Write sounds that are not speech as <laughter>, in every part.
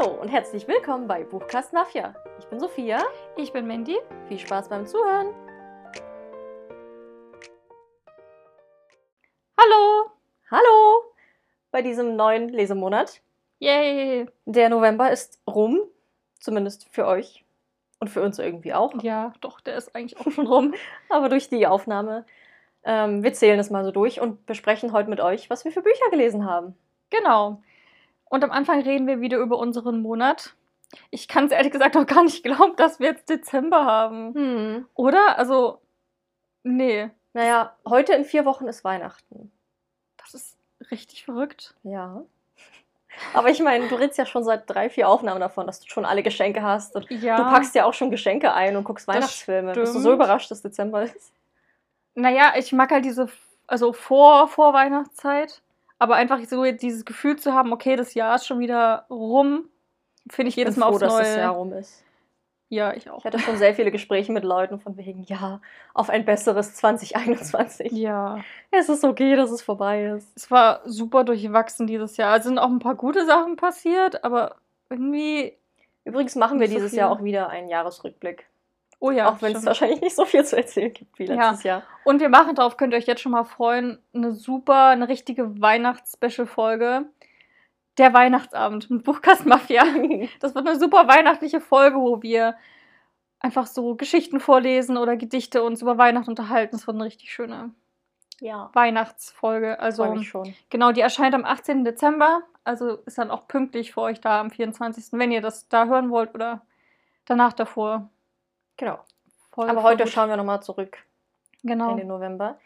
Hallo und herzlich willkommen bei Buchcast Mafia. Ich bin Sophia. Ich bin Mandy. Viel Spaß beim Zuhören. Hallo. Hallo bei diesem neuen Lesemonat. Yay. Der November ist rum, zumindest für euch und für uns irgendwie auch. Ja, doch, der ist eigentlich auch schon rum. <laughs> Aber durch die Aufnahme, ähm, wir zählen es mal so durch und besprechen heute mit euch, was wir für Bücher gelesen haben. Genau. Und am Anfang reden wir wieder über unseren Monat. Ich kann es ehrlich gesagt auch gar nicht glauben, dass wir jetzt Dezember haben. Hm. Oder? Also, nee. Naja, heute in vier Wochen ist Weihnachten. Das ist richtig verrückt. Ja. <laughs> Aber ich meine, du redest ja schon seit drei, vier Aufnahmen davon, dass du schon alle Geschenke hast. Und Ja. du packst ja auch schon Geschenke ein und guckst Weihnachtsfilme. Bist du so überrascht, dass Dezember ist? Naja, ich mag halt diese, also vor, vor Weihnachtszeit. Aber einfach so dieses Gefühl zu haben, okay, das Jahr ist schon wieder rum, finde ich jedes bin Mal froh, aufs dass Neue. das Jahr rum ist. Ja, ich auch. Ich hatte schon sehr viele Gespräche mit Leuten von wegen, ja, auf ein besseres <laughs> 2021. Ja. Es ist okay, dass es vorbei ist. Es war super durchwachsen dieses Jahr. Es sind auch ein paar gute Sachen passiert, aber irgendwie. Übrigens machen wir so dieses viel. Jahr auch wieder einen Jahresrückblick. Oh ja. auch wenn es wahrscheinlich nicht so viel zu erzählen gibt wie Ja. letztes Jahr. Und wir machen drauf, könnt ihr euch jetzt schon mal freuen, eine super, eine richtige Weihnachts-Special-Folge. Der Weihnachtsabend mit Buchkast Mafia. <laughs> Das wird eine super weihnachtliche Folge, wo wir einfach so Geschichten vorlesen oder Gedichte uns über Weihnachten unterhalten. Das wird eine richtig schöne Ja, Weihnachtsfolge. Also mich schon. genau, die erscheint am 18. Dezember. Also ist dann auch pünktlich für euch da am 24. Wenn ihr das da hören wollt oder danach davor. Genau. Voll, Aber heute gut. schauen wir nochmal zurück Genau. in den November,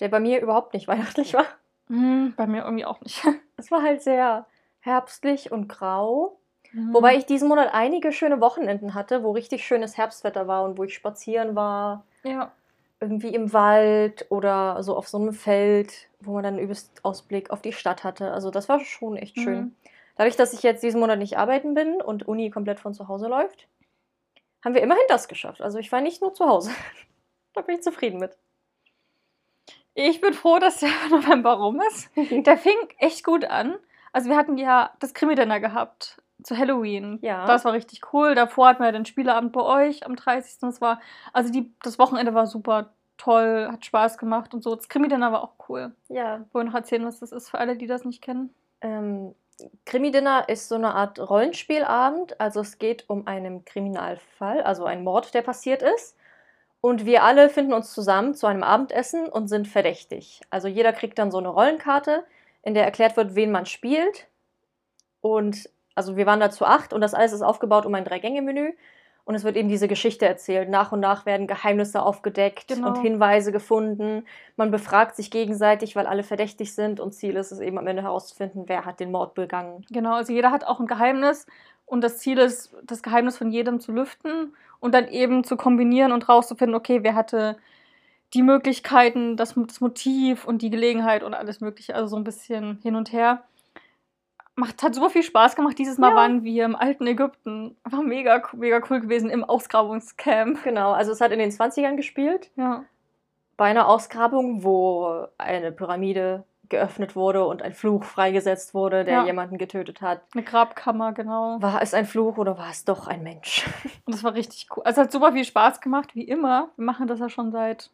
der bei mir überhaupt nicht <laughs> weihnachtlich war. Hm, bei mir irgendwie auch nicht. <laughs> Es war halt sehr herbstlich und grau. Mhm. Wobei ich diesen Monat einige schöne Wochenenden hatte, wo richtig schönes Herbstwetter war und wo ich spazieren war, Ja. irgendwie im Wald oder so auf so einem Feld, wo man dann übelst Ausblick auf die Stadt hatte. Also das war schon echt schön. Mhm. Dadurch, dass ich jetzt diesen Monat nicht arbeiten bin und Uni komplett von zu Hause läuft, haben wir immerhin das geschafft. Also ich war nicht nur zu Hause. <laughs> da bin ich zufrieden mit. Ich bin froh, dass der <laughs> November rum ist. <laughs> Der fing echt gut an. Also wir hatten ja das Krimi-Dinner gehabt zu Halloween. Ja. Das war richtig cool. Davor hatten wir den Spieleabend bei euch am 30. Das war, also die, das Wochenende war super toll, hat Spaß gemacht und so. Das Krimi-Dinner war auch cool. Ja. Wollen wir noch erzählen, was das ist für alle, die das nicht kennen? Ähm, Krimi-Dinner ist so eine Art Rollenspielabend. Also es geht um einen Kriminalfall, also einen Mord, der passiert ist. Und wir alle finden uns zusammen zu einem Abendessen und sind verdächtig. Also jeder kriegt dann so eine Rollenkarte, in der erklärt wird, wen man spielt. Und also wir waren da zu acht und das alles ist aufgebaut um ein Drei-Gänge-Menü. Und es wird eben diese Geschichte erzählt. Nach und nach werden Geheimnisse aufgedeckt Genau. und Hinweise gefunden. Man befragt sich gegenseitig, weil alle verdächtig sind. Und Ziel ist es eben am Ende herauszufinden, wer hat den Mord begangen. Genau, also jeder hat auch ein Geheimnis und das Ziel ist, das Geheimnis von jedem zu lüften und dann eben zu kombinieren und rauszufinden, okay, wer hatte die Möglichkeiten, das, das Motiv und die Gelegenheit und alles Mögliche, also so ein bisschen hin und her. Macht, hat super viel Spaß gemacht. Dieses Mal Ja. waren wir im alten Ägypten. War mega, mega cool gewesen im Ausgrabungscamp. Genau, also es hat in den 20ern gespielt. Ja. Bei einer Ausgrabung, wo eine Pyramide geöffnet wurde und ein Fluch freigesetzt wurde, der Ja. jemanden getötet hat. Eine Grabkammer, genau. War es ein Fluch oder war es doch ein Mensch? <laughs> Und das war richtig cool. Also es hat super viel Spaß gemacht, wie immer. Wir machen das ja schon seit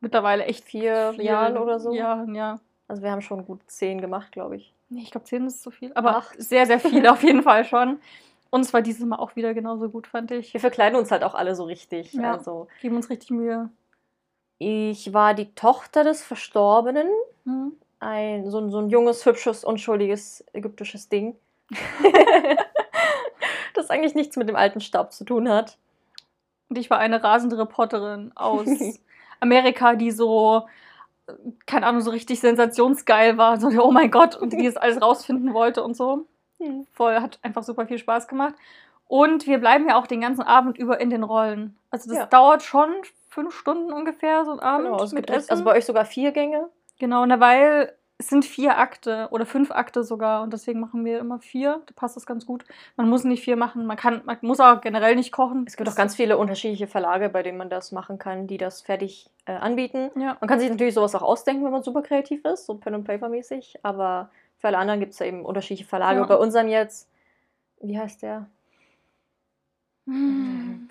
mittlerweile echt Vier vielen Jahren oder so? Jahren, ja. Also wir haben schon gut zehn gemacht, glaube ich. Nee, ich glaube, 10 ist zu viel. Aber Acht. sehr, sehr viel <laughs> auf jeden Fall schon. Und es war dieses Mal auch wieder genauso gut, fand ich. Wir verkleiden uns halt auch alle so richtig. Ja. Also Geben uns richtig Mühe. ich war die Tochter des Verstorbenen. Mhm. Ein, so, ein- so ein junges, hübsches, unschuldiges ägyptisches Ding. <laughs> das eigentlich nichts mit dem alten Staub zu tun hat. Und ich war eine rasende Reporterin aus <laughs> Amerika, die so, keine Ahnung, so richtig sensationsgeil war. So, oh mein Gott, und die das alles rausfinden wollte und so. Voll, hat einfach super viel Spaß gemacht. Und wir bleiben ja auch den ganzen Abend über in den Rollen. Also das Ja. dauert schon fünf Stunden ungefähr, so ein Abend Genau, es mit gibt Essen. also bei euch sogar vier Gänge. Genau, na, weil es sind vier Akte oder fünf Akte sogar und deswegen machen wir immer vier. Da passt das ganz gut. Man muss nicht vier machen, man kann, man muss auch generell nicht kochen. Es gibt auch ganz viele unterschiedliche Verlage, bei denen man das machen kann, die das fertig äh, anbieten. ja. Man kann sich natürlich sowas auch ausdenken, wenn man super kreativ ist, so Pen and Paper mäßig, aber für alle anderen gibt es ja eben unterschiedliche Verlage. Ja. Bei unserem jetzt Wie heißt der? Hm.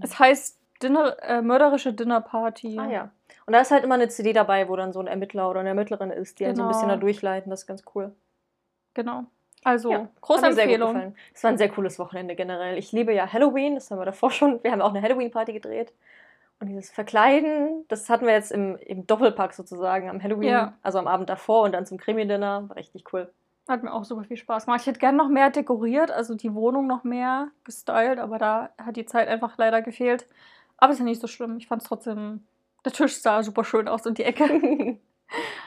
Es heißt Dinner, äh, mörderische Dinnerparty. Ah ja. Und da ist halt immer eine CD dabei, wo dann so ein Ermittler oder eine Ermittlerin ist, die einen so ein bisschen da Genau. durchleiten. Das ist ganz cool. Genau. Also, Ja, große Hat mir sehr gut Empfehlung. gefallen. Es war ein sehr cooles Wochenende generell. Ich liebe ja Halloween, das haben wir davor schon. Wir haben auch eine Halloween-Party gedreht. Und dieses Verkleiden, das hatten wir jetzt im, im Doppelpack sozusagen am Halloween, Ja. also am Abend davor und dann zum Krimi-Dinner. War richtig cool. Hat mir auch super viel Spaß gemacht. Ich hätte gerne noch mehr dekoriert, also die Wohnung noch mehr gestylt, aber da hat die Zeit einfach leider gefehlt. Aber ist ja nicht so schlimm. Ich fand es trotzdem, der Tisch sah super schön aus und die Ecke. <laughs>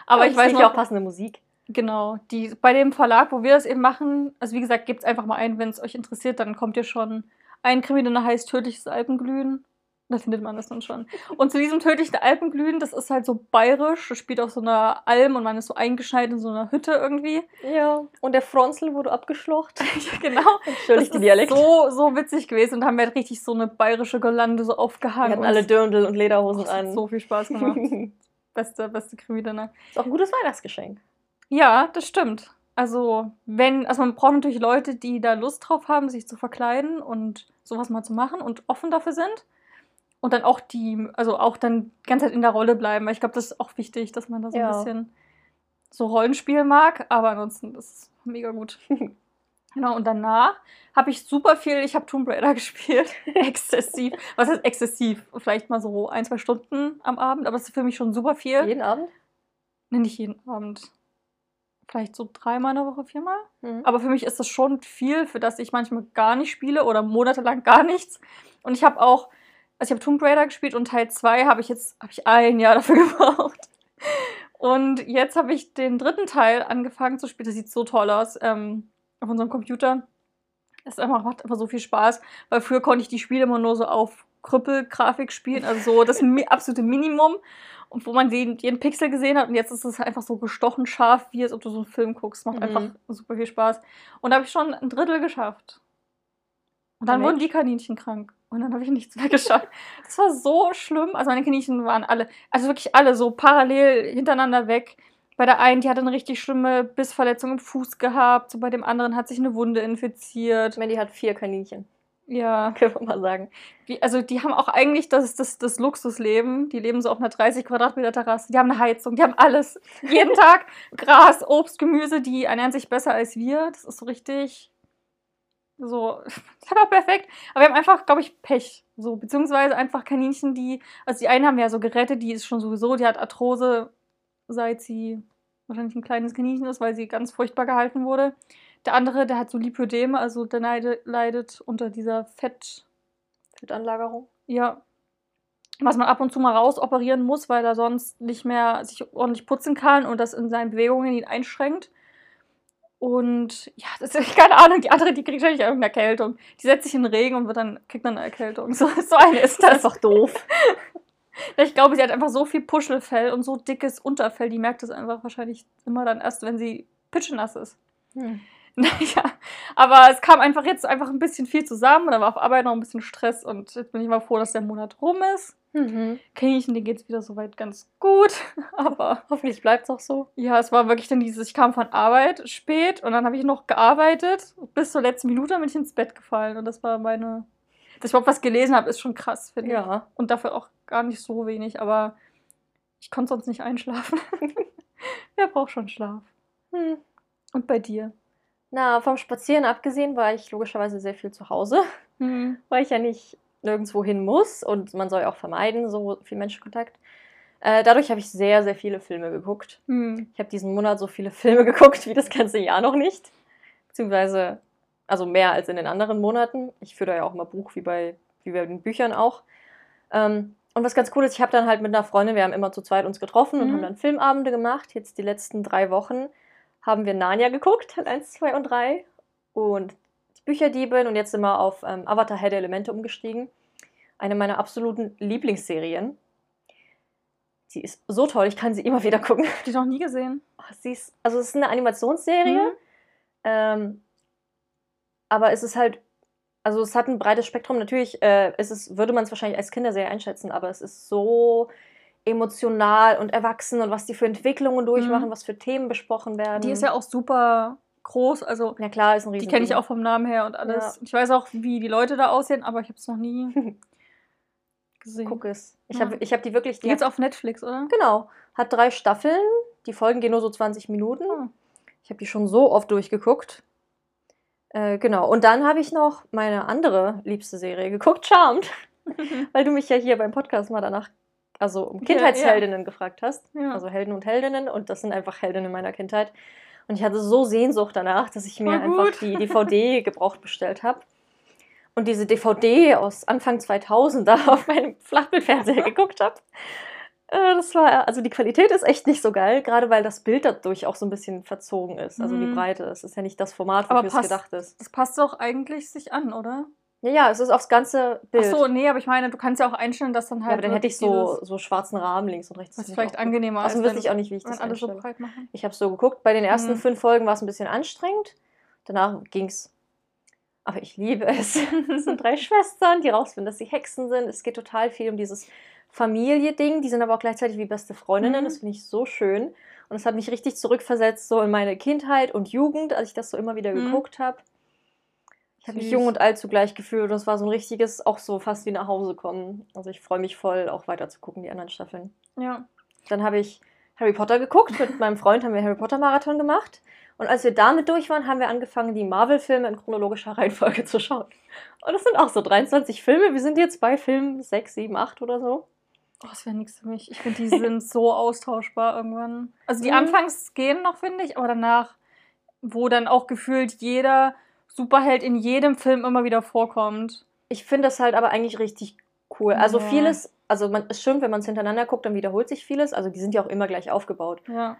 Aber ich es weiß ja noch, auch passende Musik. genau, die, bei dem Verlag, wo wir das eben machen, also wie gesagt, gebt es einfach mal ein, wenn es euch interessiert, dann kommt ihr schon. Ein Krimi, der heißt Tödliches Alpenglühen. Da findet man das dann schon. Und zu diesem tödlichen Alpenglühen, das ist halt so bayerisch. Das spielt auf so einer Alm und man ist so eingeschneit in so einer Hütte irgendwie. Ja. Und der Fronzel wurde abgeschlocht. <laughs> genau. Entschuldigt das Dialekt. ist so, so witzig gewesen und da haben wir halt richtig so eine bayerische Girlande so Wir aufgehangen. hatten und alle Dirndl und oh, Lederhosen hat an. so viel Spaß gemacht. <laughs> beste, beste Krimi danach. ist auch ein gutes Weihnachtsgeschenk. Ja, das stimmt. Also, wenn, also man braucht natürlich Leute, die da Lust drauf haben, sich zu verkleiden und sowas mal zu machen und offen dafür sind. Und dann auch die, also auch dann die ganze Zeit in der Rolle bleiben, weil ich glaube, das ist auch wichtig, dass man da so Ja. ein bisschen so Rollenspiel mag, aber ansonsten das ist mega gut. <laughs> genau, und danach habe ich super viel, ich habe Tomb Raider <laughs> gespielt, exzessiv. Was heißt exzessiv? Vielleicht mal so ein, zwei Stunden am Abend, aber das ist für mich schon super viel. Jeden Abend. Nee, nicht jeden Abend. Vielleicht so dreimal in der Woche, viermal. Mhm. Aber für mich ist das schon viel, für das ich manchmal gar nicht spiele oder monatelang gar nichts. Und ich habe auch, also ich habe Tomb Raider gespielt und Teil 2 habe ich jetzt, habe ich ein Jahr dafür <laughs> gebraucht. Und jetzt habe ich den dritten Teil angefangen zu spielen. Das sieht so toll aus ähm, auf unserem Computer. Es einfach, macht einfach so viel Spaß, weil früher konnte ich die Spiele immer nur so auf Krüppelgrafik spielen, also so das absolute Minimum. Und wo man den, jeden Pixel gesehen hat und jetzt ist es einfach so gestochen scharf, wie als ob du so einen Film guckst. Macht Mhm. einfach super viel Spaß. Und da habe ich schon ein Drittel geschafft. Und dann Mensch. wurden die Kaninchen krank. Und dann habe ich nichts mehr <laughs> geschafft. Das war so schlimm. Also meine Kaninchen waren alle, also wirklich alle so parallel hintereinander weg. Bei der einen, die hatte eine richtig schlimme Bissverletzung im Fuß gehabt. So bei dem anderen hat sich eine Wunde infiziert. Mandy hat vier Kaninchen, Ja. <laughs> können wir mal sagen. Wie, also die haben auch eigentlich das, das, das Luxusleben. Die leben so auf einer 30 Quadratmeter Terrasse. Die haben eine Heizung, die haben alles. Jeden <laughs> Tag Gras, Obst, Gemüse. Die ernähren sich besser als wir. Das ist so richtig so, das <laughs> ist einfach perfekt. Aber wir haben einfach, glaube ich, Pech. So, beziehungsweise einfach Kaninchen, die, also die einen haben ja so gerettet, die ist schon sowieso, die hat Arthrose, seit sie wahrscheinlich ein kleines Kaninchen ist, weil sie ganz furchtbar gehalten wurde. Der andere, der hat so Lipödeme, also der leide, leidet unter dieser Fett, Fettanlagerung. ja. Was man ab und zu mal rausoperieren muss, weil er sonst nicht mehr sich ordentlich putzen kann und das in seinen Bewegungen ihn einschränkt. Und ja, das ist <laughs> keine Ahnung, die andere, die kriegt wahrscheinlich irgendeine Erkältung. Die setzt sich in den Regen und wird dann, kriegt dann eine Erkältung. So, <laughs> so eine ist Das das. ist doch doof. <laughs> Ich glaube, sie hat einfach so viel Puschelfell und so dickes Unterfell, die merkt das einfach wahrscheinlich immer dann erst, wenn sie pitschenass ist. Hm. <laughs> Naja, aber es kam einfach jetzt einfach ein bisschen viel zusammen und da war auf Arbeit noch ein bisschen Stress und jetzt bin ich mal froh, dass der Monat rum ist. Mhm. Kaninchen, denen geht es wieder soweit ganz gut. <laughs> Aber Hoffentlich bleibt es auch so. ja, es war wirklich dann dieses, ich kam von Arbeit spät und dann habe ich noch gearbeitet. Bis zur letzten Minute bin ich ins Bett gefallen und das war meine. Dass ich überhaupt was gelesen habe, ist schon krass, finde ich. Ja. Und dafür auch gar nicht so wenig, aber ich konnte sonst nicht einschlafen. <laughs> Wer braucht schon Schlaf? Hm. Und bei dir? Na, vom Spazieren abgesehen war ich logischerweise sehr viel zu Hause, <laughs> Hm. weil ich ja nicht nirgendwo hin muss und man soll ja auch vermeiden, so viel Menschenkontakt. Äh, dadurch habe ich sehr, sehr viele Filme geguckt. Hm. Ich habe diesen Monat so viele <laughs> Filme geguckt wie das ganze Jahr noch nicht. Beziehungsweise, also mehr als in den anderen Monaten. Ich führe da ja auch immer Buch, wie bei, wie bei den Büchern auch. Ähm, und was ganz cool ist, ich habe dann halt mit einer Freundin, wir haben immer zu zweit uns getroffen und Mhm. haben dann Filmabende gemacht. Jetzt die letzten drei Wochen haben wir Narnia geguckt, Teil 1, 2 und 3. Und die Bücherdiebin und jetzt sind wir auf ähm, Avatar Herr der Elemente umgestiegen. Eine meiner absoluten Lieblingsserien. Sie ist so toll, ich kann sie immer wieder gucken. Die noch nie gesehen. Sie ist, also es ist eine Animationsserie, Mhm. ähm, aber es ist halt, also es hat ein breites Spektrum. Natürlich äh, ist es, würde man es wahrscheinlich als Kinderserie einschätzen, aber es ist so emotional und erwachsen und was die für Entwicklungen durchmachen, Mhm. was für Themen besprochen werden. Die ist ja auch super groß. Also Ja klar, ist ein riesen die kenne ich auch vom Namen her und alles. Ja. Ich weiß auch, wie die Leute da aussehen, aber ich habe es noch nie <laughs> gesehen. Guck es. Ich Ja. habe ich hab die wirklich... Die Die gibt's auf Netflix, oder? Genau. Hat drei Staffeln. Die Folgen gehen nur so 20 Minuten. Ah. Ich habe die schon so oft durchgeguckt. Äh, genau. Und dann habe ich noch meine andere liebste Serie geguckt, Charmed. <laughs> Weil du mich ja hier beim Podcast mal danach, also um Ja, Kindheitsheldinnen gefragt hast. Ja. Also Helden und Heldinnen. Und das sind einfach Heldinnen meiner Kindheit. Und ich hatte so Sehnsucht danach, dass ich mir einfach die DVD <laughs> gebraucht bestellt habe. Und diese DVD aus Anfang 2000 da auf meinem Flachbildfernseher <laughs> geguckt habe. Äh, Das war, also die Qualität ist echt nicht so geil, gerade weil das Bild dadurch auch so ein bisschen verzogen ist. Also die Mhm. Breite. Es ist ja nicht das Format, wofür es gedacht ist. Das passt doch eigentlich sich an, oder? Ja, ja, es ist aufs ganze Ach Bild. so, nee, aber ich meine, du kannst ja auch einstellen, dass dann ja, halt. aber dann hätte ich so, so schwarzen Rahmen links und rechts. Was Das vielleicht ich auch angenehmer ist, wüsste ich auch nicht, wie ich das alle so breit machen. Ich habe so geguckt. Bei den ersten Mhm. fünf Folgen war es ein bisschen anstrengend. Danach ging's. Aber ich liebe es. <laughs> Es sind drei Schwestern, die rausfinden, dass sie Hexen sind. Es geht total viel um dieses Familie-Ding. Die sind aber auch gleichzeitig wie beste Freundinnen. Mhm. Das finde ich so schön. Und es hat mich richtig zurückversetzt, so in meine Kindheit und Jugend, als ich das so immer wieder Mhm. geguckt habe. Ich habe mich jung und alt zugleich gefühlt und es war so ein richtiges, auch so fast wie nach Hause kommen. Also ich freue mich voll, auch weiter zu gucken, die anderen Staffeln. Ja. Dann habe ich Harry Potter geguckt. Mit <laughs> meinem Freund haben wir Harry Potter Marathon gemacht. Und als wir damit durch waren, haben wir angefangen, die Marvel-Filme in chronologischer <laughs> Reihenfolge zu schauen. Und das sind auch so 23 Filme. Wir sind jetzt bei Film 6, 7, 8 oder so. Oh, das wäre nichts für mich. Ich finde, die sind so <laughs> austauschbar irgendwann. Also die Mhm. Anfangs gehen noch, finde ich, aber danach, wo dann auch gefühlt jeder Superheld in jedem Film immer wieder vorkommt. Ich finde das halt aber eigentlich richtig cool. Also Ja. vieles, also man, es stimmt, wenn man es hintereinander guckt, dann wiederholt sich vieles. Also die sind ja auch immer gleich aufgebaut. Ja.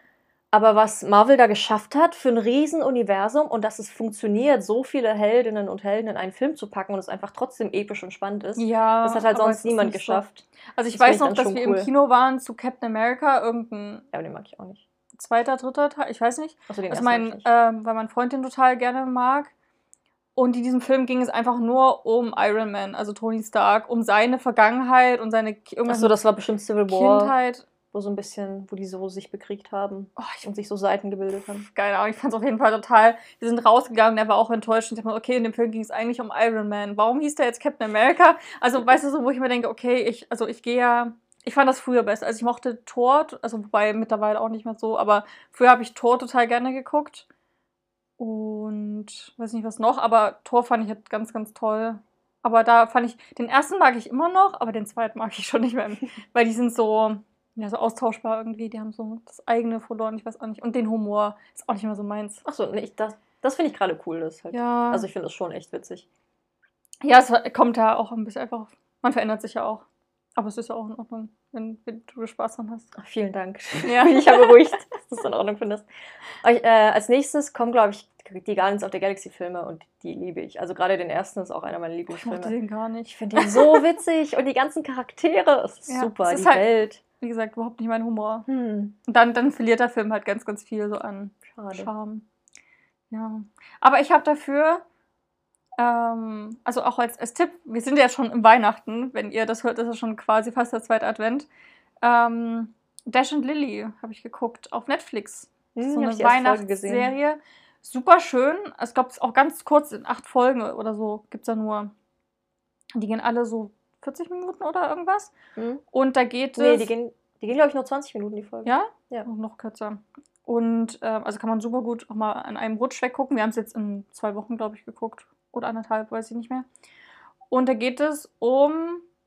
Aber was Marvel da geschafft hat für ein Riesenuniversum und dass es funktioniert, so viele Heldinnen und Helden in einen Film zu packen und es einfach trotzdem episch und spannend ist, Ja. das hat halt sonst ist niemand nicht so. geschafft. Also ich Das weiß noch, dass wir cool. im Kino waren zu Captain America, irgendein Ja, aber den mag ich auch nicht. zweiter, dritter Teil, ich weiß nicht. Achso, den Also mein, ähm, weil mein Freund den total gerne mag. Und in diesem Film ging es einfach nur um Iron Man, also Tony Stark, um seine Vergangenheit und seine irgendwas Achso, das war bestimmt Civil War, Kindheit. wo so ein bisschen, wo die so sich bekriegt haben Oh, ich und sich so Seiten gebildet haben. keine Ahnung, ich fand es auf jeden Fall total. Wir sind rausgegangen, der war auch enttäuscht und ich dachte mir, okay, in dem Film ging es eigentlich um Iron Man. Warum hieß der jetzt Captain America? Also, weißt du, so, wo ich mir denke, okay, ich, also ich gehe ja. Ich fand das früher besser. Also ich mochte Thor, also wobei mittlerweile auch nicht mehr so, aber früher habe ich Thor total gerne geguckt. Und weiß nicht was noch, aber Thor fand ich halt ganz, ganz toll. Aber da fand ich, den ersten mag ich immer noch, aber den zweiten mag ich schon nicht mehr. <laughs> Weil die sind so, ja, so austauschbar irgendwie. Die haben so das eigene verloren, ich weiß auch nicht. Und den Humor ist auch nicht mehr so meins. Achso, nee, ich, das, das finde ich gerade cool. Das halt. Ja. Also ich finde das schon echt witzig. ja, es kommt da auch ein bisschen einfach. Man verändert sich ja auch. Aber es ist ja auch in Ordnung, wenn, du Spaß dran hast. Ach, vielen Dank. Ja. <laughs> Ich ja beruhigt, <laughs> dass du es in Ordnung findest. Ich, äh, als nächstes kommen, glaube ich, die Guardians of the Galaxy Filme und die liebe ich. Also gerade den ersten ist auch einer meiner Ich mochte Lieblingsfilme. den gar Ich nicht. finde den so <laughs> witzig und die ganzen Charaktere. Es ist Ja, super, es ist die halt- Welt. Wie gesagt, überhaupt nicht mein Humor. Hm, Und dann, dann verliert der Film halt ganz, ganz viel so an schade. Charme. Ja. Aber ich habe dafür, ähm, also auch als, als Tipp, wir sind ja schon im Weihnachten, wenn ihr das hört, ist es schon quasi fast der zweite Advent. Ähm, Dash and Lily habe ich geguckt auf Netflix. Hm, so eine. Weihnachtsserie. Super schön. Ich glaube, es ist auch ganz kurz, in acht Folgen oder so gibt es da nur. Die gehen alle so 40 Minuten oder irgendwas. Hm? Und da geht Nee, es. die gehen, die gehen glaube ich, nur 20 Minuten, die Folge. Ja? Ja. Auch noch kürzer. Und ähm, also kann man super gut auch mal an einem Rutsch weggucken. Wir haben es jetzt in zwei Wochen, glaube ich, geguckt. Oder anderthalb, weiß ich nicht mehr. Und da geht es um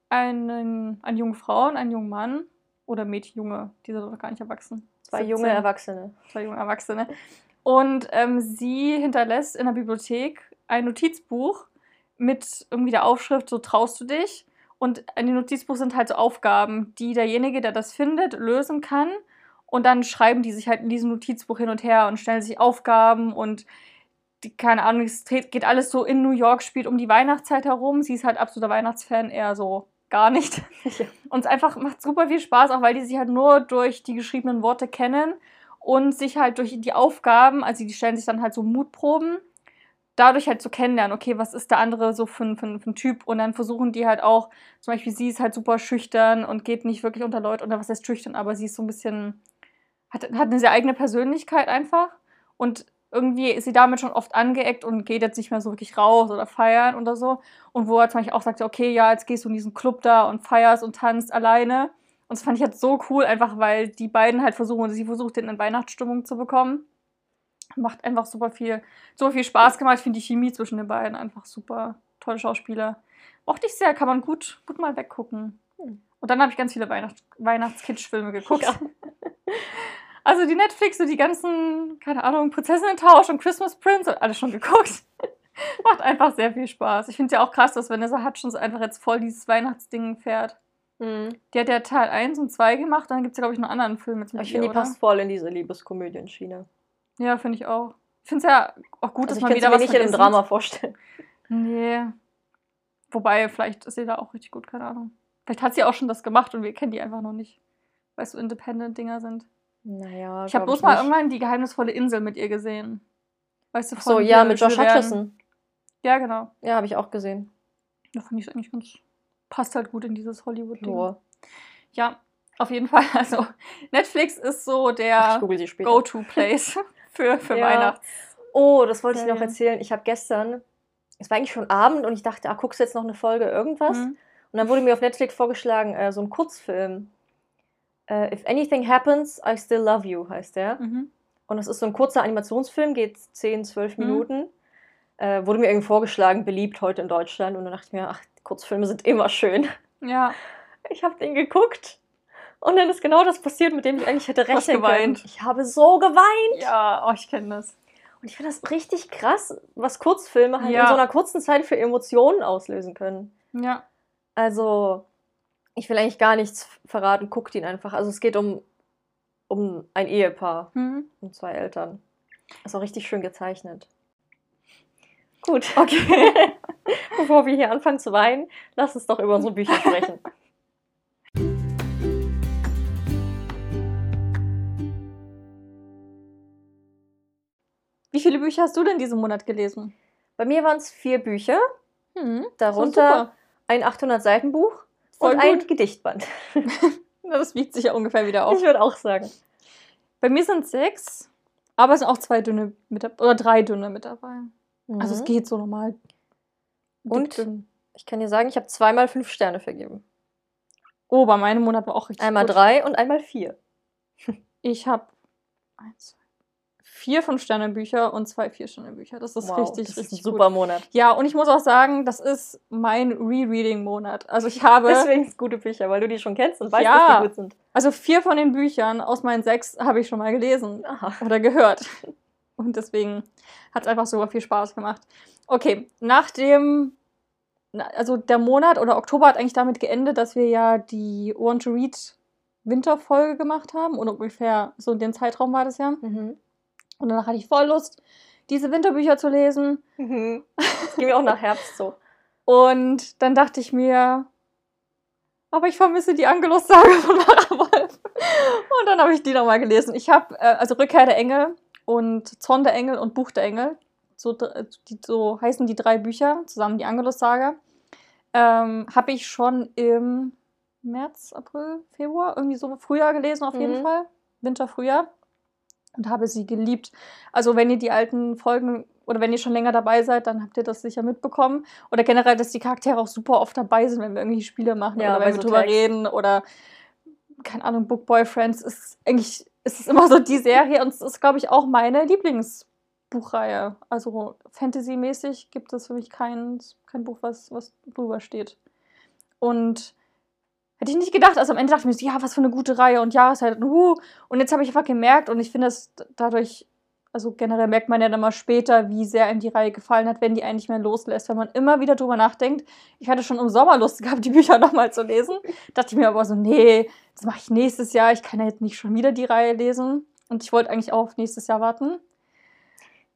einen, eine junge Frau und einen jungen Mann. Oder Mädchen, Junge, die sind noch gar nicht erwachsen. Zwei 17, junge Erwachsene. Zwei junge Erwachsene. Und ähm, sie hinterlässt in der Bibliothek ein Notizbuch mit irgendwie der Aufschrift, so traust du dich. Und in dem Notizbuch sind halt so Aufgaben, die derjenige, der das findet, lösen kann. Und dann schreiben die sich halt in diesem Notizbuch hin und her und stellen sich Aufgaben und die, keine Ahnung, es geht alles so in New York, spielt um die Weihnachtszeit herum. Sie ist halt absoluter Weihnachtsfan, eher so gar nicht. Ja. Und es einfach macht super viel Spaß, auch weil die sich halt nur durch die geschriebenen Worte kennen und sich halt durch die Aufgaben, also die stellen sich dann halt so Mutproben, dadurch halt so kennenlernen, okay, was ist der andere so für, ein- für, für ein Typ und dann versuchen die halt auch, zum Beispiel sie ist halt super schüchtern und geht nicht wirklich unter Leute, oder was heißt schüchtern, aber sie ist so ein bisschen, hat, hat eine sehr eigene Persönlichkeit einfach und irgendwie ist sie damit schon oft angeeckt und geht jetzt nicht mehr so wirklich raus oder feiern oder so. Und wo er zum Beispiel auch sagte, okay, ja, jetzt gehst du in diesen Club da und feierst und tanzt alleine. Und das fand ich jetzt so cool, einfach weil die beiden halt versuchen, sie versucht, den in Weihnachtsstimmung zu bekommen. Macht einfach super viel, super viel Spaß gemacht. Ich finde die Chemie zwischen den beiden einfach super. Tolle Schauspieler. Mochte ich sehr, kann man gut, gut mal weggucken. Hm. Und dann habe ich ganz viele Weihnachts Weihnachtskitsch-Filme geguckt. Ja. <laughs> Also die Netflix, so die ganzen, keine Ahnung, Prinzessinnen-Tausch und Christmas Prince und alles schon geguckt. <laughs> Macht einfach sehr viel Spaß. Ich finde ja auch krass, dass Vanessa Hutchins einfach jetzt voll dieses Weihnachtsding fährt. Mhm. Die hat ja Teil 1 und 2 gemacht, dann gibt es ja, glaube ich, noch einen anderen Film jetzt mit ich finde, die oder? passt voll in diese Liebeskomödien-Schiene. Ja, finde ich auch. Ich finde es ja auch gut, Also dass ich man kann wieder mir was nicht von in ihr einem sieht. Drama vorstellen. Nee. Wobei, vielleicht ist sie da auch richtig gut, keine Ahnung. Vielleicht hat sie auch schon das gemacht und wir kennen die einfach noch nicht. Weil es so Independent-Dinger sind. Naja, Ich habe bloß mal nicht. irgendwann die geheimnisvolle Insel mit ihr gesehen. Weißt du, Ach So, von ja, mit Josh. Hutcherson. Ja, genau. Ja, habe ich auch gesehen. Da finde ich eigentlich ganz. Passt halt gut in dieses Hollywood-Ding. Joa. Ja, auf jeden Fall. Also, Netflix ist so der ich. Go-To-Place <laughs> für, für Ja. Weihnachts. Oh, das wollte ich noch erzählen. Ich habe gestern, es war eigentlich schon Abend und ich dachte, ah, guckst du jetzt noch eine Folge irgendwas? Mhm. Und dann wurde mir auf Netflix vorgeschlagen, äh, so ein Kurzfilm. Äh, If Anything Happens, I Still Love You heißt der. Mhm. Und das ist so ein kurzer Animationsfilm, geht 10, 12 Mhm. Minuten. Äh, wurde mir irgendwie vorgeschlagen, beliebt heute in Deutschland. Und dann dachte ich mir, ach, Kurzfilme sind immer schön. Ja, <laughs> Ich habe den geguckt. Und dann ist genau das passiert, mit dem ich eigentlich hätte rechnen können. geweint. Ich habe so geweint. ja, oh, ich kenne das. Und ich finde das richtig krass, was Kurzfilme halt Ja. in so einer kurzen Zeit für Emotionen auslösen können. Ja, Also, ich will eigentlich gar nichts verraten, guckt ihn einfach. Also, es geht um, um ein Ehepaar mhm. und zwei Eltern. Ist auch richtig schön gezeichnet. Gut, <laughs> okay. <laughs> bevor wir hier anfangen zu weinen, lass uns doch über unsere Bücher <laughs> sprechen. Wie viele Bücher hast du denn diesen Monat gelesen? Bei mir waren es vier Bücher, Mhm. darunter ein 800-Seiten-Buch Voll und ein gut. Gedichtband. Na, <laughs> Das wiegt sich ja ungefähr wieder auf. Ich würde auch sagen. Bei mir sind sechs, aber es sind auch zwei dünne mit dabei, oder drei dünne mit dabei. Also es Mhm. geht so normal. Und? Dick-dünn. Ich kann dir sagen, ich habe zweimal fünf Sterne vergeben. Oh, bei meinem Monat war auch richtig Einmal gut. drei und einmal vier. Ich habe eins, zwei, vier Fünf-Sterne-Bücher und zwei Vier-Sterne-Bücher. Das ist Wow, richtig, das ist richtig ein gut. super Monat. Ja, und ich muss auch sagen, das ist mein Rereading-Monat. Also ich habe, Deswegen sind gute Bücher, weil du die schon kennst und weißt, Ja. dass die gut sind. also vier von den Büchern aus meinen sechs habe ich schon mal gelesen Aha. oder gehört. Und deswegen hat es einfach super viel Spaß gemacht. Okay, nach dem, also der Monat oder Oktober hat eigentlich damit geendet, dass wir ja die Want to Read Winterfolge gemacht haben. Und ungefähr so in dem Zeitraum war das ja. Mhm. Und danach hatte ich voll Lust, diese Winterbücher zu lesen. Mhm. <laughs> Das ging mir auch nach Herbst so. Und dann dachte ich mir, aber ich vermisse die Angelus-Sage von Mara Wolf. Und dann habe ich die nochmal gelesen. Ich habe, äh, also Rückkehr der Engel und Zorn der Engel und Buch der Engel, so, dr- die, so heißen die drei Bücher, zusammen die Angelus-Sage, ähm, habe ich schon im März, April, Februar, irgendwie so Frühjahr gelesen auf jeden Mhm. Fall. Winter, Frühjahr. Und habe sie geliebt. Also wenn ihr die alten Folgen oder wenn ihr schon länger dabei seid, dann habt ihr das sicher mitbekommen. Oder generell, dass die Charaktere auch super oft dabei sind, wenn wir irgendwie Spiele machen Ja, oder wenn wir so drüber Tags. reden oder keine Ahnung, Book Boyfriends ist eigentlich ist es immer so die Serie und es ist, glaube ich, auch meine Lieblingsbuchreihe. Also Fantasy-mäßig gibt es für mich kein, kein Buch, was, was drüber steht. Und hätte ich nicht gedacht. Also am Ende dachte ich mir, so, ja, was für eine gute Reihe und Jahreszeit und uh. Und jetzt habe ich einfach gemerkt und ich finde es dadurch, also generell merkt man ja dann mal später, wie sehr ihm die Reihe gefallen hat, wenn die einen nicht mehr loslässt, wenn man immer wieder drüber nachdenkt. Ich hatte schon im Sommer Lust <laughs> gehabt, die Bücher nochmal zu lesen. Dachte ich mir aber so, nee, das mache ich nächstes Jahr. Ich kann ja jetzt nicht schon wieder die Reihe lesen. Und ich wollte eigentlich auch auf nächstes Jahr warten.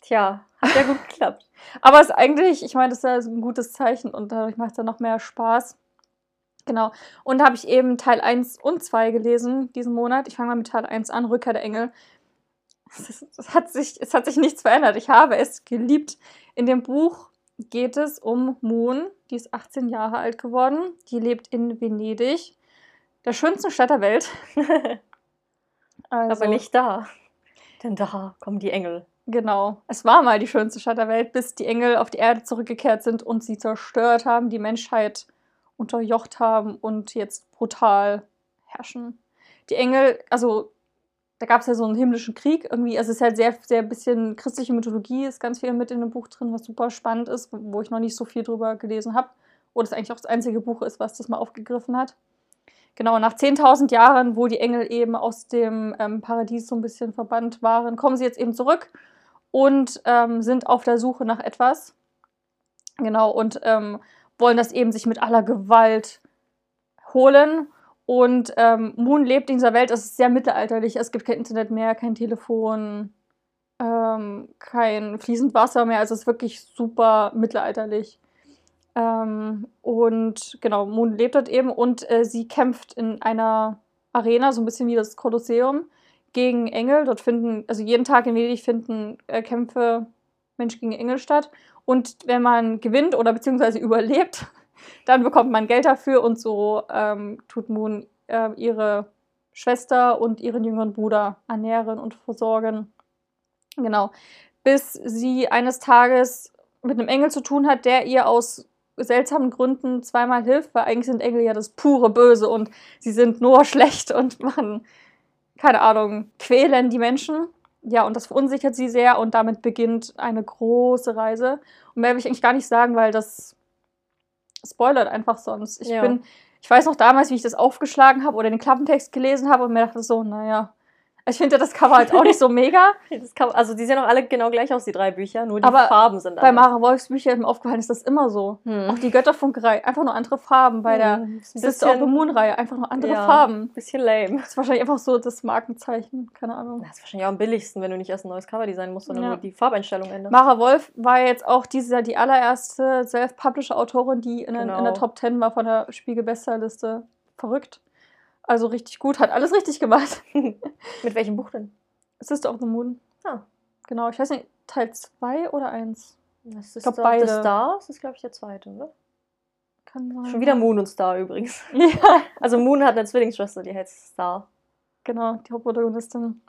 Tja, hat ja gut geklappt. <laughs> Aber es ist eigentlich, ich meine, das ist ja so ein gutes Zeichen und dadurch macht es dann noch mehr Spaß. Genau. Und da habe ich eben Teil 1 und 2 gelesen diesen Monat. Ich fange mal mit Teil 1 an, Rückkehr der Engel. Es, es, hat sich, es hat sich nichts verändert. Ich habe es geliebt. In dem Buch geht es um Moon. Die ist 18 Jahre alt geworden. Die lebt in Venedig, der schönsten Stadt der Welt. <laughs> Also, Aber nicht da. Denn da kommen die Engel. Genau. Es war mal die schönste Stadt der Welt, bis die Engel auf die Erde zurückgekehrt sind und sie zerstört haben, die Menschheit unterjocht haben und jetzt brutal herrschen. Die Engel, also da gab es ja so einen himmlischen Krieg irgendwie. Also es ist halt sehr, sehr bisschen christliche Mythologie, ist ganz viel mit in dem Buch drin, was super spannend ist, wo ich noch nicht so viel drüber gelesen habe. Wo das eigentlich auch das einzige Buch ist, was das mal aufgegriffen hat. Genau, nach 10.000 Jahren, wo die Engel eben aus dem ähm, Paradies so ein bisschen verbannt waren, kommen sie jetzt eben zurück und ähm, sind auf der Suche nach etwas. Genau, und ähm, wollen das eben sich mit aller Gewalt holen. Und ähm, Moon lebt in dieser Welt, es ist sehr mittelalterlich. Es gibt kein Internet mehr, kein Telefon, ähm, kein fließend Wasser mehr. Also es ist wirklich super mittelalterlich. Ähm, und genau, Moon lebt dort eben und äh, sie kämpft in einer Arena, so ein bisschen wie das Kolosseum, gegen Engel. Dort finden, also jeden Tag in Venedig finden äh, Kämpfe Mensch gegen Engel statt. Und wenn man gewinnt oder beziehungsweise <laughs> überlebt, dann bekommt man Geld dafür und so ähm, tut Moon äh, ihre Schwester und ihren jüngeren Bruder ernähren und versorgen. Genau. Bis sie eines Tages mit einem Engel zu tun hat, der ihr aus seltsamen Gründen zweimal hilft, weil eigentlich sind Engel ja das pure Böse und sie sind nur <laughs> schlecht und machen, keine Ahnung, quälen die Menschen. Ja, und das verunsichert sie sehr und damit beginnt eine große Reise. Und mehr will ich eigentlich gar nicht sagen, weil das spoilert einfach sonst. Ich Ja. bin, ich weiß noch damals, wie ich das aufgeschlagen habe oder den Klappentext gelesen habe und mir dachte so, naja, ich finde das Cover halt auch nicht so mega. <laughs> Kann, also die sehen auch alle genau gleich aus, die drei Bücher, nur die Aber Farben sind Bei anders. Mara Wolfs Büchern ist mir aufgefallen, ist das immer so. Hm. Auch die Götterfunkerei, einfach nur andere Farben. Bei der Hm, Sister of the Moon-Reihe, einfach nur andere Ja. Farben. Bisschen lame. Das ist wahrscheinlich einfach so das Markenzeichen, keine Ahnung. Das ist wahrscheinlich auch am billigsten, wenn du nicht erst ein neues Cover designen musst, sondern Ja. nur die Farbeinstellung änderst. Mara Wolf war jetzt auch dieses Jahr die allererste Self-Publisher-Autorin, die in, den- in der Genau. Top 10 war von der Spiegel-Bestsellerliste. Verrückt. Also richtig gut, hat alles richtig gemacht. <laughs> Mit welchem Buch denn? Sister of the Moon. Ah. Genau, ich weiß nicht, Teil 2 oder 1? Das ist glaub, doch beide. The Star, das ist glaube ich der zweite, oder? Kann sein. Schon wieder Moon und Star übrigens. <laughs> Ja, Also Moon hat eine Zwillingsschwester, die heißt Star. genau, die Hauptprotagonistin.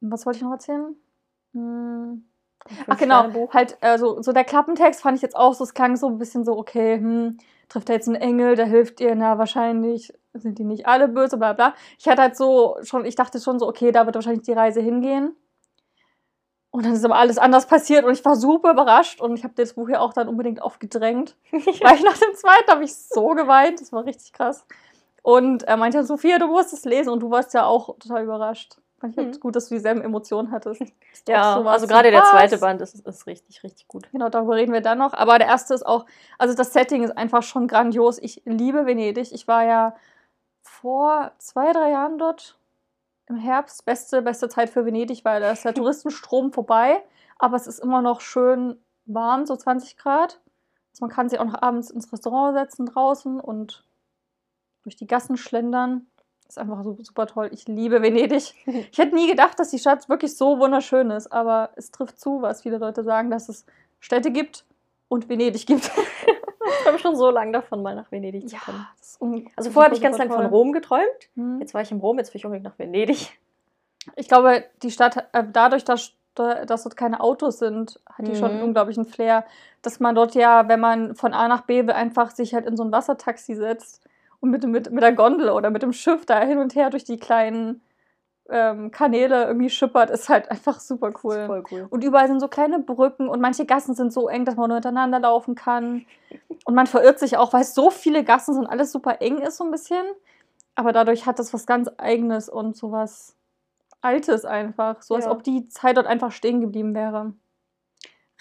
Was wollte ich noch erzählen? Hm. Ach genau, halt, also so der Klappentext fand ich jetzt auch so, es klang so ein bisschen so, okay, hm, trifft er jetzt einen Engel, der hilft ihr, na, wahrscheinlich sind die nicht alle böse, bla bla. Ich hatte halt so schon, ich dachte schon so, okay, da wird wahrscheinlich die Reise hingehen. Und dann ist aber alles anders passiert und ich war super überrascht und ich habe das Buch ja auch dann unbedingt aufgedrängt. <laughs> Weil ich nach dem zweiten habe ich so geweint, das war richtig krass. Und er meinte Sophia, du musst es lesen und du warst ja auch total überrascht. Fand ich halt Mhm. gut, dass du dieselben Emotionen hattest. Ja, so also so, gerade der zweite Band ist, ist richtig, richtig gut. Genau, darüber reden wir dann noch. Aber der erste ist auch, also das Setting ist einfach schon grandios. Ich liebe Venedig. Ich war ja vor zwei, drei Jahren dort im Herbst. Beste, beste Zeit für Venedig, weil da ist der <laughs> Touristenstrom vorbei. Aber es ist immer noch schön warm, so 20 Grad. Also man kann sich auch noch abends ins Restaurant setzen draußen und durch die Gassen schlendern. Ist einfach so super toll. Ich liebe Venedig. <laughs> Ich hätte nie gedacht, dass die Stadt wirklich so wunderschön ist, aber es trifft zu, was viele Leute sagen, dass es Städte gibt und Venedig gibt. <laughs> Ich träume schon so lange davon, mal nach Venedig zu kommen. das ist un- Also vorher habe ich ganz lange von. Rom geträumt. Hm. Jetzt war ich in Rom, jetzt will ich unbedingt nach Venedig. Ich glaube, die Stadt, äh, dadurch, dass, dass dort keine Autos sind, hat die schon einen Mhm. unglaublichen Flair. Dass man dort ja, wenn man von A nach B will, einfach sich halt in so ein Wassertaxi setzt und mit, mit, mit der Gondel oder mit dem Schiff da hin und her durch die kleinen ähm, Kanäle irgendwie schippert, ist halt einfach super cool. cool. Und überall sind so kleine Brücken und manche Gassen sind so eng, dass man nur hintereinander laufen kann. Und man verirrt sich auch, weil es so viele Gassen sind, alles super eng ist so ein bisschen. Aber dadurch hat das was ganz Eigenes und so was Altes einfach. So als Ja. ob die Zeit dort einfach stehen geblieben wäre.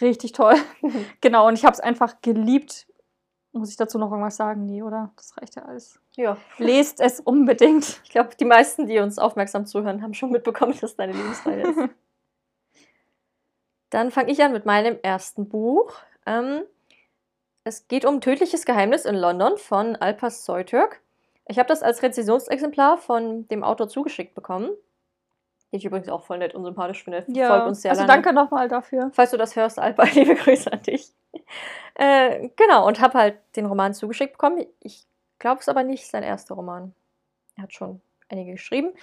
Richtig toll. <laughs> genau, und ich habe es einfach geliebt. Muss ich dazu noch irgendwas sagen? Nee, oder? Das reicht ja alles. Ja, Lest es unbedingt. ich glaube, die meisten, die uns aufmerksam zuhören, haben schon mitbekommen, dass deine Lebensreihe ist. <laughs> Dann fange ich an mit meinem ersten Buch. Ähm, es geht um Tödliches Geheimnis in London von Alpas Soytürk. Ich habe das als Rezensionsexemplar von dem Autor zugeschickt bekommen. Den ich übrigens auch voll nett und sympathisch finde. Folgt uns sehr also lange. danke nochmal dafür. Falls du das hörst, Alpa, <laughs> liebe Grüße an dich. Äh, genau, und habe halt den Roman zugeschickt bekommen. Ich glaube es aber nicht sein erster Roman. Er hat schon einige geschrieben.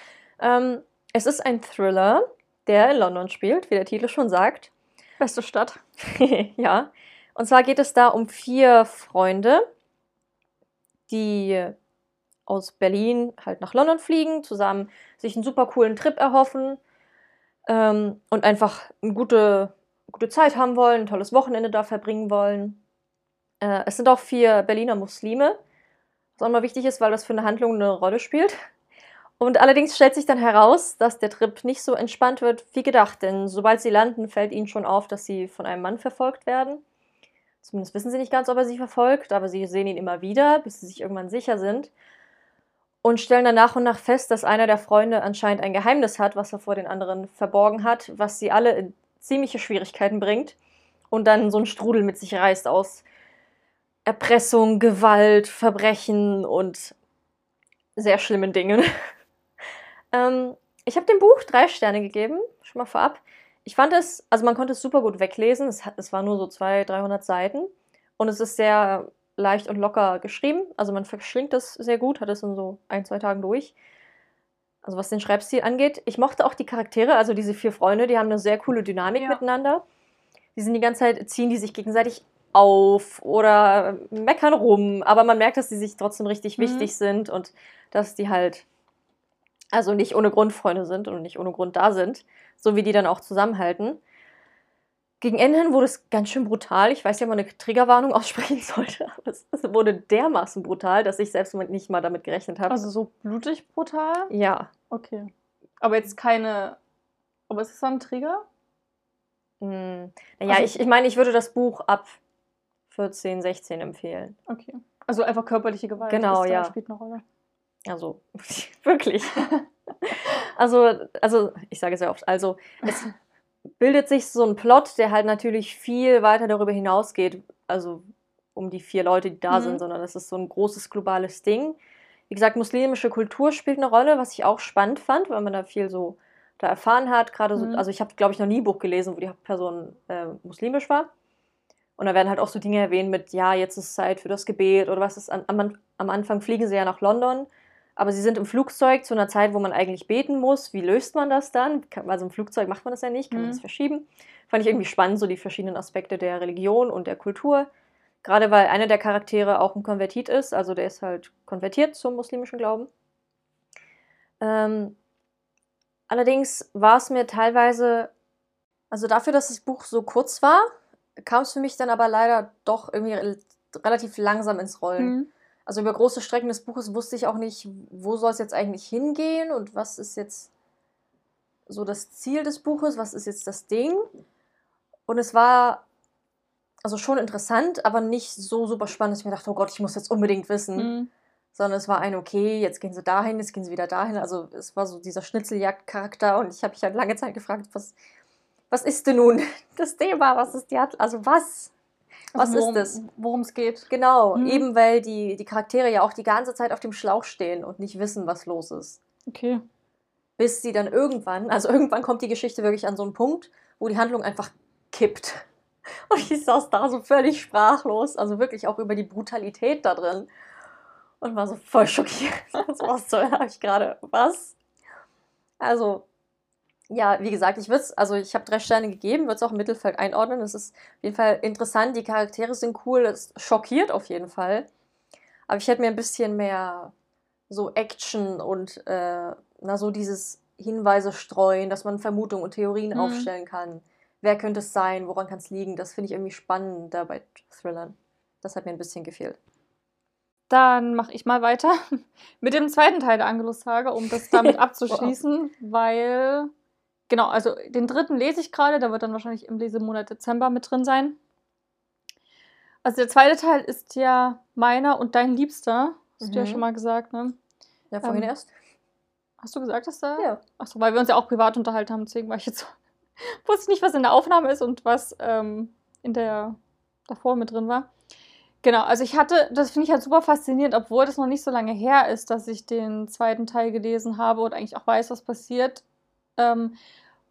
Ähm, es ist ein Thriller, der in London spielt, wie der Titel schon sagt. Beste Stadt. <laughs> ja. Und zwar geht es da um vier Freunde, die aus Berlin halt nach London fliegen, zusammen sich einen super coolen Trip erhoffen ähm, und einfach eine gute, gute Zeit haben wollen, ein tolles Wochenende da verbringen wollen. Äh, es sind auch vier Berliner Muslime, was auch mal wichtig ist, weil das für eine Handlung eine Rolle spielt. Und allerdings stellt sich dann heraus, dass der Trip nicht so entspannt wird wie gedacht, denn sobald sie landen, fällt ihnen schon auf, dass sie von einem Mann verfolgt werden. Zumindest wissen sie nicht ganz, ob er sie verfolgt, aber sie sehen ihn immer wieder, bis sie sich irgendwann sicher sind. Und stellen dann nach und nach fest, dass einer der Freunde anscheinend ein Geheimnis hat, was er vor den anderen verborgen hat, was sie alle in ziemliche Schwierigkeiten bringt und dann so ein Strudel mit sich reißt aus Erpressung, Gewalt, Verbrechen und sehr schlimmen Dingen. <laughs> ähm, ich habe dem Buch drei Sterne gegeben, schon mal vorab. Ich fand es, also man konnte es super gut weglesen. Es, hat, es war nur so 200, 300 Seiten. Und es ist sehr leicht und locker geschrieben. Also man verschlingt das sehr gut, hat es in so ein, zwei Tagen durch. Also was den Schreibstil angeht. Ich mochte auch die Charaktere, also diese vier Freunde, die haben eine sehr coole Dynamik ja. miteinander. Die sind die ganze Zeit, ziehen die sich gegenseitig auf oder meckern rum, aber man merkt, dass die sich trotzdem richtig mhm. wichtig sind und dass die halt also nicht ohne Grund Freunde sind und nicht ohne Grund da sind, so wie die dann auch zusammenhalten. Gegen Ende hin wurde es ganz schön brutal. Ich weiß ja, ob man eine Triggerwarnung <laughs> aussprechen sollte, aber es wurde dermaßen brutal, dass ich selbst nicht mal damit gerechnet habe. Also so blutig brutal? Ja. Okay. Aber jetzt keine. Aber ist es dann ein Trigger? Hm. Naja, also, ich, ich meine, ich würde das Buch ab 14, 16 empfehlen. Okay. Also einfach körperliche Gewalt. Genau, ja. spielt eine Rolle. Also, <laughs> wirklich. also, also, ich sage es ja oft, also es <laughs> bildet sich so ein Plot, der halt natürlich viel weiter darüber hinausgeht, also um die vier Leute, die da mhm. sind, sondern es ist so ein großes globales Ding. Wie gesagt, muslimische Kultur spielt eine Rolle, was ich auch spannend fand, weil man da viel so da erfahren hat. Gerade so, mhm. also ich habe, glaube ich, noch nie ein Buch gelesen, wo die Person äh, muslimisch war. Und da werden halt auch so Dinge erwähnt mit, ja, jetzt ist Zeit für das Gebet oder was ist an, am, am Anfang fliegen sie ja nach London aber sie sind im Flugzeug zu einer Zeit, wo man eigentlich beten muss. Wie löst man das dann? Also im Flugzeug macht man das ja nicht, kann mhm. man das verschieben. Fand ich irgendwie spannend, so die verschiedenen Aspekte der Religion und der Kultur. Gerade weil einer der Charaktere auch ein Konvertit ist, also der ist halt konvertiert zum muslimischen Glauben. Ähm, allerdings war es mir teilweise, also dafür, dass das Buch so kurz war, kam es für mich dann aber leider doch irgendwie relativ langsam ins Rollen. Mhm also über große Strecken des Buches wusste ich auch nicht, wo soll es jetzt eigentlich hingehen und was ist jetzt so das Ziel des Buches, was ist jetzt das Ding. Und es war also schon interessant, aber nicht so super spannend, dass ich mir dachte, oh Gott, ich muss jetzt unbedingt wissen. Mhm. Sondern es war ein, okay, jetzt gehen sie dahin, jetzt gehen sie wieder dahin. Also es war so dieser Schnitzeljagd-Charakter und ich habe mich halt lange Zeit gefragt, was, was ist denn nun das Thema? Was ist die, also was? Was also worum, ist es? Worum es geht. Genau, mhm. eben weil die, die Charaktere ja auch die ganze Zeit auf dem Schlauch stehen und nicht wissen, was los ist. Okay. Bis sie dann irgendwann, also irgendwann kommt die Geschichte wirklich an so einen Punkt, wo die Handlung einfach kippt. <laughs> Und ich saß da so völlig sprachlos, also wirklich auch über die Brutalität da drin. Und war so voll schockiert. <laughs> was soll ich gerade? Was? Also, ja, wie gesagt, ich würde also ich habe drei Sterne gegeben, würde es auch im Mittelfeld einordnen. Es ist auf jeden Fall interessant, die Charaktere sind cool, es schockiert auf jeden Fall. Aber ich hätte mir ein bisschen mehr so Action und äh, na, so dieses Hinweise streuen, dass man Vermutungen und Theorien mhm. aufstellen kann. Wer könnte es sein? Woran kann es liegen? Das finde ich irgendwie spannend da bei Thrillern. Das hat mir ein bisschen gefehlt. Dann mache ich mal weiter <laughs> mit dem zweiten Teil der Angelus-Sage, um das damit <laughs> abzuschließen, weil Genau, also den dritten lese ich gerade, der wird dann wahrscheinlich im Lesemonat Dezember mit drin sein. Also der zweite Teil ist ja meiner und dein Liebster. Hast mhm. du ja mhm. schon mal gesagt, ne? Ja, vorhin ähm, erst. Hast du gesagt, dass da? Ja. Achso, weil wir uns ja auch privat unterhalten haben, deswegen war ich jetzt <laughs> wusste nicht, was in der Aufnahme ist und was ähm, in der davor mit drin war. Genau, also ich hatte, das finde ich halt super faszinierend, obwohl das noch nicht so lange her ist, dass ich den zweiten Teil gelesen habe und eigentlich auch weiß, was passiert. Ähm,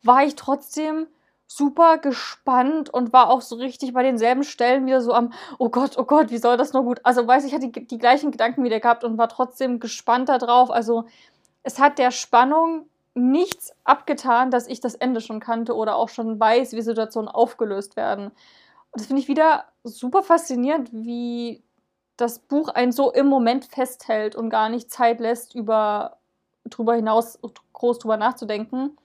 war ich trotzdem super gespannt und war auch so richtig bei denselben Stellen wieder so am, oh Gott, oh Gott, wie soll das nur gut? Also weiß ich, hatte die, die gleichen Gedanken wieder gehabt und war trotzdem gespannt darauf. Also es hat der Spannung nichts abgetan, dass ich das Ende schon kannte oder auch schon weiß, wie Situationen aufgelöst werden. Und das finde ich wieder super faszinierend, wie das Buch einen so im Moment festhält und gar nicht Zeit lässt, über drüber hinaus groß drüber nachzudenken.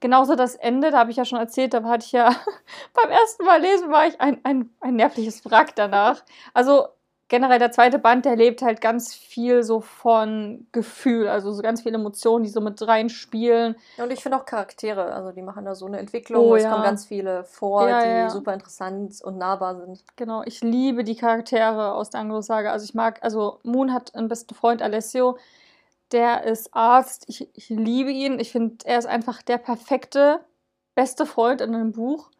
Genauso das Ende, da habe ich ja schon erzählt, da hatte ich ja <laughs> beim ersten Mal lesen, war ich ein, ein, ein nervliches Wrack danach. Also generell der zweite Band, der lebt halt ganz viel so von Gefühl, also so ganz viele Emotionen, die so mit reinspielen. Und ich finde auch Charaktere, also die machen da so eine Entwicklung. Oh, es ja. kommen ganz viele vor, ja, die ja. super interessant und nahbar sind. Genau, ich liebe die Charaktere aus der Anglo-Saga. Also ich mag, also Moon hat einen besten Freund, Alessio, der ist Arzt. Ich, ich liebe ihn. Ich finde, er ist einfach der perfekte, beste Freund in einem Buch.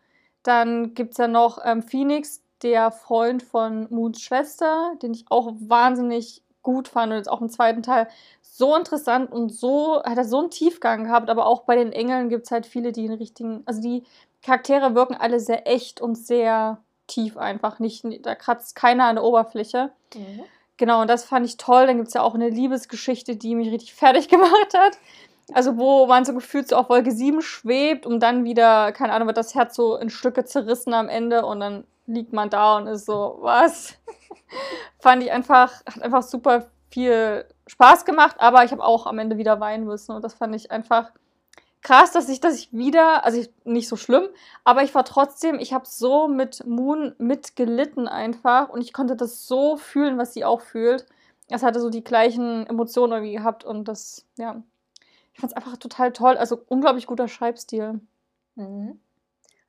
Dann gibt es ja noch ähm, Phoenix, der Freund von Moons Schwester, den ich auch wahnsinnig gut fand und jetzt auch im zweiten Teil so interessant und so hat er so einen Tiefgang gehabt, aber auch bei den Engeln gibt es halt viele, die den richtigen, also die Charaktere wirken alle sehr echt und sehr tief einfach, nicht, da kratzt keiner an der Oberfläche. Mhm. Genau, und das fand ich toll. Dann gibt es ja auch eine Liebesgeschichte, die mich richtig fertig <laughs> gemacht hat. Also, wo man so gefühlt so auf Wolke 7 schwebt, um dann wieder, keine Ahnung, wird das Herz so in Stücke zerrissen am Ende und dann liegt man da und ist so, was? <laughs> Fand ich einfach, hat einfach super viel Spaß gemacht, aber ich habe auch am Ende wieder weinen müssen und das fand ich einfach krass, dass ich, ich wieder, also ich, nicht so schlimm, aber ich war trotzdem, ich habe so mit Moon mitgelitten einfach und ich konnte das so fühlen, was sie auch fühlt. Es hatte so die gleichen Emotionen irgendwie gehabt und das, ja, ich fand es einfach total toll. Also unglaublich guter Schreibstil. Mhm.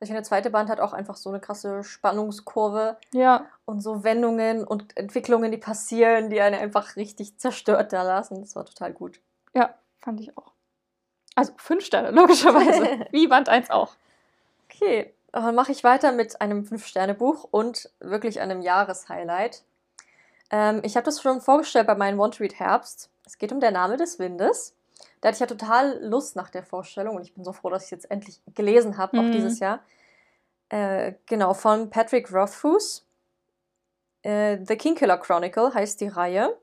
Ich finde, der zweite Band hat auch einfach so eine krasse Spannungskurve. Ja. Und so Wendungen und Entwicklungen, die passieren, die einen einfach richtig zerstört da lassen. Das war total gut. Ja, fand ich auch. Also fünf Sterne, logischerweise. <laughs> Wie Band 1 auch. Okay, dann mache ich weiter mit einem Fünf-Sterne-Buch und wirklich einem Jahreshighlight. Ähm, ich habe das schon vorgestellt bei meinem Want to Read Herbst. Es geht um Der Name des Windes. Da hatte ich ja total Lust nach der Vorstellung und ich bin so froh, dass ich es jetzt endlich gelesen habe, mhm. auch dieses Jahr. Äh, genau, von Patrick Rothfuss. Äh, The Kingkiller Chronicle heißt die Reihe.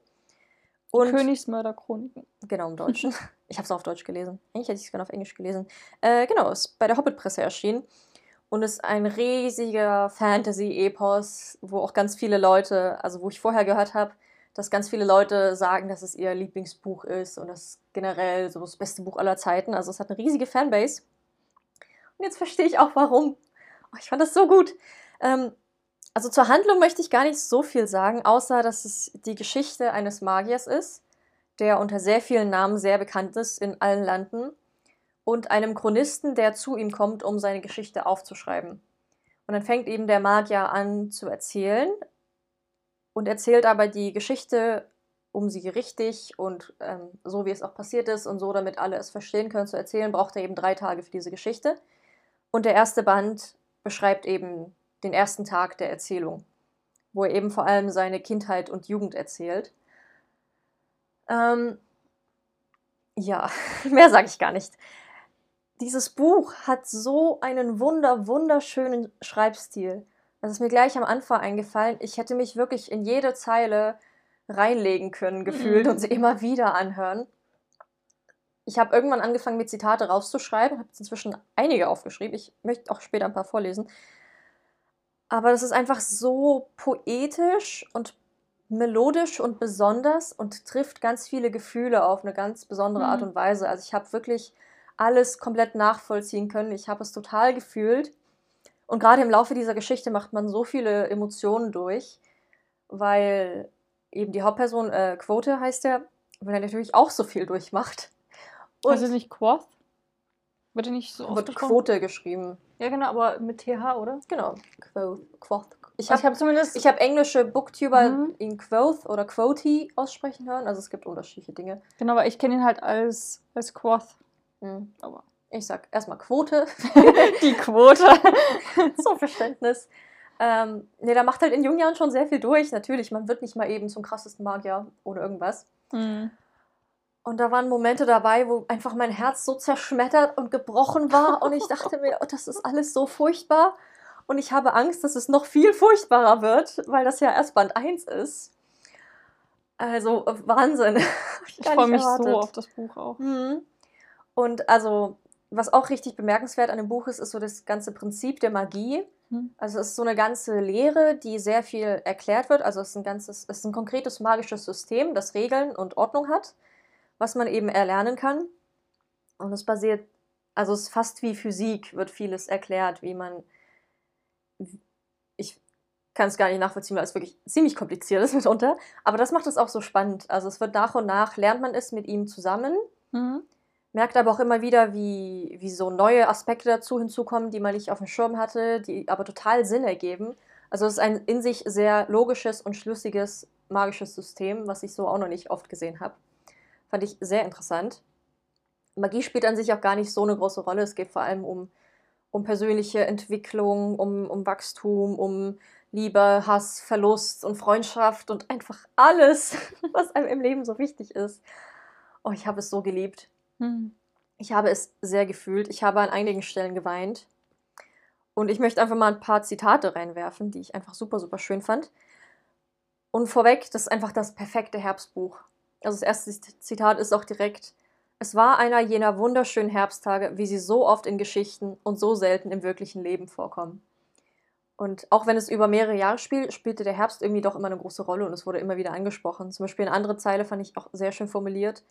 Und Königsmörder-Chroniken. Genau, im Deutschen. <laughs> ich habe es auf Deutsch gelesen. Eigentlich hätte ich es gerne auf Englisch gelesen. Äh, genau, ist bei der Hobbit-Presse erschienen und ist ein riesiger Fantasy-Epos, wo auch ganz viele Leute, also wo ich vorher gehört habe, dass ganz viele Leute sagen, dass es ihr Lieblingsbuch ist und das generell so das beste Buch aller Zeiten. Also es hat eine riesige Fanbase. Und jetzt verstehe ich auch warum. Oh, ich fand das so gut. Ähm, also zur Handlung möchte ich gar nicht so viel sagen, außer dass es die Geschichte eines Magiers ist, der unter sehr vielen Namen sehr bekannt ist in allen Landen und einem Chronisten, der zu ihm kommt, um seine Geschichte aufzuschreiben. Und dann fängt eben der Magier an zu erzählen, und erzählt aber die Geschichte, um sie richtig und ähm, so wie es auch passiert ist und so, damit alle es verstehen können, zu erzählen, braucht er eben drei Tage für diese Geschichte. Und der erste Band beschreibt eben den ersten Tag der Erzählung, wo er eben vor allem seine Kindheit und Jugend erzählt. Ähm, ja, <laughs> mehr sage ich gar nicht. Dieses Buch hat so einen wunder, wunderschönen Schreibstil. Das ist mir gleich am Anfang eingefallen. Ich hätte mich wirklich in jede Zeile reinlegen können, gefühlt, mhm. und sie immer wieder anhören. Ich habe irgendwann angefangen, mir Zitate rauszuschreiben, habe inzwischen einige aufgeschrieben. Ich möchte auch später ein paar vorlesen. Aber das ist einfach so poetisch und melodisch und besonders und trifft ganz viele Gefühle auf eine ganz besondere Art mhm. und Weise. Also ich habe wirklich alles komplett nachvollziehen können. Ich habe es total gefühlt. Und gerade im Laufe dieser Geschichte macht man so viele Emotionen durch, weil eben die Hauptperson, äh, Quote heißt er, weil er natürlich auch so viel durchmacht. Und also nicht Quoth? Wird nicht so oft Wird Quote geschrieben. Ja, genau, aber mit TH, oder? Genau. Quoth. Ich habe hab zumindest. Ich habe englische Booktuber mhm. ihn Quoth oder Quoty aussprechen hören. Also es gibt unterschiedliche Dinge. Genau, aber ich kenne ihn halt als, als Quoth. Mhm. Aber ich sag erstmal Quote. <laughs> Die Quote. <laughs> so Verständnis. Ähm, ne, da macht halt in jungen Jahren schon sehr viel durch. Natürlich, man wird nicht mal eben zum krassesten Magier oder irgendwas. Mhm. Und da waren Momente dabei, wo einfach mein Herz so zerschmettert und gebrochen war. Und ich dachte mir, oh, das ist alles so furchtbar. Und ich habe Angst, dass es noch viel furchtbarer wird, weil das ja erst Band 1 ist. Also Wahnsinn. <laughs> Ich, ich freue mich erwartet. so auf das Buch auch. Mhm. Und also, was auch richtig bemerkenswert an dem Buch ist, ist so das ganze Prinzip der Magie. Hm. Also es ist so eine ganze Lehre, die sehr viel erklärt wird. Also es ist ein ganzes, es ist ein konkretes magisches System, das Regeln und Ordnung hat, was man eben erlernen kann. Und es basiert, also es ist fast wie Physik, wird vieles erklärt, wie man, ich kann es gar nicht nachvollziehen, weil es wirklich ziemlich kompliziert ist <laughs> mitunter. Aber das macht es auch so spannend. Also es wird nach und nach, lernt man es mit ihm zusammen, Mhm. merkt aber auch immer wieder, wie, wie so neue Aspekte dazu hinzukommen, die man nicht auf dem Schirm hatte, die aber total Sinn ergeben. Also es ist ein in sich sehr logisches und schlüssiges magisches System, was ich so auch noch nicht oft gesehen habe. Fand ich sehr interessant. Magie spielt an sich auch gar nicht so eine große Rolle. Es geht vor allem um, um persönliche Entwicklung, um, um Wachstum, um Liebe, Hass, Verlust und Freundschaft und einfach alles, <laughs> was einem im Leben so wichtig ist. Oh, ich habe es so geliebt. Hm. Ich habe es sehr gefühlt. Ich habe an einigen Stellen geweint. Und ich möchte einfach mal ein paar Zitate reinwerfen, die ich einfach super, super schön fand. Und vorweg, das ist einfach das perfekte Herbstbuch. Also das erste Zitat ist auch direkt, es war einer jener wunderschönen Herbsttage, wie sie so oft in Geschichten und so selten im wirklichen Leben vorkommen. Und auch wenn es über mehrere Jahre spielt, spielte der Herbst irgendwie doch immer eine große Rolle und es wurde immer wieder angesprochen. Zum Beispiel eine andere Zeile fand ich auch sehr schön formuliert.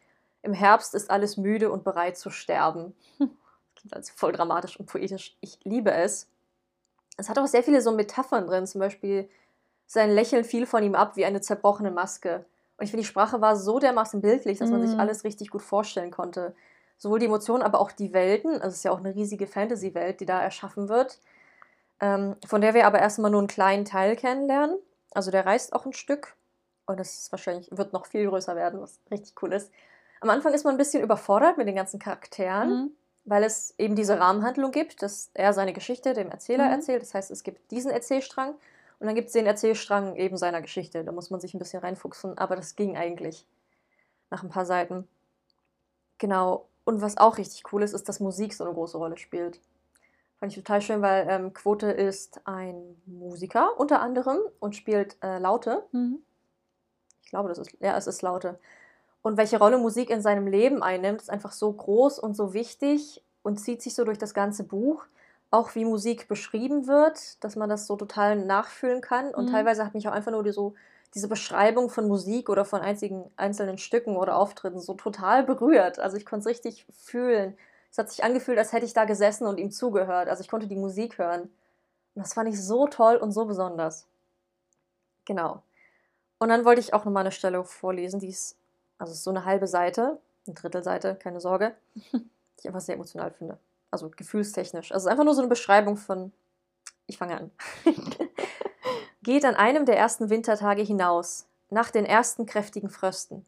Im Herbst ist alles müde und bereit zu sterben. Das klingt also voll dramatisch und poetisch. Ich liebe es. Es hat auch sehr viele so Metaphern drin. Zum Beispiel sein Lächeln fiel von ihm ab wie eine zerbrochene Maske. Und ich finde, die Sprache war so dermaßen bildlich, dass man sich Mm. alles richtig gut vorstellen konnte. Sowohl die Emotionen, aber auch die Welten. Also es ist ja auch eine riesige Fantasy-Welt, die da erschaffen wird. Ähm, von der wir aber erstmal nur einen kleinen Teil kennenlernen. Also der reist auch ein Stück. Und das ist wahrscheinlich, wird noch viel größer werden, was richtig cool ist. Am Anfang ist man ein bisschen überfordert mit den ganzen Charakteren, Hm. weil es eben diese Rahmenhandlung gibt, dass er seine Geschichte dem Erzähler Mhm. erzählt. Das heißt, es gibt diesen Erzählstrang und dann gibt es den Erzählstrang eben seiner Geschichte. Da muss man sich ein bisschen reinfuchsen, aber das ging eigentlich nach ein paar Seiten. Genau. Und was auch richtig cool ist, ist, dass Musik so eine große Rolle spielt. Fand ich total schön, weil ähm, Quote ist ein Musiker unter anderem und spielt äh, Laute. Hm. Ich glaube, das ist, ja, es ist Laute. Und welche Rolle Musik in seinem Leben einnimmt, ist einfach so groß und so wichtig und zieht sich so durch das ganze Buch. Auch wie Musik beschrieben wird, dass man das so total nachfühlen kann. Und Mhm. teilweise hat mich auch einfach nur die, so, diese Beschreibung von Musik oder von einzigen, einzelnen Stücken oder Auftritten so total berührt. Also ich konnte es richtig fühlen. Es hat sich angefühlt, als hätte ich da gesessen und ihm zugehört. Also ich konnte die Musik hören. Und das fand ich so toll und so besonders. Genau. Und dann wollte ich auch nochmal eine Stelle vorlesen, die ist, also ist so eine halbe Seite, eine Drittelseite, keine Sorge, <laughs> die ich einfach sehr emotional finde. Also gefühlstechnisch. Also es ist einfach nur so eine Beschreibung von, ich fange an. <laughs> Geht an einem der ersten Wintertage hinaus, nach den ersten kräftigen Frösten.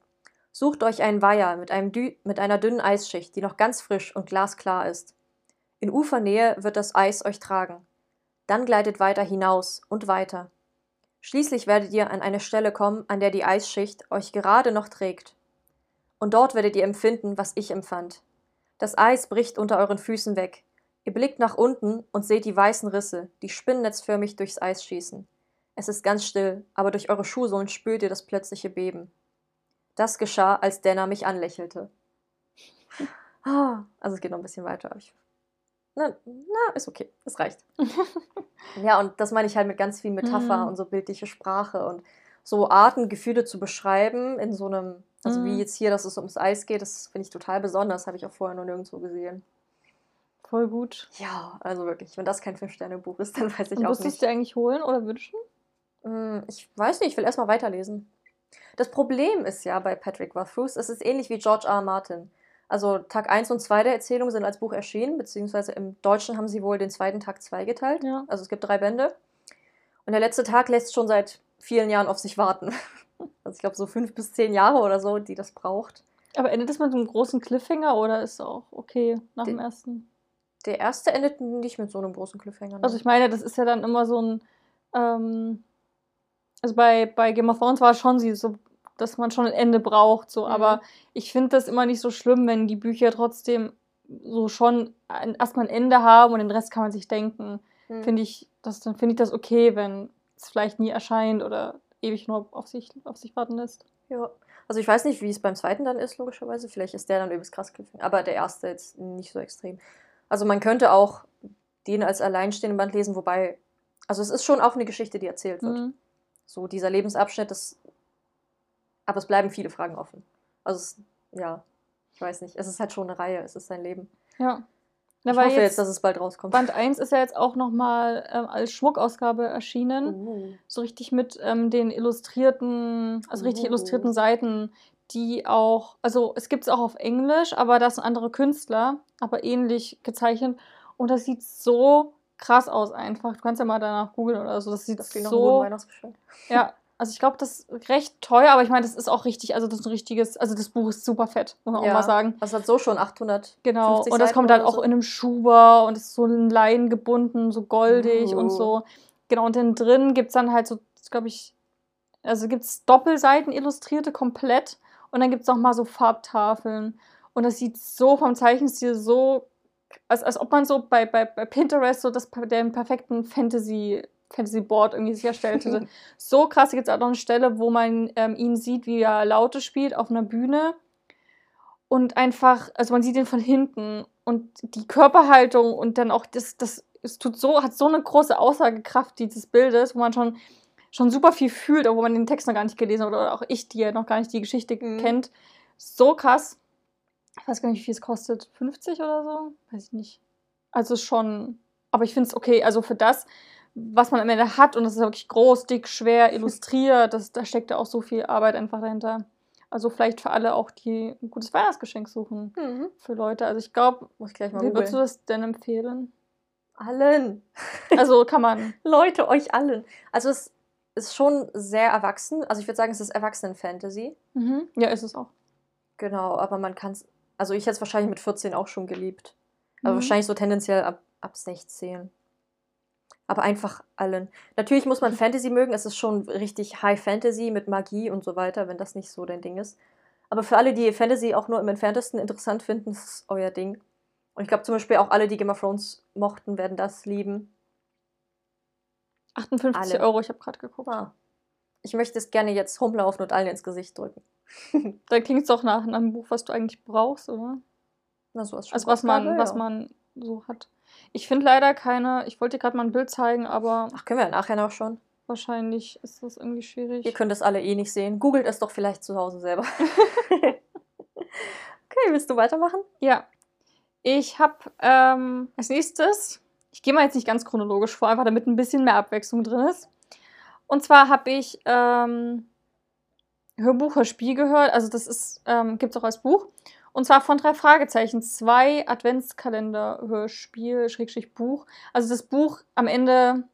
Sucht euch einen Weiher mit, einem Dü mit einer dünnen Eisschicht, die noch ganz frisch und glasklar ist. In Ufernähe wird das Eis euch tragen. Dann gleitet weiter hinaus und weiter. Schließlich werdet ihr an eine Stelle kommen, an der die Eisschicht euch gerade noch trägt. Und dort werdet ihr empfinden, was ich empfand. Das Eis bricht unter euren Füßen weg. Ihr blickt nach unten und seht die weißen Risse, die spinnnetzförmig durchs Eis schießen. Es ist ganz still, aber durch eure Schuhsohlen spürt ihr das plötzliche Beben. Das geschah, als Denner mich anlächelte. Ah, Also es geht noch ein bisschen weiter. aber Ich, na, na, ist okay. Es reicht. <laughs> Ja, und das meine ich halt mit ganz viel Metapher Mhm. und so bildliche Sprache und so Arten, Gefühle zu beschreiben in so einem, also wie Mhm. jetzt hier, dass es ums Eis geht, das finde ich total besonders, habe ich auch vorher noch nirgendwo gesehen. Voll gut. Ja, also wirklich, wenn das kein Fünf-Sterne-Buch ist, <laughs> dann weiß ich Und auch wirst du es nicht. dir eigentlich holen oder wünschen? Hm, Ich weiß nicht, ich will erstmal weiterlesen. Das Problem ist ja bei Patrick Rothfuss, es ist ähnlich wie George R. R. Martin. Also Tag 1 und 2 der Erzählung sind als Buch erschienen, beziehungsweise im Deutschen haben sie wohl den zweiten Tag 2 geteilt. Ja. Also es gibt drei Bände. Und der letzte Tag lässt schon seit vielen Jahren auf sich warten. <laughs> Also ich glaube so fünf bis zehn Jahre oder so, die das braucht. Aber endet das mit einem großen Cliffhanger oder ist auch okay nach dem Den- ersten? Der erste endet nicht mit so einem großen Cliffhanger. ne? Also ich meine, das ist ja dann immer so ein. Ähm, also bei, bei Game of Thrones war es schon sie so, dass man schon ein Ende braucht, so, Mhm. aber ich finde das immer nicht so schlimm, wenn die Bücher trotzdem so schon ein, erstmal ein Ende haben und den Rest kann man sich denken. Hm. Finde ich, das, dann finde ich das okay, wenn es vielleicht nie erscheint oder ewig nur auf sich, auf sich warten lässt. Ja. Also ich weiß nicht, wie es beim zweiten dann ist, logischerweise. Vielleicht ist der dann übelst krass Cliffhanger. Aber der erste jetzt nicht so extrem. Also man könnte auch den als alleinstehenden Band lesen, wobei, also es ist schon auch eine Geschichte, die erzählt wird. Mhm. So dieser Lebensabschnitt, das, aber es bleiben viele Fragen offen. Also es, ja, ich weiß nicht. Es ist halt schon eine Reihe, es ist sein Leben. Ja. Na, ich hoffe jetzt, jetzt, dass es bald rauskommt. Band 1 ist ja jetzt auch nochmal ähm, als Schmuckausgabe erschienen. Uh. So richtig mit ähm, den illustrierten, also richtig Oh. illustrierten Seiten, die auch, also es gibt es auch auf Englisch, aber das sind andere Künstler, aber ähnlich gezeichnet. Und das sieht so krass aus einfach. Du kannst ja mal danach googeln oder so. Das sieht Das so. Ja, <laughs> also ich glaube, das ist recht teuer, aber ich meine, das ist auch richtig, also das ist ein richtiges, also das Buch ist super fett, muss man Ja. auch mal sagen. Das hat so schon 800. Genau. 50 Und das Seiten kommt halt oder auch so. in einem Schuber und ist so ein Leinen gebunden, so goldig und Uh. so. Genau, und dann drin gibt es dann halt so, glaube ich, also gibt es Doppelseiten illustrierte komplett und dann gibt es nochmal so Farbtafeln. Und das sieht so vom Zeichenstil so, als, als ob man so bei, bei, bei Pinterest so das, den perfekten Fantasy, Fantasy Board irgendwie sich erstellt hätte. <laughs> so krass, gibt es auch noch eine Stelle, wo man ähm, ihn sieht, wie er Laute spielt auf einer Bühne. Und einfach, also man sieht ihn von hinten und die Körperhaltung und dann auch das, das, es tut so, hat so eine große Aussagekraft dieses Bildes, wo man schon, schon super viel fühlt, obwohl man den Text noch gar nicht gelesen hat oder auch ich, die ja noch gar nicht die Geschichte Mhm. kennt. So krass. Ich weiß gar nicht, wie viel es kostet. 50 oder so? Weiß ich nicht. Also schon, aber ich finde es okay. Also für das, was man am Ende hat, und das ist wirklich groß, dick, schwer, <laughs> illustriert, das, da steckt ja auch so viel Arbeit einfach dahinter. Also vielleicht für alle auch, die ein gutes Weihnachtsgeschenk suchen. Mhm. Für Leute. Also ich glaube, Muss ich gleich mal wie würdest du das denn empfehlen? Allen. <laughs> Also kann man. Leute, euch allen. Also es ist schon sehr erwachsen. Also ich würde sagen, es ist Erwachsenen-Fantasy. Mhm. Ja, ist es auch. Genau, aber man kann es. Also ich hätte es wahrscheinlich mit 14 auch schon geliebt. Aber Mhm. wahrscheinlich so tendenziell ab, ab 16. Aber einfach allen. Natürlich muss man Fantasy mögen. Es ist schon richtig High Fantasy mit Magie und so weiter, wenn das nicht so dein Ding ist. Aber für alle, die Fantasy auch nur im entferntesten interessant finden, ist euer Ding. Und ich glaube zum Beispiel auch alle, die Game of Thrones mochten, werden das lieben. 58 Alle. Euro, ich habe gerade geguckt. Ah. Ich möchte es gerne jetzt rumlaufen und allen ins Gesicht drücken. <laughs> Da klingt es doch nach einem Buch, was du eigentlich brauchst, oder? Na, so als Also was man, Schmuckausgabe, was ja. man so hat. Ich finde leider keine, ich wollte dir gerade mal ein Bild zeigen, aber Ach, können wir ja nachher noch schon. wahrscheinlich ist das irgendwie schwierig. Ihr könnt es alle eh nicht sehen. Googelt es doch vielleicht zu Hause selber. <laughs> okay, willst du weitermachen? Ja. Ich habe ähm, als nächstes, ich gehe mal jetzt nicht ganz chronologisch vor, einfach damit ein bisschen mehr Abwechslung drin ist. Und zwar habe ich ähm, Hörbuch, Hörspiel gehört. Also das ist, ähm, gibt es auch als Buch. Und zwar von drei Fragezeichen. Zwei Adventskalender-Hörspiel, Schrägstrich Buch. Also das Buch am Ende,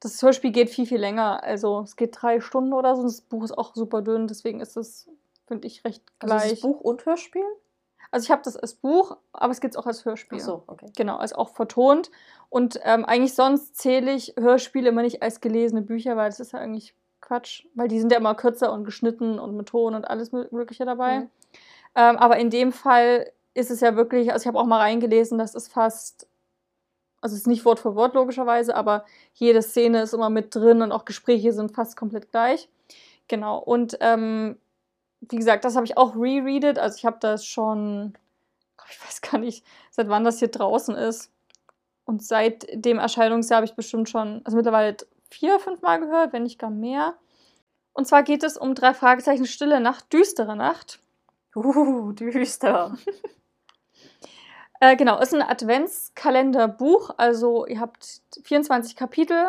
das Hörspiel geht viel, viel länger. Also es geht drei Stunden oder so. Das Buch ist auch super dünn, deswegen ist es, finde ich, recht Also gleich. ist Buch und Hörspiel? Also ich habe das als Buch, aber es gibt es auch als Hörspiel. Ach so, okay. Genau, also auch vertont. Und ähm, eigentlich sonst zähle ich Hörspiele immer nicht als gelesene Bücher, weil das ist ja eigentlich Quatsch. Weil die sind ja immer kürzer und geschnitten und mit Ton und alles Mö- Mögliche dabei. Mhm. Ähm, aber in dem Fall ist es ja wirklich, also ich habe auch mal reingelesen, das ist fast, also es ist nicht Wort für Wort logischerweise, aber jede Szene ist immer mit drin und auch Gespräche sind fast komplett gleich. Genau, und ähm, wie gesagt, das habe ich auch rereadet, also ich habe das schon, ich weiß gar nicht, seit wann das hier draußen ist. Und seit dem Erscheinungsjahr habe ich bestimmt schon, also mittlerweile vier, fünf Mal gehört, wenn nicht gar mehr. Und zwar geht es um drei Fragezeichen Stille Nacht, düstere Nacht. Uh, düster. Äh, genau, ist ein Adventskalenderbuch. Also ihr habt 24 Kapitel,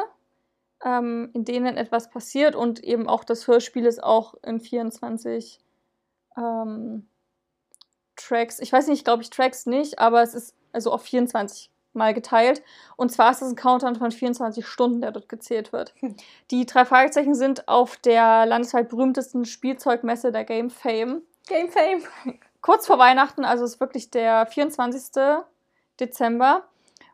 ähm, in denen etwas passiert und eben auch das Hörspiel ist auch in 24 ähm, Tracks. Ich weiß nicht, glaube ich Tracks nicht, aber es ist also auf 24 mal geteilt. Und zwar ist es ein Countdown von 24 Stunden, der dort gezählt wird. Hm. Die drei Fragezeichen sind auf der landesweit berühmtesten Spielzeugmesse der Game Fame Game Fame. <laughs> kurz vor Weihnachten, also ist wirklich der 24. Dezember.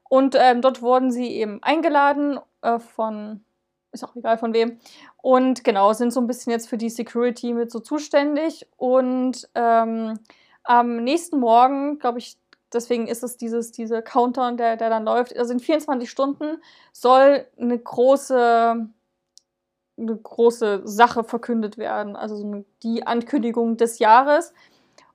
Und ähm, dort wurden sie eben eingeladen äh, von, ist auch egal von wem. Und genau, sind so ein bisschen jetzt für die Security mit so zuständig. Und ähm, am nächsten Morgen, glaube ich, deswegen ist es dieses, diese Countdown, der, der dann läuft, also in 24 Stunden soll eine große eine große Sache verkündet werden, also so eine, die Ankündigung des Jahres.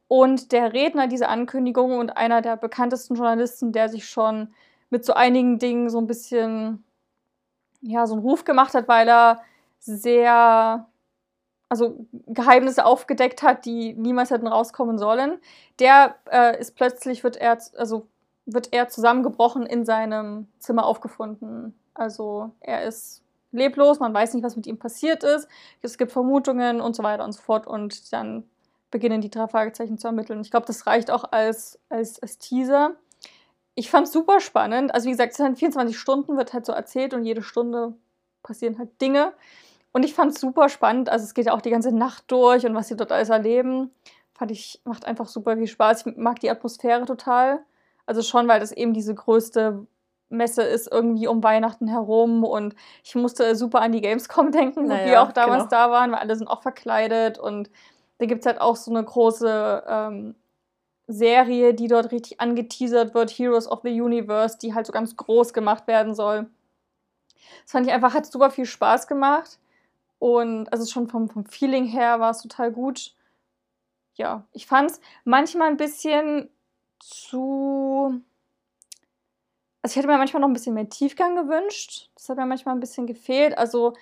Und der Redner dieser Ankündigung und einer der bekanntesten Journalisten, der sich schon mit so einigen Dingen so ein bisschen, ja, so einen Ruf gemacht hat, weil er sehr, also Geheimnisse aufgedeckt hat, die niemals hätten rauskommen sollen. Der äh, ist plötzlich, wird er, also wird er zusammengebrochen in seinem Zimmer aufgefunden. Also er ist leblos, man weiß nicht, was mit ihm passiert ist. Es gibt Vermutungen und so weiter und so fort. Und dann beginnen die drei Fragezeichen zu ermitteln. Ich glaube, das reicht auch als, als, als Teaser. Ich fand es super spannend. Also wie gesagt, es sind 24 Stunden, wird halt so erzählt und jede Stunde passieren halt Dinge. Und ich fand es super spannend. Also es geht ja auch die ganze Nacht durch und was sie dort alles erleben. Fand ich, macht einfach super viel Spaß. Ich mag die Atmosphäre total. Also schon, weil das eben diese größte Messe ist irgendwie um Weihnachten herum und ich musste super an die Gamescom <laughs> denken, naja, wo wir auch damals genau. da waren, weil alle sind auch verkleidet und da gibt es halt auch so eine große ähm, Serie, die dort richtig angeteasert wird, Heroes of the Universe, die halt so ganz groß gemacht werden soll. Das fand ich einfach, hat super viel Spaß gemacht und also schon vom, vom Feeling her war es total gut. Ja, ich fand es manchmal ein bisschen zu also ich hätte mir manchmal noch ein bisschen mehr Tiefgang gewünscht. Das hat mir manchmal ein bisschen gefehlt. Also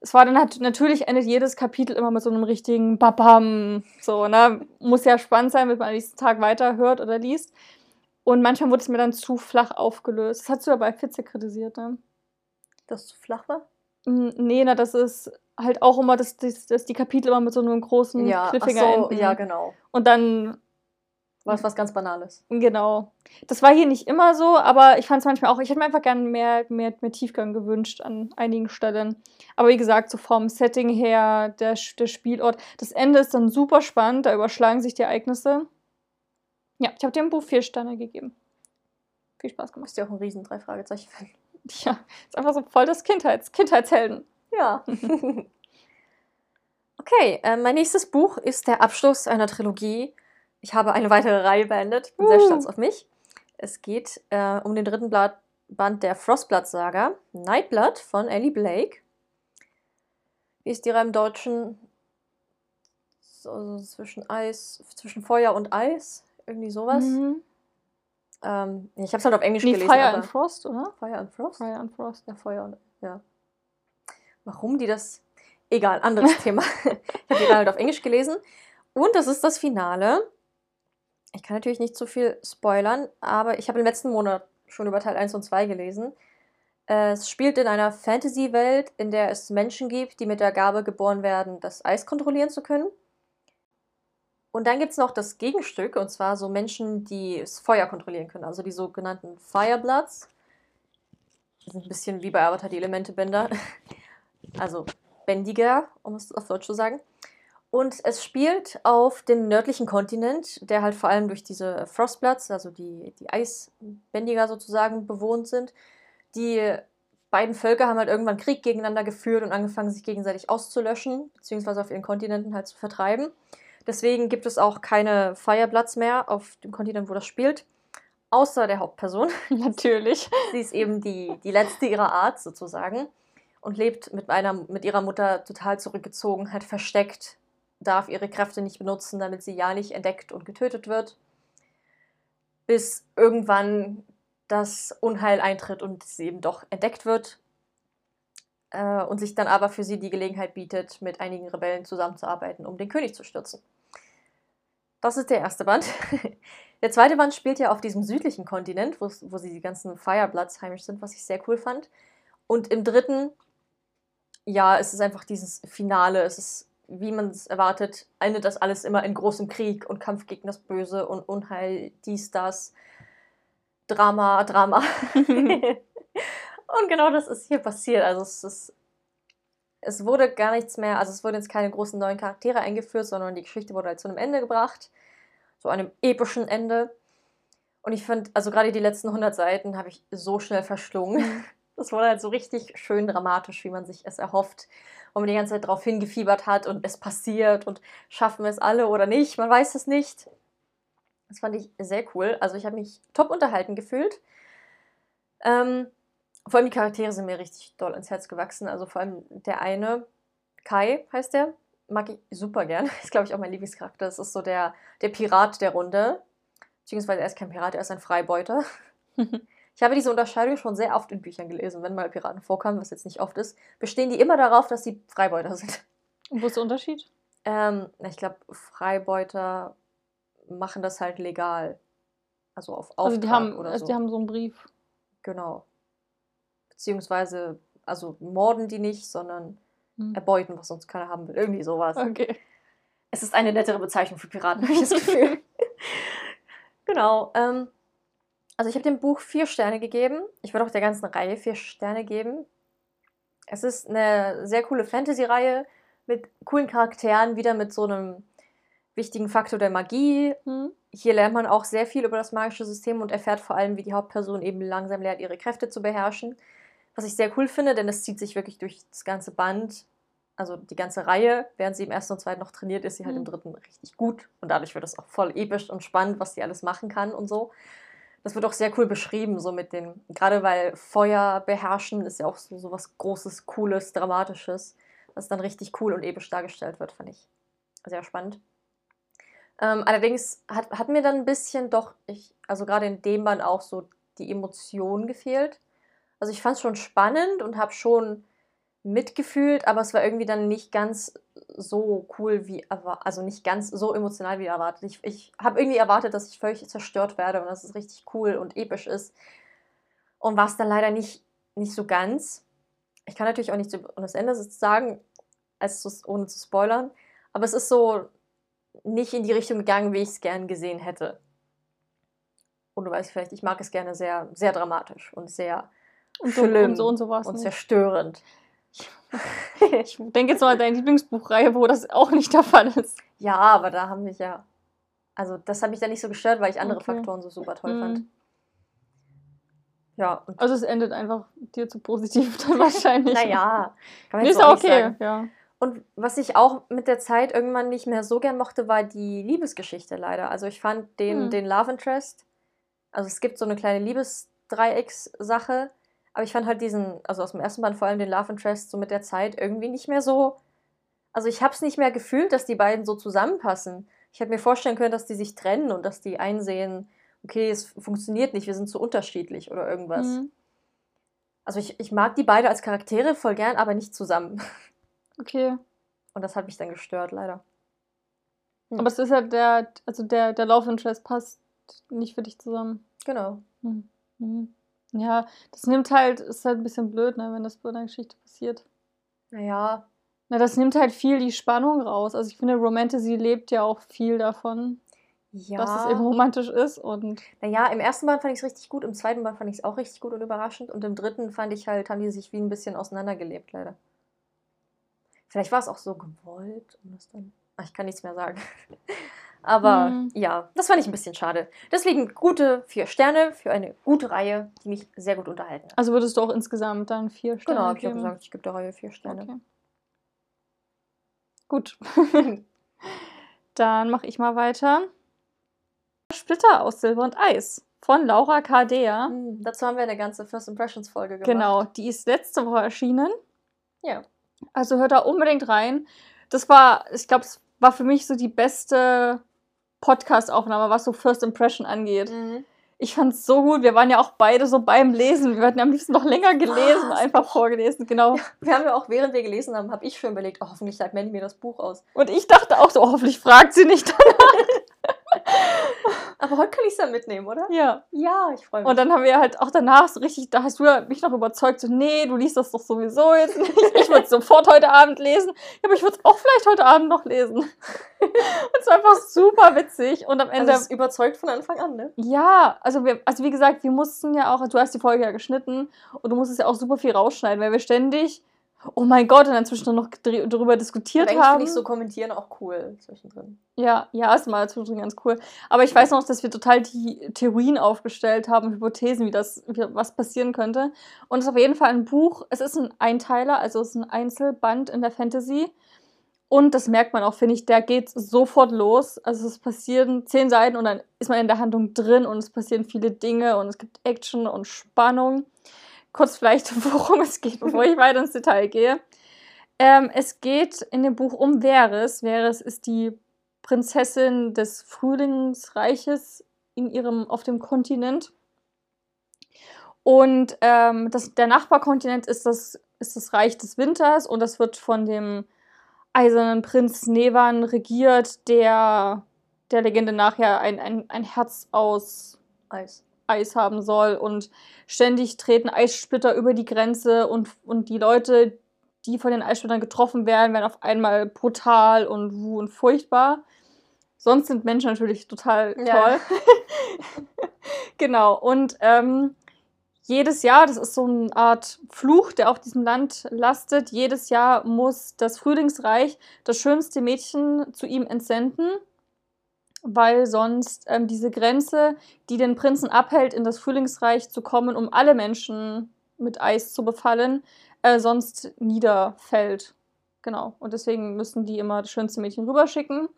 es war dann halt, natürlich endet jedes Kapitel immer mit so einem richtigen Babam. So, ne? Muss ja spannend sein, wenn man am nächsten Tag weiterhört oder liest. Und manchmal wurde es mir dann zu flach aufgelöst. Das hast du ja bei Fitze kritisiert, ne? Dass es zu flach war? Nee, na, das ist halt auch immer, dass, dass, dass die Kapitel immer mit so einem großen ja, Cliffhanger so, enden. Ja, genau. Und dann was was ganz Banales. Genau. Das war hier nicht immer so, aber ich fand es manchmal auch, ich hätte mir einfach gerne mehr, mehr, mehr Tiefgang gewünscht an einigen Stellen. Aber wie gesagt, so vom Setting her, der, der Spielort, das Ende ist dann super spannend, da überschlagen sich die Ereignisse. Ja, ich habe dem Buch vier Sterne gegeben. Viel Spaß gemacht. Ist ja auch ein riesen drei Fragezeichen Fan. Ja, ist einfach so voll das Kindheits Kindheitshelden. Ja. <laughs> okay, äh, mein nächstes Buch ist der Abschluss einer Trilogie ich habe eine weitere Reihe beendet. Ich bin uh. sehr stolz auf mich. Es geht äh, um den dritten Blatt Band der Frostblood-Saga, Nightblood von Ellie Blake. Wie ist die Reihe im Deutschen? So, zwischen Eis, zwischen Feuer und Eis, irgendwie sowas. Mhm. Ähm, ich habe es halt auf Englisch nee, gelesen. Fire and Frost, oder? Fire and Frost? Fire and Frost. Ja, Feuer und ja. Warum die das? Egal, anderes <laughs> Thema. <laughs> ich habe die Reihe halt auf Englisch gelesen. Und das ist das Finale ich kann natürlich nicht zu viel spoilern, aber ich habe im letzten Monat schon über Teil 1 und 2 gelesen. Es spielt in einer Fantasy-Welt, in der es Menschen gibt, die mit der Gabe geboren werden, das Eis kontrollieren zu können. Und dann gibt es noch das Gegenstück, und zwar so Menschen, die das Feuer kontrollieren können, also die sogenannten Firebloods. Die sind ein bisschen wie bei Avatar die Elementebänder. <laughs> Also bändiger, um es auf Deutsch zu sagen. Und es spielt auf dem nördlichen Kontinent, der halt vor allem durch diese Frostbloods, also die, die Eisbändiger sozusagen, bewohnt sind. Die beiden Völker haben halt irgendwann Krieg gegeneinander geführt und angefangen, sich gegenseitig auszulöschen, beziehungsweise auf ihren Kontinenten halt zu vertreiben. Deswegen gibt es auch keine Firebloods mehr auf dem Kontinent, wo das spielt. Außer der Hauptperson. <laughs> Natürlich. Sie ist eben die, die letzte ihrer Art sozusagen und lebt mit, einer, mit ihrer Mutter total zurückgezogen, halt versteckt darf ihre Kräfte nicht benutzen, damit sie ja nicht entdeckt und getötet wird. Bis irgendwann das Unheil eintritt und sie eben doch entdeckt wird. Äh, und sich dann aber für sie die Gelegenheit bietet, mit einigen Rebellen zusammenzuarbeiten, um den König zu stürzen. Das ist der erste Band. <laughs> Der zweite Band spielt ja auf diesem südlichen Kontinent, wo, wo sie die ganzen Firebloods heimisch sind, was ich sehr cool fand. Und im dritten, ja, es ist einfach dieses Finale. Es ist wie man es erwartet, endet das alles immer in großem Krieg und Kampf gegen das Böse und Unheil, dies, das, Drama, Drama. <laughs> und genau das ist hier passiert. Also es ist, es wurde gar nichts mehr, also es wurden jetzt keine großen neuen Charaktere eingeführt, sondern die Geschichte wurde halt zu einem Ende gebracht, so einem epischen Ende. Und ich finde, also gerade die letzten 100 Seiten habe ich so schnell verschlungen. <laughs> Das wurde halt so richtig schön dramatisch, wie man sich es erhofft wo man die ganze Zeit darauf hingefiebert hat und es passiert und schaffen wir es alle oder nicht, man weiß es nicht. Das fand ich sehr cool. Also ich habe mich top unterhalten gefühlt. Ähm, vor allem die Charaktere sind mir richtig doll ins Herz gewachsen. Also vor allem der eine, Kai heißt der. Mag ich super gern. <laughs> Ist, glaube ich, auch mein Lieblingscharakter. Das ist so der, der Pirat der Runde. Beziehungsweise er ist kein Pirat, er ist ein Freibeuter. <laughs> ich habe diese Unterscheidung schon sehr oft in Büchern gelesen, wenn mal Piraten vorkommen, was jetzt nicht oft ist, bestehen die immer darauf, dass sie Freibeuter <laughs> sind. Und wo ist der Unterschied? Ähm, ich glaube, Freibeuter machen das halt legal. Also auf Auftrag Also die haben, oder also so. die haben so einen Brief. Genau. Beziehungsweise, also morden die nicht, sondern Hm. erbeuten, was sonst keiner haben will. Irgendwie sowas. Okay. Es ist eine nettere Bezeichnung für Piraten, habe ich das Gefühl. <laughs> genau. Ähm, also ich habe dem Buch vier Sterne gegeben. Ich würde auch der ganzen Reihe vier Sterne geben. Es ist eine sehr coole Fantasy-Reihe mit coolen Charakteren, wieder mit so einem wichtigen Faktor der Magie. Hm. Hier lernt man auch sehr viel über das magische System und erfährt vor allem, wie die Hauptperson eben langsam lernt, ihre Kräfte zu beherrschen. Was ich sehr cool finde, denn es zieht sich wirklich durch das ganze Band, also die ganze Reihe. Während sie im ersten und zweiten noch trainiert, ist sie halt im Mhm. dritten richtig gut. Und dadurch wird es auch voll episch und spannend, was sie alles machen kann und so. Das wird auch sehr cool beschrieben, so mit den, gerade weil Feuer beherrschen ist ja auch so, so was Großes, Cooles, Dramatisches, was dann richtig cool und episch dargestellt wird, fand ich sehr spannend. Ähm, allerdings hat, hat mir dann ein bisschen doch, ich, also gerade in dem Band auch so die Emotion gefehlt. Also ich fand es schon spannend und habe schon mitgefühlt, aber es war irgendwie dann nicht ganz so cool wie erwartet, also nicht ganz so emotional wie erwartet. Ich, ich habe irgendwie erwartet, dass ich völlig zerstört werde und dass es richtig cool und episch ist. Und war es dann leider nicht, nicht so ganz. Ich kann natürlich auch nichts über das Ende sagen, als ohne zu spoilern, aber es ist so nicht in die Richtung gegangen, wie ich es gern gesehen hätte. Und du weißt vielleicht, ich mag es gerne sehr, sehr dramatisch und sehr Und so, schlimm und so und so es und nicht. <laughs> Ich denke jetzt mal an deine Lieblingsbuchreihe, wo das auch nicht der Fall ist. Ja, aber da haben mich ja. Also, das hat mich dann nicht so gestört, weil ich andere Okay. Faktoren so super toll Mhm. fand. Ja, Also es endet einfach dir zu positiv dann wahrscheinlich. naja, kann man jetzt ist auch okay, sagen. ja. Und was ich auch mit der Zeit irgendwann nicht mehr so gern mochte, war die Liebesgeschichte leider. Also ich fand den, Hm. den Love Interest, also es gibt so eine kleine Liebesdreieckssache, aber ich fand halt diesen, also aus dem ersten Band vor allem den Love Interest so mit der Zeit irgendwie nicht mehr so, also ich habe es nicht mehr gefühlt, dass die beiden so zusammenpassen. Ich hätte mir vorstellen können, dass die sich trennen und dass die einsehen, okay, es funktioniert nicht, wir sind zu unterschiedlich oder irgendwas. Mhm. Also ich, ich mag die beide als Charaktere voll gern, aber nicht zusammen. Okay. Und das hat mich dann gestört, leider. Hm. Aber es ist ja der, also der, der Love Interest passt nicht für dich zusammen. Genau. Mhm. Mhm. Ja, das nimmt halt, ist halt ein bisschen blöd, ne, wenn das bei einer Geschichte passiert. Naja, Na, das nimmt halt viel die Spannung raus. Also ich finde, Romantasy lebt ja auch viel davon, ja. dass es eben romantisch ist und Naja, im ersten Band fand ich es richtig gut, im zweiten Band fand ich es auch richtig gut und überraschend. Und im dritten fand ich halt, haben die sich wie ein bisschen auseinandergelebt, leider. Vielleicht war es auch so gewollt, um das dann. Ach, ich kann nichts mehr sagen. Aber Hm. ja, das fand ich ein bisschen schade. Deswegen gute vier Sterne für eine gute Reihe, die mich sehr gut unterhalten hat. also würdest du auch insgesamt dann vier Sterne Genau, habe ich ja geben? gesagt, ich gebe der Reihe vier Sterne. Okay. Gut. <laughs> Dann mache ich mal weiter. Splitter aus Silber und Eis von Laura Kardea. Hm, dazu haben wir eine ganze First Impressions Folge gemacht. Genau, die ist letzte Woche erschienen. Ja. Also hört da unbedingt rein. Das war, ich glaube, es war für mich so die beste Podcast-Aufnahme, was so First Impression angeht. Mhm. Ich fand es so gut. Wir waren ja auch beide so beim Lesen. Wir hätten am liebsten noch länger gelesen, Was? einfach vorgelesen. Genau. Wir haben ja auch, während wir gelesen haben, habe ich schon überlegt, oh, hoffentlich sagt Mandy mir das Buch aus. Und ich dachte auch so, oh, hoffentlich fragt sie nicht. <laughs> Aber heute kann ich es dann mitnehmen, oder? ja. Ja, ich freue mich. Und dann haben wir halt auch danach so richtig, da hast du ja mich noch überzeugt, so, nee, du liest das doch sowieso jetzt nicht. <laughs> Ich würde es sofort heute Abend lesen. Ja, aber ich würde es auch vielleicht heute Abend noch lesen. <laughs> Und es war einfach super witzig. Und am also Ende. ist überzeugt von Anfang an, ne? ja, also wir, also wie gesagt, wir mussten ja auch, du hast die Folge ja geschnitten und du musstest ja auch super viel rausschneiden, weil wir ständig, oh mein Gott, und dann zwischendurch noch darüber diskutiert Aber haben. finde ich so kommentieren auch cool zwischendrin. Ja, ja, ist mal zwischendrin ganz cool. Aber ich weiß noch, dass wir total die Theorien aufgestellt haben, Hypothesen, wie das, wie, was passieren könnte. Und es ist auf jeden Fall ein Buch. Es ist ein Einteiler, also es ist ein Einzelband in der Fantasy. Und das merkt man auch, finde ich, der geht sofort los. Also es passieren zehn Seiten und dann ist man in der Handlung drin und es passieren viele Dinge und es gibt Action und Spannung. Kurz vielleicht, <laughs> worum es geht, bevor ich weiter ins Detail gehe. Ähm, es geht in dem Buch um Veres. Veres ist die Prinzessin des Frühlingsreiches in ihrem, auf dem Kontinent. Und ähm, das, der Nachbarkontinent ist das, ist das Reich des Winters und das wird von dem eisernen Prinz Nevan regiert, der der Legende nachher ein, ein, ein Herz aus Eis. Eis haben soll und ständig treten Eissplitter über die Grenze und, und die Leute, die von den Eissplittern getroffen werden, werden auf einmal brutal und wuh und furchtbar. Sonst sind Menschen natürlich total toll. Ja. <laughs> genau. Und ähm, jedes Jahr, das ist so eine Art Fluch, der auf diesem Land lastet, jedes Jahr muss das Frühlingsreich das schönste Mädchen zu ihm entsenden weil sonst ähm, diese Grenze, die den Prinzen abhält, in das Frühlingsreich zu kommen, um alle Menschen mit Eis zu befallen, äh, sonst niederfällt. Genau. Und deswegen müssen die immer das schönste Mädchen rüberschicken.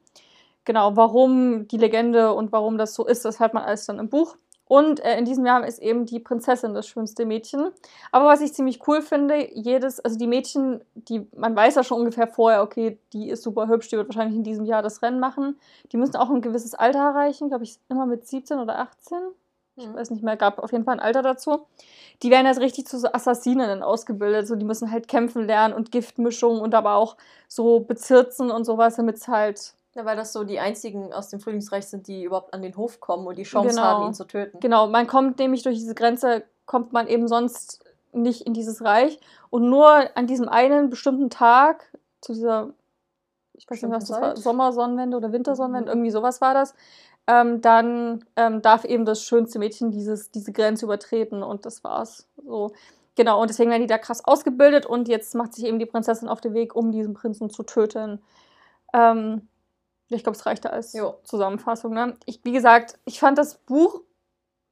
Genau, warum die Legende und warum das so ist, das hat man alles dann im Buch. Und äh, in diesem Jahr ist eben die Prinzessin das schönste Mädchen. Aber was ich ziemlich cool finde, jedes, also die Mädchen, die, man weiß ja schon ungefähr vorher, okay, die ist super hübsch, die wird wahrscheinlich in diesem Jahr das Rennen machen. Die müssen auch ein gewisses Alter erreichen, glaube ich, immer mit 17 oder 18. Ich mhm. weiß nicht mehr, gab auf jeden Fall ein Alter dazu. Die werden jetzt richtig zu so Assassinen ausgebildet. So, die müssen halt kämpfen lernen und Giftmischungen und aber auch so bezirzen und sowas, damit es halt ja, weil das so die einzigen aus dem Frühlingsreich sind, die überhaupt an den Hof kommen und die Chance genau. haben, ihn zu töten. Genau, man kommt nämlich durch diese Grenze, kommt man eben sonst nicht in dieses Reich. Und nur an diesem einen bestimmten Tag, zu dieser, ich weiß nicht, was das war, Sommersonnenwende oder Wintersonnenwende, mhm. irgendwie sowas war das, ähm, dann ähm, darf eben das schönste Mädchen dieses, diese Grenze übertreten und das war's. So. Genau, und deswegen werden die da krass ausgebildet und jetzt macht sich eben die Prinzessin auf den Weg, um diesen Prinzen zu töten. Ähm, ich glaube, es reicht als jo. Zusammenfassung. Ne? Ich, wie gesagt, ich fand das Buch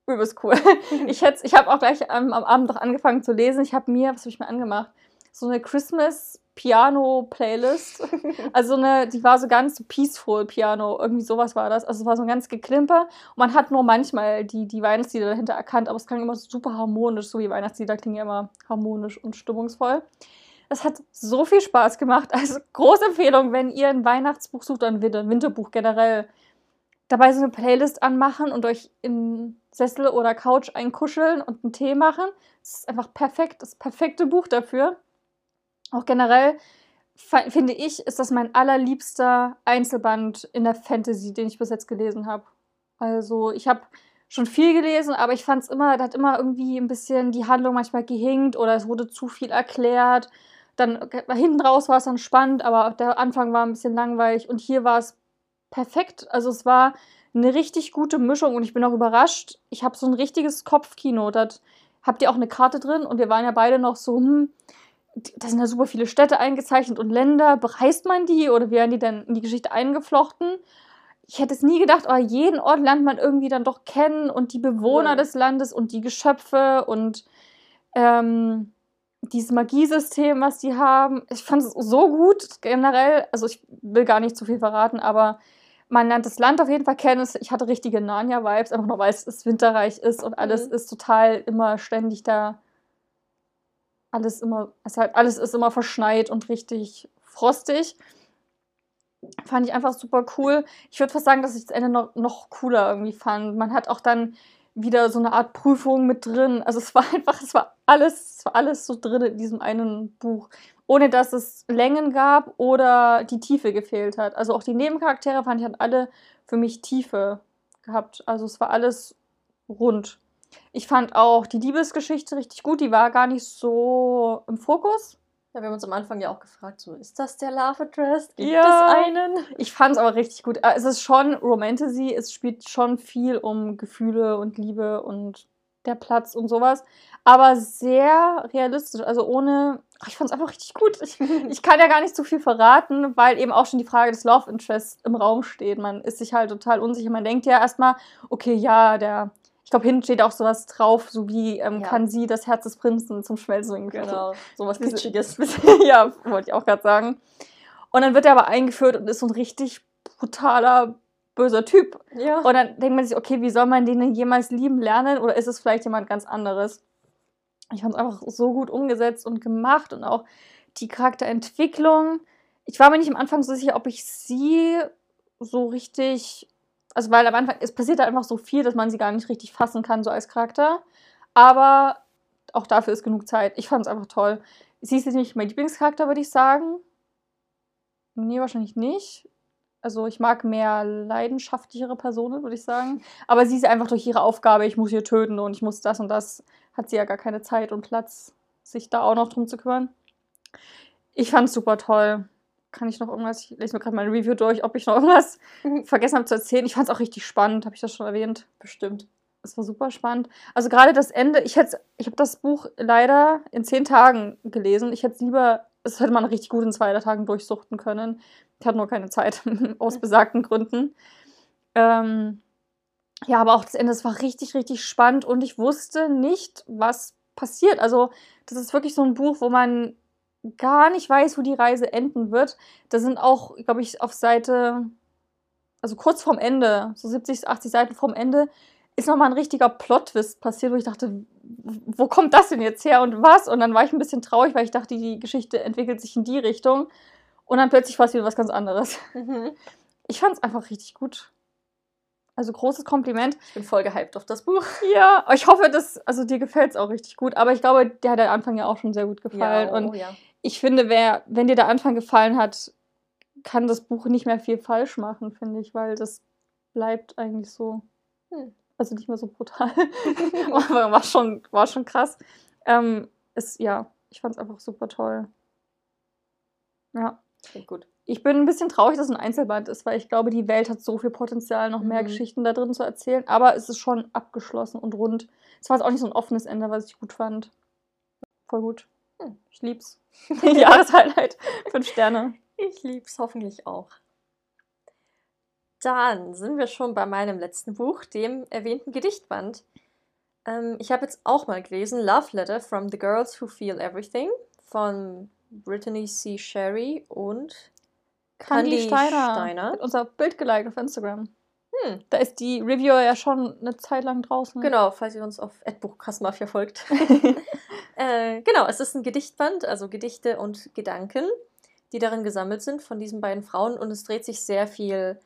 übelst cool. <laughs> ich ich habe auch gleich am, am Abend noch angefangen zu lesen. Ich habe mir, was habe ich mir angemacht? So eine Christmas Piano Playlist. <laughs> Also eine, die war so ganz peaceful Piano, irgendwie sowas war das. Also es war so ein ganz geklimper. Und man hat nur manchmal die, die Weihnachtslieder dahinter erkannt, aber es klang immer super harmonisch, so wie Weihnachtslieder klingen ja immer harmonisch und stimmungsvoll. Es hat so viel Spaß gemacht. Also große Empfehlung, wenn ihr ein Weihnachtsbuch sucht oder ein Winterbuch generell, dabei so eine Playlist anmachen und euch in Sessel oder Couch einkuscheln und einen Tee machen. Das ist einfach perfekt, das perfekte Buch dafür. Auch generell finde ich, ist das mein allerliebster Einzelband in der Fantasy, den ich bis jetzt gelesen habe. Also ich habe schon viel gelesen, aber ich fand es immer, da hat immer irgendwie ein bisschen die Handlung manchmal gehinkt oder es wurde zu viel erklärt dann hinten raus war es dann spannend, aber der Anfang war ein bisschen langweilig und hier war es perfekt. Also es war eine richtig gute Mischung und ich bin auch überrascht. Ich habe so ein richtiges Kopfkino. Da habt ihr auch eine Karte drin und wir waren ja beide noch so, hm, da sind ja super viele Städte eingezeichnet und Länder. Bereist man die oder werden die dann in die Geschichte eingeflochten? Ich hätte es nie gedacht, aber jeden Ort lernt man irgendwie dann doch kennen und die Bewohner cool. des Landes und die Geschöpfe und ähm, dieses Magiesystem, was die haben, ich fand es so gut generell. Also ich will gar nicht zu viel verraten, aber man lernt das Land auf jeden Fall kennen. Ich hatte richtige Narnia-Vibes, einfach nur weil es winterreich ist und alles mhm. ist total immer ständig da. Alles immer, es halt, alles ist immer verschneit und richtig frostig. Fand ich einfach super cool. Ich würde fast sagen, dass ich das Ende noch, noch cooler irgendwie fand. Man hat auch dann wieder so eine Art Prüfung mit drin. Also es war <laughs> einfach, es war alles, es war alles so drin in diesem einen Buch. Ohne dass es Längen gab oder die Tiefe gefehlt hat. Also auch die Nebencharaktere fand ich hatten alle für mich Tiefe gehabt. Also es war alles rund. Ich fand auch die Liebesgeschichte richtig gut. Die war gar nicht so im Fokus. Ja, wir haben uns am Anfang ja auch gefragt, so, ist das der Love Interest? Gibt ja, es einen? Ich fand es aber richtig gut. Äh, es ist schon Romantasy, es spielt schon viel um Gefühle und Liebe und der Platz und sowas. Aber sehr realistisch, also ohne. Ach, ich fand es einfach richtig gut. Ich, <laughs> ich kann ja gar nicht zu viel verraten, weil eben auch schon die Frage des Love Interests im Raum steht. Man ist sich halt total unsicher. Man denkt ja erstmal, okay, ja, der ich glaube, hinten steht auch sowas drauf, so wie ähm, ja. kann sie das Herz des Prinzen zum Schmelzen bringen. Genau, sowas Kitschiges. <laughs> ja, wollte ich auch gerade sagen. Und dann wird er aber eingeführt und ist so ein richtig brutaler, böser Typ. Ja. Und dann denkt man sich, okay, wie soll man den denn jemals lieben lernen? Oder ist es vielleicht jemand ganz anderes? Ich fand es einfach so gut umgesetzt und gemacht und auch Die Charakterentwicklung, ich war mir nicht am Anfang so sicher, ob ich sie so richtig, also weil am Anfang, es passiert da einfach so viel, dass man sie gar nicht richtig fassen kann, so als Charakter. Aber auch dafür ist genug Zeit. Ich fand es einfach toll. Sie ist jetzt nicht mein Lieblingscharakter, würde ich sagen. Nee, wahrscheinlich nicht. Also ich mag mehr leidenschaftlichere Personen, würde ich sagen. Aber sie ist einfach durch ihre Aufgabe, ich muss hier töten und ich muss das und das, hat sie ja gar keine Zeit und Platz, sich da auch noch drum zu kümmern. Ich fand es super toll. Kann ich noch irgendwas, ich lese mir gerade meine Review durch, ob ich noch irgendwas vergessen habe zu erzählen. Ich fand es auch richtig spannend, habe ich das schon erwähnt? Bestimmt. Es war super spannend. Also gerade das Ende, ich hätte, ich habe das Buch leider in zehn Tagen gelesen. Ich hätte es lieber, es hätte man richtig gut in zwei Tagen durchsuchten können. Ich hatte nur keine Zeit, <laughs> aus besagten Gründen. Ähm, ja, aber auch das Ende, es war richtig, richtig spannend und ich wusste nicht, was passiert. Also, das ist wirklich so ein Buch, wo man gar nicht weiß, wo die Reise enden wird. Da sind auch, glaube ich, auf Seite, also kurz vorm Ende, so 70, 80 Seiten vorm Ende, ist nochmal ein richtiger Plot-Twist passiert, wo ich dachte, wo kommt das denn jetzt her und was? Und dann war ich ein bisschen traurig, weil ich dachte, die Geschichte entwickelt sich in die Richtung. Und dann plötzlich war es wieder was ganz anderes. Mhm. Ich fand es einfach richtig gut. Also großes Kompliment. Ich bin voll gehypt auf das Buch. <laughs> Ja, ich hoffe, dass, also dir gefällt es auch richtig gut. Aber ich glaube, dir hat der Anfang ja auch schon sehr gut gefallen. Ja, oh, und ja. ich finde, wer, wenn dir der Anfang gefallen hat, kann das Buch nicht mehr viel falsch machen, finde ich, weil das bleibt eigentlich so. Hm. Also nicht mehr so brutal. <laughs> <laughs> Aber war schon, war schon krass. Ähm, ist, ja, ich fand es einfach super toll. Ja. Klingt gut. Ich bin ein bisschen traurig, dass es ein Einzelband ist, weil ich glaube, die Welt hat so viel Potenzial, noch mehr mhm. Geschichten da drin zu erzählen. Aber es ist schon abgeschlossen und rund. Es war jetzt auch nicht so ein offenes Ende, was ich gut fand. Voll gut. Hm. Ich lieb's. <laughs> Jahreshighlight. Fünf Sterne. Ich lieb's hoffentlich auch. Dann sind wir schon bei meinem letzten Buch, dem erwähnten Gedichtband. Ähm, ich habe jetzt auch mal gelesen Love Letter from the Girls Who Feel Everything von Brittany C. Sherry und Candy, Candy Steiner. Steiner. Hat unser Bild geliked auf Instagram. Hm. Da ist die Review ja schon eine Zeit lang draußen. Genau, falls ihr uns auf Adbuchkasmafia folgt. <laughs> äh, genau, es ist ein Gedichtband, also Gedichte und Gedanken, die darin gesammelt sind von diesen beiden Frauen. Und es dreht sich sehr viel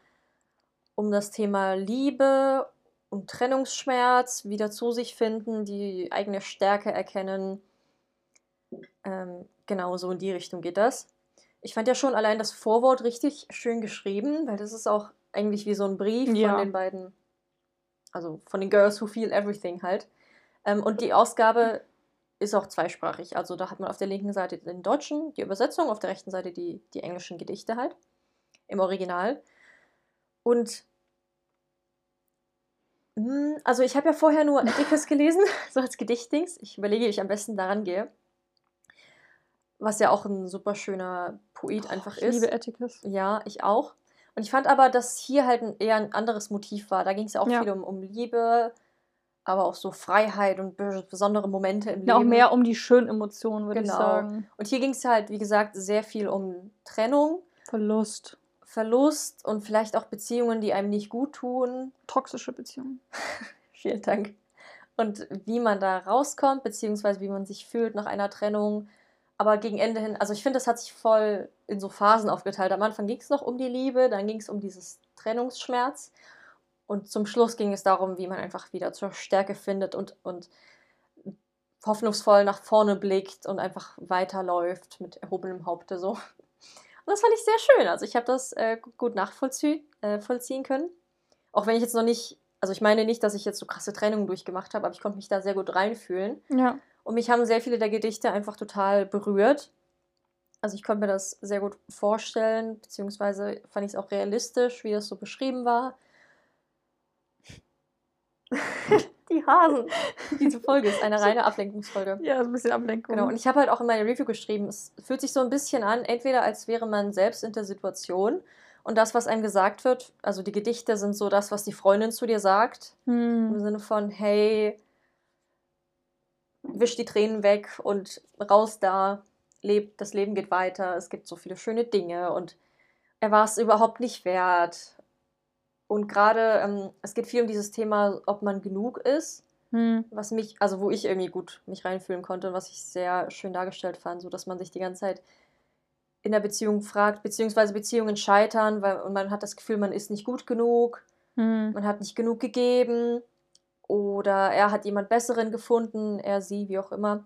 um das Thema Liebe und Trennungsschmerz, wieder zu sich finden, die eigene Stärke erkennen. Ähm, genau so in die Richtung geht das. Ich fand ja schon allein das Vorwort richtig schön geschrieben, weil das ist auch eigentlich wie so ein Brief ja. von den beiden, also von den Girls Who Feel Everything halt. Ähm, und die Ausgabe ist auch zweisprachig. Also da hat man auf der linken Seite den deutschen, die Übersetzung, auf der rechten Seite die, die englischen Gedichte halt im Original. Und hm, also ich habe ja vorher nur Atticus gelesen, <laughs> so als Gedichtdings. Ich überlege, wie ich am besten daran gehe. Was ja auch ein super schöner Poet oh, einfach ich ist. Ich liebe Atticus. Ja, ich auch. Und ich fand aber, dass hier halt ein, eher ein anderes Motiv war. Da ging es ja auch ja. viel um, um Liebe, aber auch so Freiheit und besondere Momente im ja, Leben. Auch mehr um die schönen Emotionen, würde genau. ich sagen. Und hier ging es halt, wie gesagt, sehr viel um Trennung. Verlust. Verlust und vielleicht auch Beziehungen, die einem nicht gut tun. Toxische Beziehungen. <laughs> Vielen Dank. Und wie man da rauskommt, beziehungsweise wie man sich fühlt nach einer Trennung. Aber gegen Ende hin, also ich finde, das hat sich voll in so Phasen aufgeteilt. Am Anfang ging es noch um die Liebe, dann ging es um dieses Trennungsschmerz. Und zum Schluss ging es darum, wie man einfach wieder zur Stärke findet und, und hoffnungsvoll nach vorne blickt und einfach weiterläuft mit erhobenem Haupte so. Und das fand ich sehr schön. Also ich habe das äh, gut nachvollziehen äh, können. Auch wenn ich jetzt noch nicht, also ich meine nicht, dass ich jetzt so krasse Trennungen durchgemacht habe, aber ich konnte mich da sehr gut reinfühlen. Ja. Und mich haben sehr viele der Gedichte einfach total berührt. Also ich konnte mir das sehr gut vorstellen, beziehungsweise fand ich es auch realistisch, wie das so beschrieben war. <laughs> die Hasen. Diese Folge ist eine reine Ablenkungsfolge. Ja, ein bisschen Ablenkung. Genau, und ich habe halt auch in meiner Review geschrieben, es fühlt sich so ein bisschen an, entweder als wäre man selbst in der Situation und das, was einem gesagt wird, also die Gedichte sind so das, was die Freundin zu dir sagt, hm. im Sinne von, hey, wisch die Tränen weg und raus da, lebt, das Leben geht weiter, es gibt so viele schöne Dinge und er war es überhaupt nicht wert und gerade, ähm, es geht viel um dieses Thema, ob man genug ist. Hm. was mich, also wo ich irgendwie gut mich reinfühlen konnte und was ich sehr schön dargestellt fand, so dass man sich die ganze Zeit in der Beziehung fragt, beziehungsweise Beziehungen scheitern, weil und man hat das Gefühl, man ist nicht gut genug, Hm. man hat nicht genug gegeben oder er hat jemand Besseren gefunden, er, sie, wie auch immer.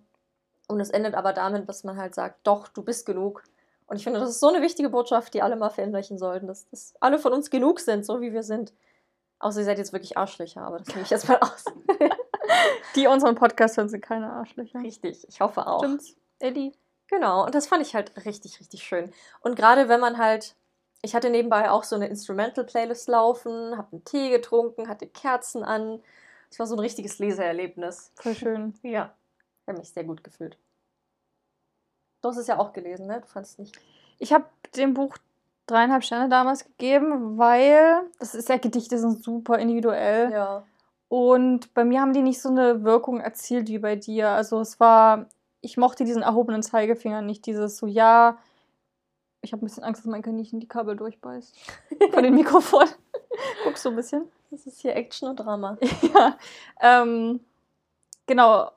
Und es endet aber damit, dass man halt sagt, doch, du bist genug. Und ich finde, das ist so eine wichtige Botschaft, die alle mal verinnerlichen sollten, dass, dass alle von uns genug sind, so wie wir sind. Außer ihr seid jetzt wirklich Arschlöcher, aber das nehme ich jetzt mal aus. <laughs> Die unseren Podcast hören, sind keine Arschlöcher. Richtig, ich hoffe auch. Stimmt's? Eddie? Genau, und das fand ich halt richtig, richtig schön. Und gerade wenn man halt, ich hatte nebenbei auch so eine Instrumental-Playlist laufen, habe einen Tee getrunken, hatte Kerzen an. Es war so ein richtiges Leseerlebnis. Voll schön. Ja, ich habe mich sehr gut gefühlt. Du hast es ja auch gelesen, ne? Du fandest nicht. Ich habe dem Buch dreieinhalb Sterne damals gegeben, weil das ist ja Gedichte sind super individuell. Ja. Und bei mir haben die nicht so eine Wirkung erzielt wie bei dir. Also es war, ich mochte diesen erhobenen Zeigefinger nicht, dieses so, ja, ich habe ein bisschen Angst, dass mein Kaninchen die Kabel durchbeißt. <laughs> Von den Mikrofon. <laughs> Guckst du ein bisschen? Das ist hier Action und Drama. <laughs> ja. Ähm, genau.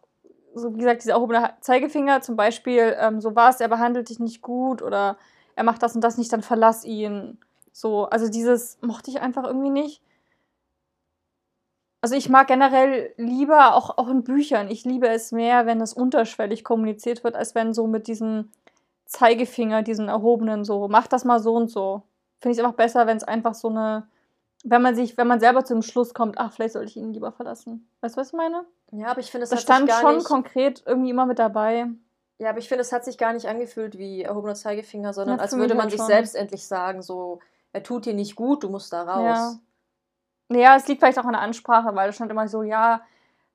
So wie gesagt, dieser erhobene Zeigefinger zum Beispiel, ähm, so was, er behandelt dich nicht gut oder er macht das und das nicht, dann verlass ihn. So, also dieses mochte ich einfach irgendwie nicht. Also ich mag generell lieber auch, auch in Büchern, ich liebe es mehr, wenn es unterschwellig kommuniziert wird, als wenn so mit diesem Zeigefinger, diesen erhobenen so, mach das mal so und so. Finde ich es einfach besser, wenn es einfach so eine, wenn man sich, wenn man selber zu dem Schluss kommt, ach, vielleicht sollte ich ihn lieber verlassen. Weißt du, was ich meine? Ja, aber ich finde, es Das hat sich stand gar schon nicht. konkret irgendwie immer mit dabei. Ja, aber ich finde, es hat sich gar nicht angefühlt wie erhobener Zeigefinger, sondern Ja, als würde man halt sich schon. selbst endlich sagen, so, er tut dir nicht gut, du musst da raus. Ja. Naja, es liegt vielleicht auch an der Ansprache, weil es stand immer so, ja,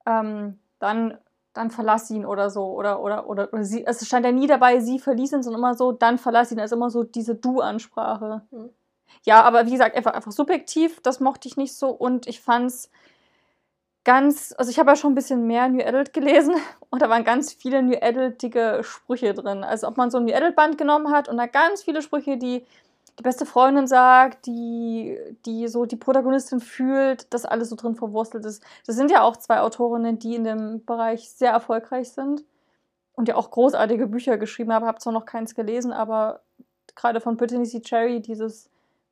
ähm, dann, dann verlass ihn oder so. Oder, oder, oder, oder sie, es stand ja nie dabei, sie verließ ihn, sondern immer so, dann verlass ihn. Also immer so diese Du-Ansprache. Hm. Ja, aber wie gesagt, einfach, einfach subjektiv, das mochte ich nicht so. Und ich fand's ganz, also ich habe ja schon ein bisschen mehr New Adult gelesen <laughs> und da waren ganz viele New Adultige Sprüche drin. Also ob man so ein New Adult Band genommen hat und da ganz viele Sprüche, die die beste Freundin sagt, die, die so die Protagonistin fühlt, das alles so drin verwurstelt ist. Das sind ja auch zwei Autorinnen, die in dem Bereich sehr erfolgreich sind und ja auch großartige Bücher geschrieben haben. Habe zwar noch keins gelesen, aber gerade von Brittany C. Cherry, dieses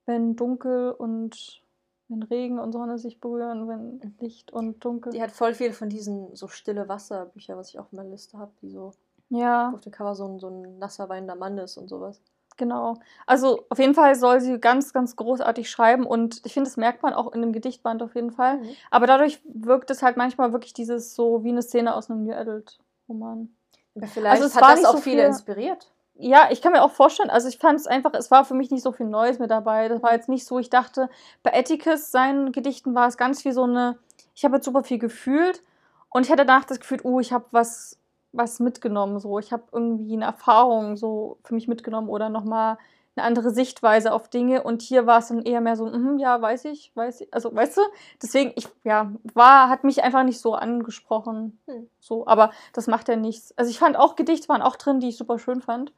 wenn dunkel und wenn Regen und Sonne sich berühren, wenn Licht und dunkel. Die hat voll viel von diesen so stille Wasserbücher, was ich auf meiner Liste habe, die so ja. auf dem Cover so ein, so ein nasser weinender Mann ist und sowas. Genau. Also auf jeden Fall soll sie ganz, ganz großartig schreiben und ich finde, das merkt man auch in dem Gedichtband auf jeden Fall. Mhm. Aber dadurch wirkt es halt manchmal wirklich dieses so wie eine Szene aus einem New Adult Roman. Vielleicht Also es hat das auch so viele viel- inspiriert. Ja, ich kann mir auch vorstellen, also ich fand es einfach, es war für mich nicht so viel Neues mit dabei. Das war jetzt nicht so, ich dachte, bei Atticus, seinen Gedichten war es ganz viel so eine, ich habe jetzt super viel gefühlt und ich hatte danach das Gefühl, oh, ich habe was, was mitgenommen, so, ich habe irgendwie eine Erfahrung so für mich mitgenommen oder nochmal eine andere Sichtweise auf Dinge und hier war es dann eher mehr so, mhm, ja, weiß ich, weiß ich, also weißt du, deswegen, ich, ja, war, hat mich einfach nicht so angesprochen, Hm. so, aber das macht ja nichts. Also ich fand auch Gedichte waren auch drin, die ich super schön fand.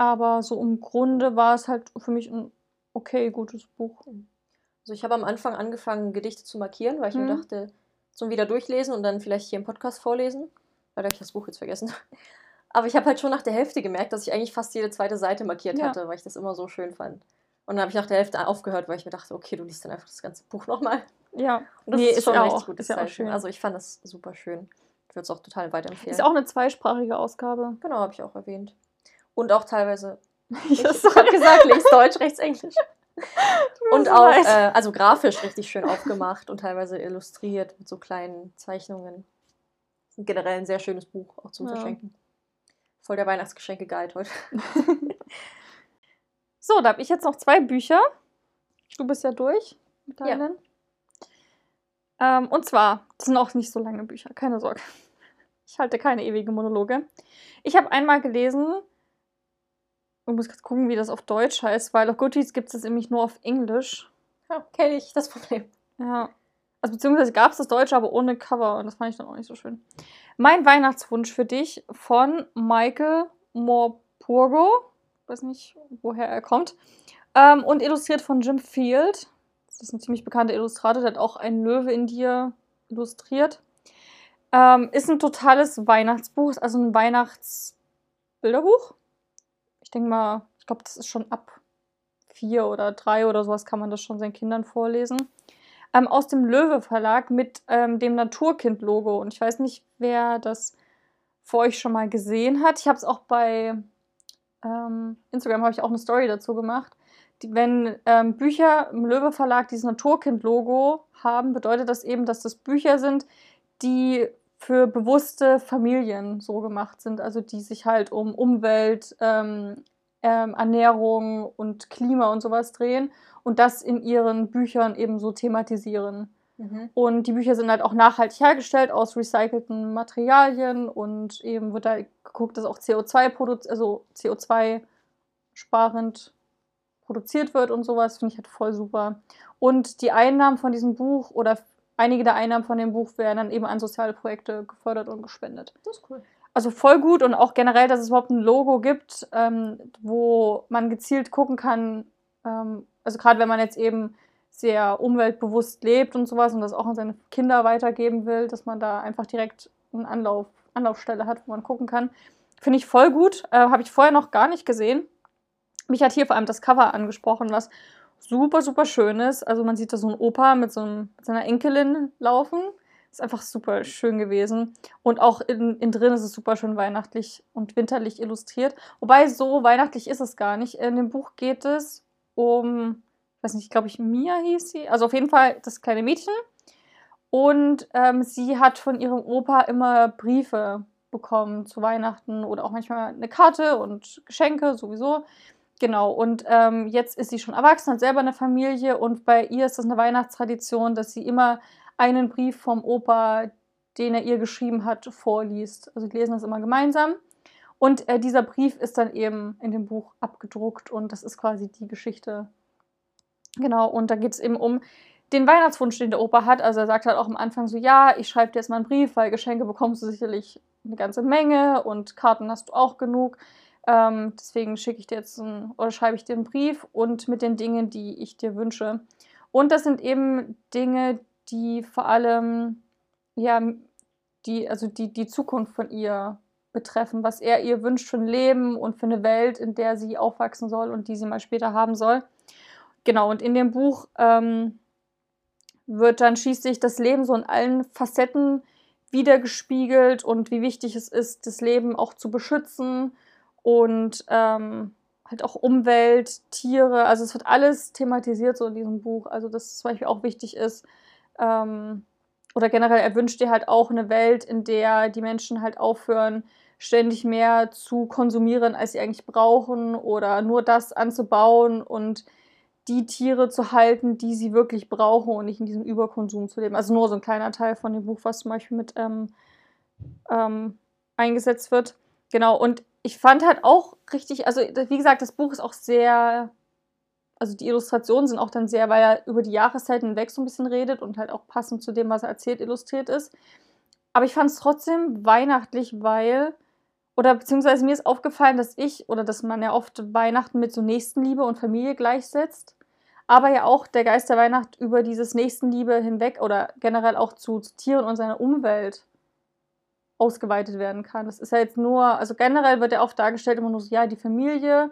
Aber so im Grunde war es halt für mich ein okay, gutes Buch. Also ich habe am Anfang angefangen, Gedichte zu markieren, weil ich mir Mhm. dachte, zum wieder durchlesen und dann vielleicht hier im Podcast vorlesen. Leider habe ich das Buch jetzt vergessen. <laughs> Aber ich habe halt schon nach der Hälfte gemerkt, dass ich eigentlich fast jede zweite Seite markiert Ja. hatte, weil ich das immer so schön fand. Und dann habe ich nach der Hälfte aufgehört, weil ich mir dachte, okay, du liest dann einfach das ganze Buch nochmal. Ja, Und das Nee, ist schon ja ein richtig gutes ist ja schön. Also ich fand das super schön. Ich würde es auch total weiterempfehlen. ist auch eine zweisprachige Ausgabe. genau, habe ich auch erwähnt. Und auch teilweise, Ich habe gesagt, links <laughs> Deutsch, rechts Englisch. Und auch, äh, also grafisch richtig schön aufgemacht und teilweise illustriert mit so kleinen Zeichnungen. Generell ein sehr schönes Buch, auch zum Ja. Verschenken. Voll der Weihnachtsgeschenke-Guide heute. <laughs> So, da habe ich jetzt noch zwei Bücher. Du bist ja durch mit Ja. deinen. Ähm, und zwar, das sind auch nicht so lange Bücher, keine Sorge. Ich halte keine ewigen Monologe. Ich habe einmal gelesen, ich muss kurz gucken, wie das auf Deutsch heißt, weil auf Goodreads gibt es das nämlich nur auf Englisch. Ja, kenne ich das Problem. Ja. Also beziehungsweise gab es das Deutsche, aber ohne Cover und das fand ich dann auch nicht so schön. Mein Weihnachtswunsch für dich von Michael Morpurgo. Weiß nicht, woher er kommt. Ähm, und illustriert von Jim Field. Das ist ein ziemlich bekannter Illustrator, der hat auch einen Löwe in dir illustriert. Ähm, ist ein totales Weihnachtsbuch, also ein Weihnachtsbilderbuch. Ich denke mal, ich glaube, das ist schon ab vier oder drei oder sowas kann man das schon seinen Kindern vorlesen. Ähm, aus dem Löwe Verlag mit ähm, dem Naturkind-Logo. Und ich weiß nicht, wer das vor euch schon mal gesehen hat. Ich habe es auch bei ähm, Instagram habe ich auch eine Story dazu gemacht. Die, wenn ähm, Bücher im Löwe Verlag dieses Naturkind-Logo haben, bedeutet das eben, dass das Bücher sind, die für bewusste Familien so gemacht sind, also die sich halt um Umwelt, ähm, ähm, Ernährung und Klima und sowas drehen und das in ihren Büchern eben so thematisieren. Mhm. Und die Bücher sind halt auch nachhaltig hergestellt aus recycelten Materialien und eben wird da geguckt, dass auch CO2 produziert, also CO2 sparend produziert wird und sowas, finde ich halt voll super. Und die Einnahmen von diesem Buch oder einige der Einnahmen von dem Buch werden dann eben an soziale Projekte gefördert und gespendet. Das ist cool. Also voll gut und auch generell, dass es überhaupt ein Logo gibt, ähm, wo man gezielt gucken kann, ähm, also gerade wenn man jetzt eben sehr umweltbewusst lebt und sowas und das auch an seine Kinder weitergeben will, dass man da einfach direkt eine Anlauf, Anlaufstelle hat, wo man gucken kann. Finde ich voll gut. Äh, Habe ich vorher noch gar nicht gesehen. Mich hat hier vor allem das Cover angesprochen, was super, super schön ist. Also man sieht da so einen Opa mit, so einem, mit seiner Enkelin laufen. Ist einfach super schön gewesen. Und auch in, in drin ist es super schön weihnachtlich und winterlich illustriert. Wobei so weihnachtlich ist es gar nicht. In dem Buch geht es um, ich weiß nicht, glaube ich, Mia hieß sie. Also auf jeden Fall das kleine Mädchen. Und ähm, sie hat von ihrem Opa immer Briefe bekommen zu Weihnachten oder auch manchmal eine Karte und Geschenke sowieso. Genau, und ähm, jetzt ist sie schon erwachsen, hat selber eine Familie und bei ihr ist das eine Weihnachtstradition, dass sie immer einen Brief vom Opa, den er ihr geschrieben hat, vorliest. Also die lesen das immer gemeinsam. Und äh, dieser Brief ist dann eben in dem Buch abgedruckt und das ist quasi die Geschichte. Genau, und da geht es eben um den Weihnachtswunsch, den der Opa hat. Also er sagt halt auch am Anfang so, ja, ich schreibe dir jetzt mal einen Brief, weil Geschenke bekommst du sicherlich eine ganze Menge und Karten hast du auch genug. Ähm, deswegen schicke ich dir jetzt ein, oder schreibe ich dir einen Brief und mit den Dingen, die ich dir wünsche. Und das sind eben Dinge, die vor allem, ja, die, also die, die Zukunft von ihr betreffen, was er ihr wünscht für ein Leben und für eine Welt, in der sie aufwachsen soll und die sie mal später haben soll. Genau, und in dem Buch ähm, wird dann schließlich das Leben so in allen Facetten wiedergespiegelt und wie wichtig es ist, das Leben auch zu beschützen und ähm, halt auch Umwelt, Tiere, also es wird alles thematisiert so in diesem Buch. Also das zum Beispiel auch wichtig ist. Ähm, oder generell, er wünscht dir halt auch eine Welt, in der die Menschen halt aufhören, ständig mehr zu konsumieren, als sie eigentlich brauchen oder nur das anzubauen und die Tiere zu halten, die sie wirklich brauchen und nicht in diesem Überkonsum zu leben. Also nur so ein kleiner Teil von dem Buch, was zum Beispiel mit ähm, ähm, eingesetzt wird. Genau, und ich fand halt auch richtig, also wie gesagt, das Buch ist auch sehr, also die Illustrationen sind auch dann sehr, weil er über die Jahreszeiten hinweg so ein bisschen redet und halt auch passend zu dem, was er erzählt, illustriert ist. Aber ich fand es trotzdem weihnachtlich, weil, oder beziehungsweise mir ist aufgefallen, dass ich, oder dass man ja oft Weihnachten mit so Nächstenliebe und Familie gleichsetzt, aber ja auch der Geist der Weihnacht über dieses Nächstenliebe hinweg oder generell auch zu, zu Tieren und seiner Umwelt ausgeweitet werden kann. Das ist ja jetzt nur, also generell wird ja oft dargestellt immer nur so, ja, die Familie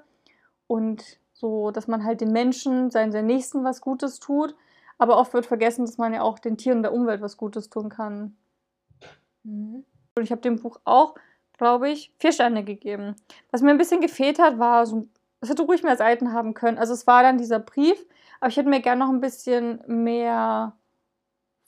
und so, dass man halt den Menschen, seinen, seinen Nächsten was Gutes tut. Aber oft wird vergessen, dass man ja auch den Tieren und der Umwelt was Gutes tun kann. Mhm. Und ich habe dem Buch auch, glaube ich, vier Sterne gegeben. Was mir ein bisschen gefehlt hat, war so, es hätte ruhig mehr Seiten haben können. Also es war dann dieser Brief, aber ich hätte mir gerne noch ein bisschen mehr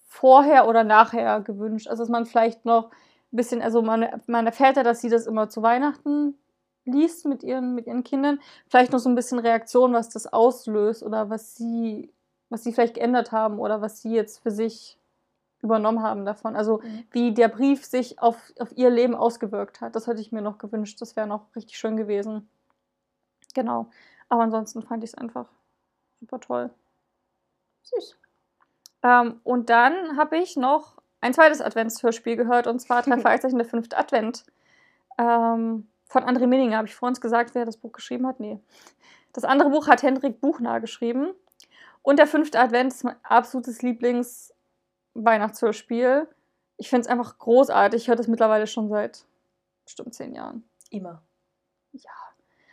vorher oder nachher gewünscht. Also dass man vielleicht noch bisschen, also man, man erfährt ja, dass sie das immer zu Weihnachten liest mit ihren, mit ihren Kindern. Vielleicht noch so ein bisschen Reaktion, was das auslöst oder was sie, was sie vielleicht geändert haben oder was sie jetzt für sich übernommen haben davon. Also mhm. wie der Brief sich auf, auf ihr Leben ausgewirkt hat. Das hätte ich mir noch gewünscht. Das wäre noch richtig schön gewesen. Genau. Aber ansonsten fand ich es einfach super toll. Süß. Ähm, und dann habe ich noch ein zweites Adventshörspiel gehört und zwar drei <laughs> Fragezeichen der fünfte Advent. Ähm, von André Minninger. Habe ich vor uns gesagt, wer das Buch geschrieben hat? Nee. Das andere Buch hat Hendrik Buchner geschrieben. Und der fünfte Advent ist mein absolutes Lieblings-Weihnachtshörspiel. Ich finde es einfach großartig. Ich höre das mittlerweile schon seit bestimmt zehn Jahren. Immer. Ja.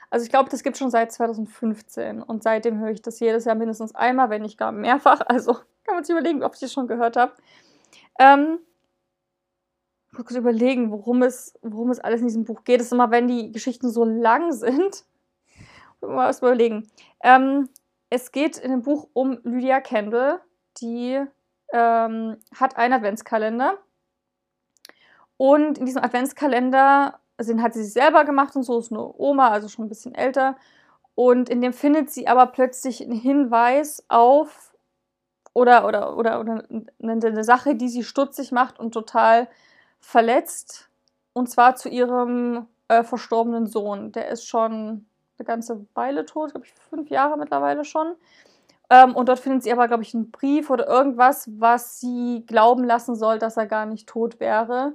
Also ich glaube, das gibt schon seit 2015 und seitdem höre ich das jedes Jahr mindestens einmal, wenn nicht gar mehrfach. Also kann man sich überlegen, ob ich das schon gehört habe. Ähm, ich muss überlegen, worum es, worum es alles in diesem Buch geht. Es ist immer, wenn die Geschichten so lang <laughs> sind. Mal was überlegen. Ähm, es geht in dem Buch um Lydia Kendall, die ähm, hat einen Adventskalender. Und in diesem Adventskalender, also den hat sie sich selber gemacht und so, ist eine Oma, also schon ein bisschen älter. Und in dem findet sie aber plötzlich einen Hinweis auf oder, oder, oder, oder eine, Sache, die sie stutzig macht und total verletzt. Und zwar zu ihrem äh, verstorbenen Sohn. Der ist schon eine ganze Weile tot, glaube ich, fünf Jahre mittlerweile schon. Ähm, und dort findet sie aber, glaube ich, einen Brief oder irgendwas, was sie glauben lassen soll, dass er gar nicht tot wäre.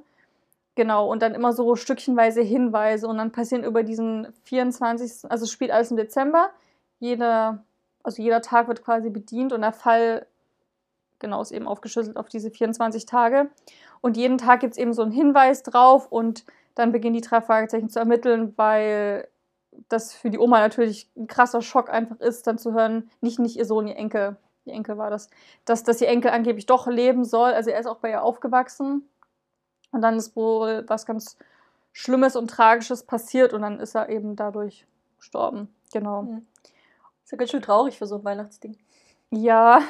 Genau, und dann immer so stückchenweise Hinweise. Und dann passieren über diesen 24. Also es spielt alles im Dezember. Jeder, also jeder Tag wird quasi bedient und der Fall, genau, ist eben aufgeschlüsselt auf diese 24 Tage. Und jeden Tag gibt es eben so einen Hinweis drauf und dann beginnen die drei Fragezeichen zu ermitteln, weil das für die Oma natürlich ein krasser Schock einfach ist, dann zu hören, nicht, nicht ihr Sohn, ihr Enkel, ihr Enkel war das, dass, dass ihr Enkel angeblich doch leben soll. Also er ist auch bei ihr aufgewachsen. Und dann ist wohl was ganz Schlimmes und Tragisches passiert und dann ist er eben dadurch gestorben. Genau. Mhm. Ist ja ganz schön traurig für so ein Weihnachtsding. Ja,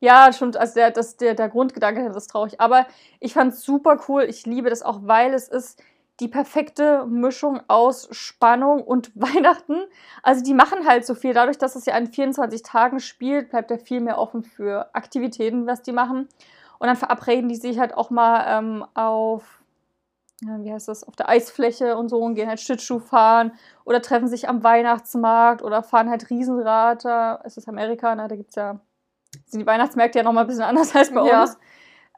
ja, schon, also der, das, der, der Grundgedanke ist traurig. Aber ich fand es super cool. Ich liebe das auch, weil es ist die perfekte Mischung aus Spannung und <laughs> Weihnachten. Also die machen halt so viel. Dadurch, dass es ja an 24 Tagen spielt, bleibt er viel mehr offen für Aktivitäten, was die machen. Und dann verabreden die sich halt auch mal ähm, auf, ja, wie heißt das, auf der Eisfläche und so und gehen halt Schlittschuh fahren oder treffen sich am Weihnachtsmarkt oder fahren halt Riesenrad. Es ist Amerika, ne? da gibt es ja, sind die Weihnachtsmärkte ja nochmal ein bisschen anders <laughs> als bei ja. uns.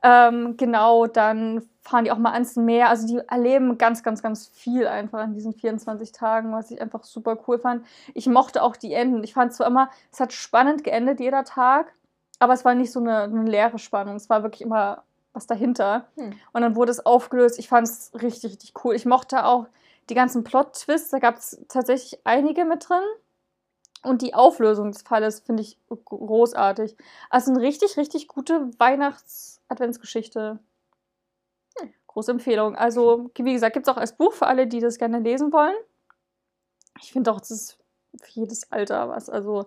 Ähm, genau, dann fahren die auch mal ans Meer. Also die erleben ganz, ganz, ganz viel einfach in diesen 24 Tagen, was ich einfach super cool fand. Ich mochte auch die Enden. Ich fand zwar immer, es hat spannend geendet jeder Tag, aber es war nicht so eine, eine leere Spannung. Es war wirklich immer was dahinter. Hm. Und dann wurde es aufgelöst. Ich fand es richtig, richtig cool. Ich mochte auch die ganzen Plot-Twists. Da gab es tatsächlich einige mit drin. Und die Auflösung des Falles finde ich großartig. Also eine richtig, richtig gute Weihnachts-Adventsgeschichte. Hm. Große Empfehlung. Also, wie gesagt, gibt es auch als Buch für alle, die das gerne lesen wollen. Ich finde auch, es ist für jedes Alter was. Also,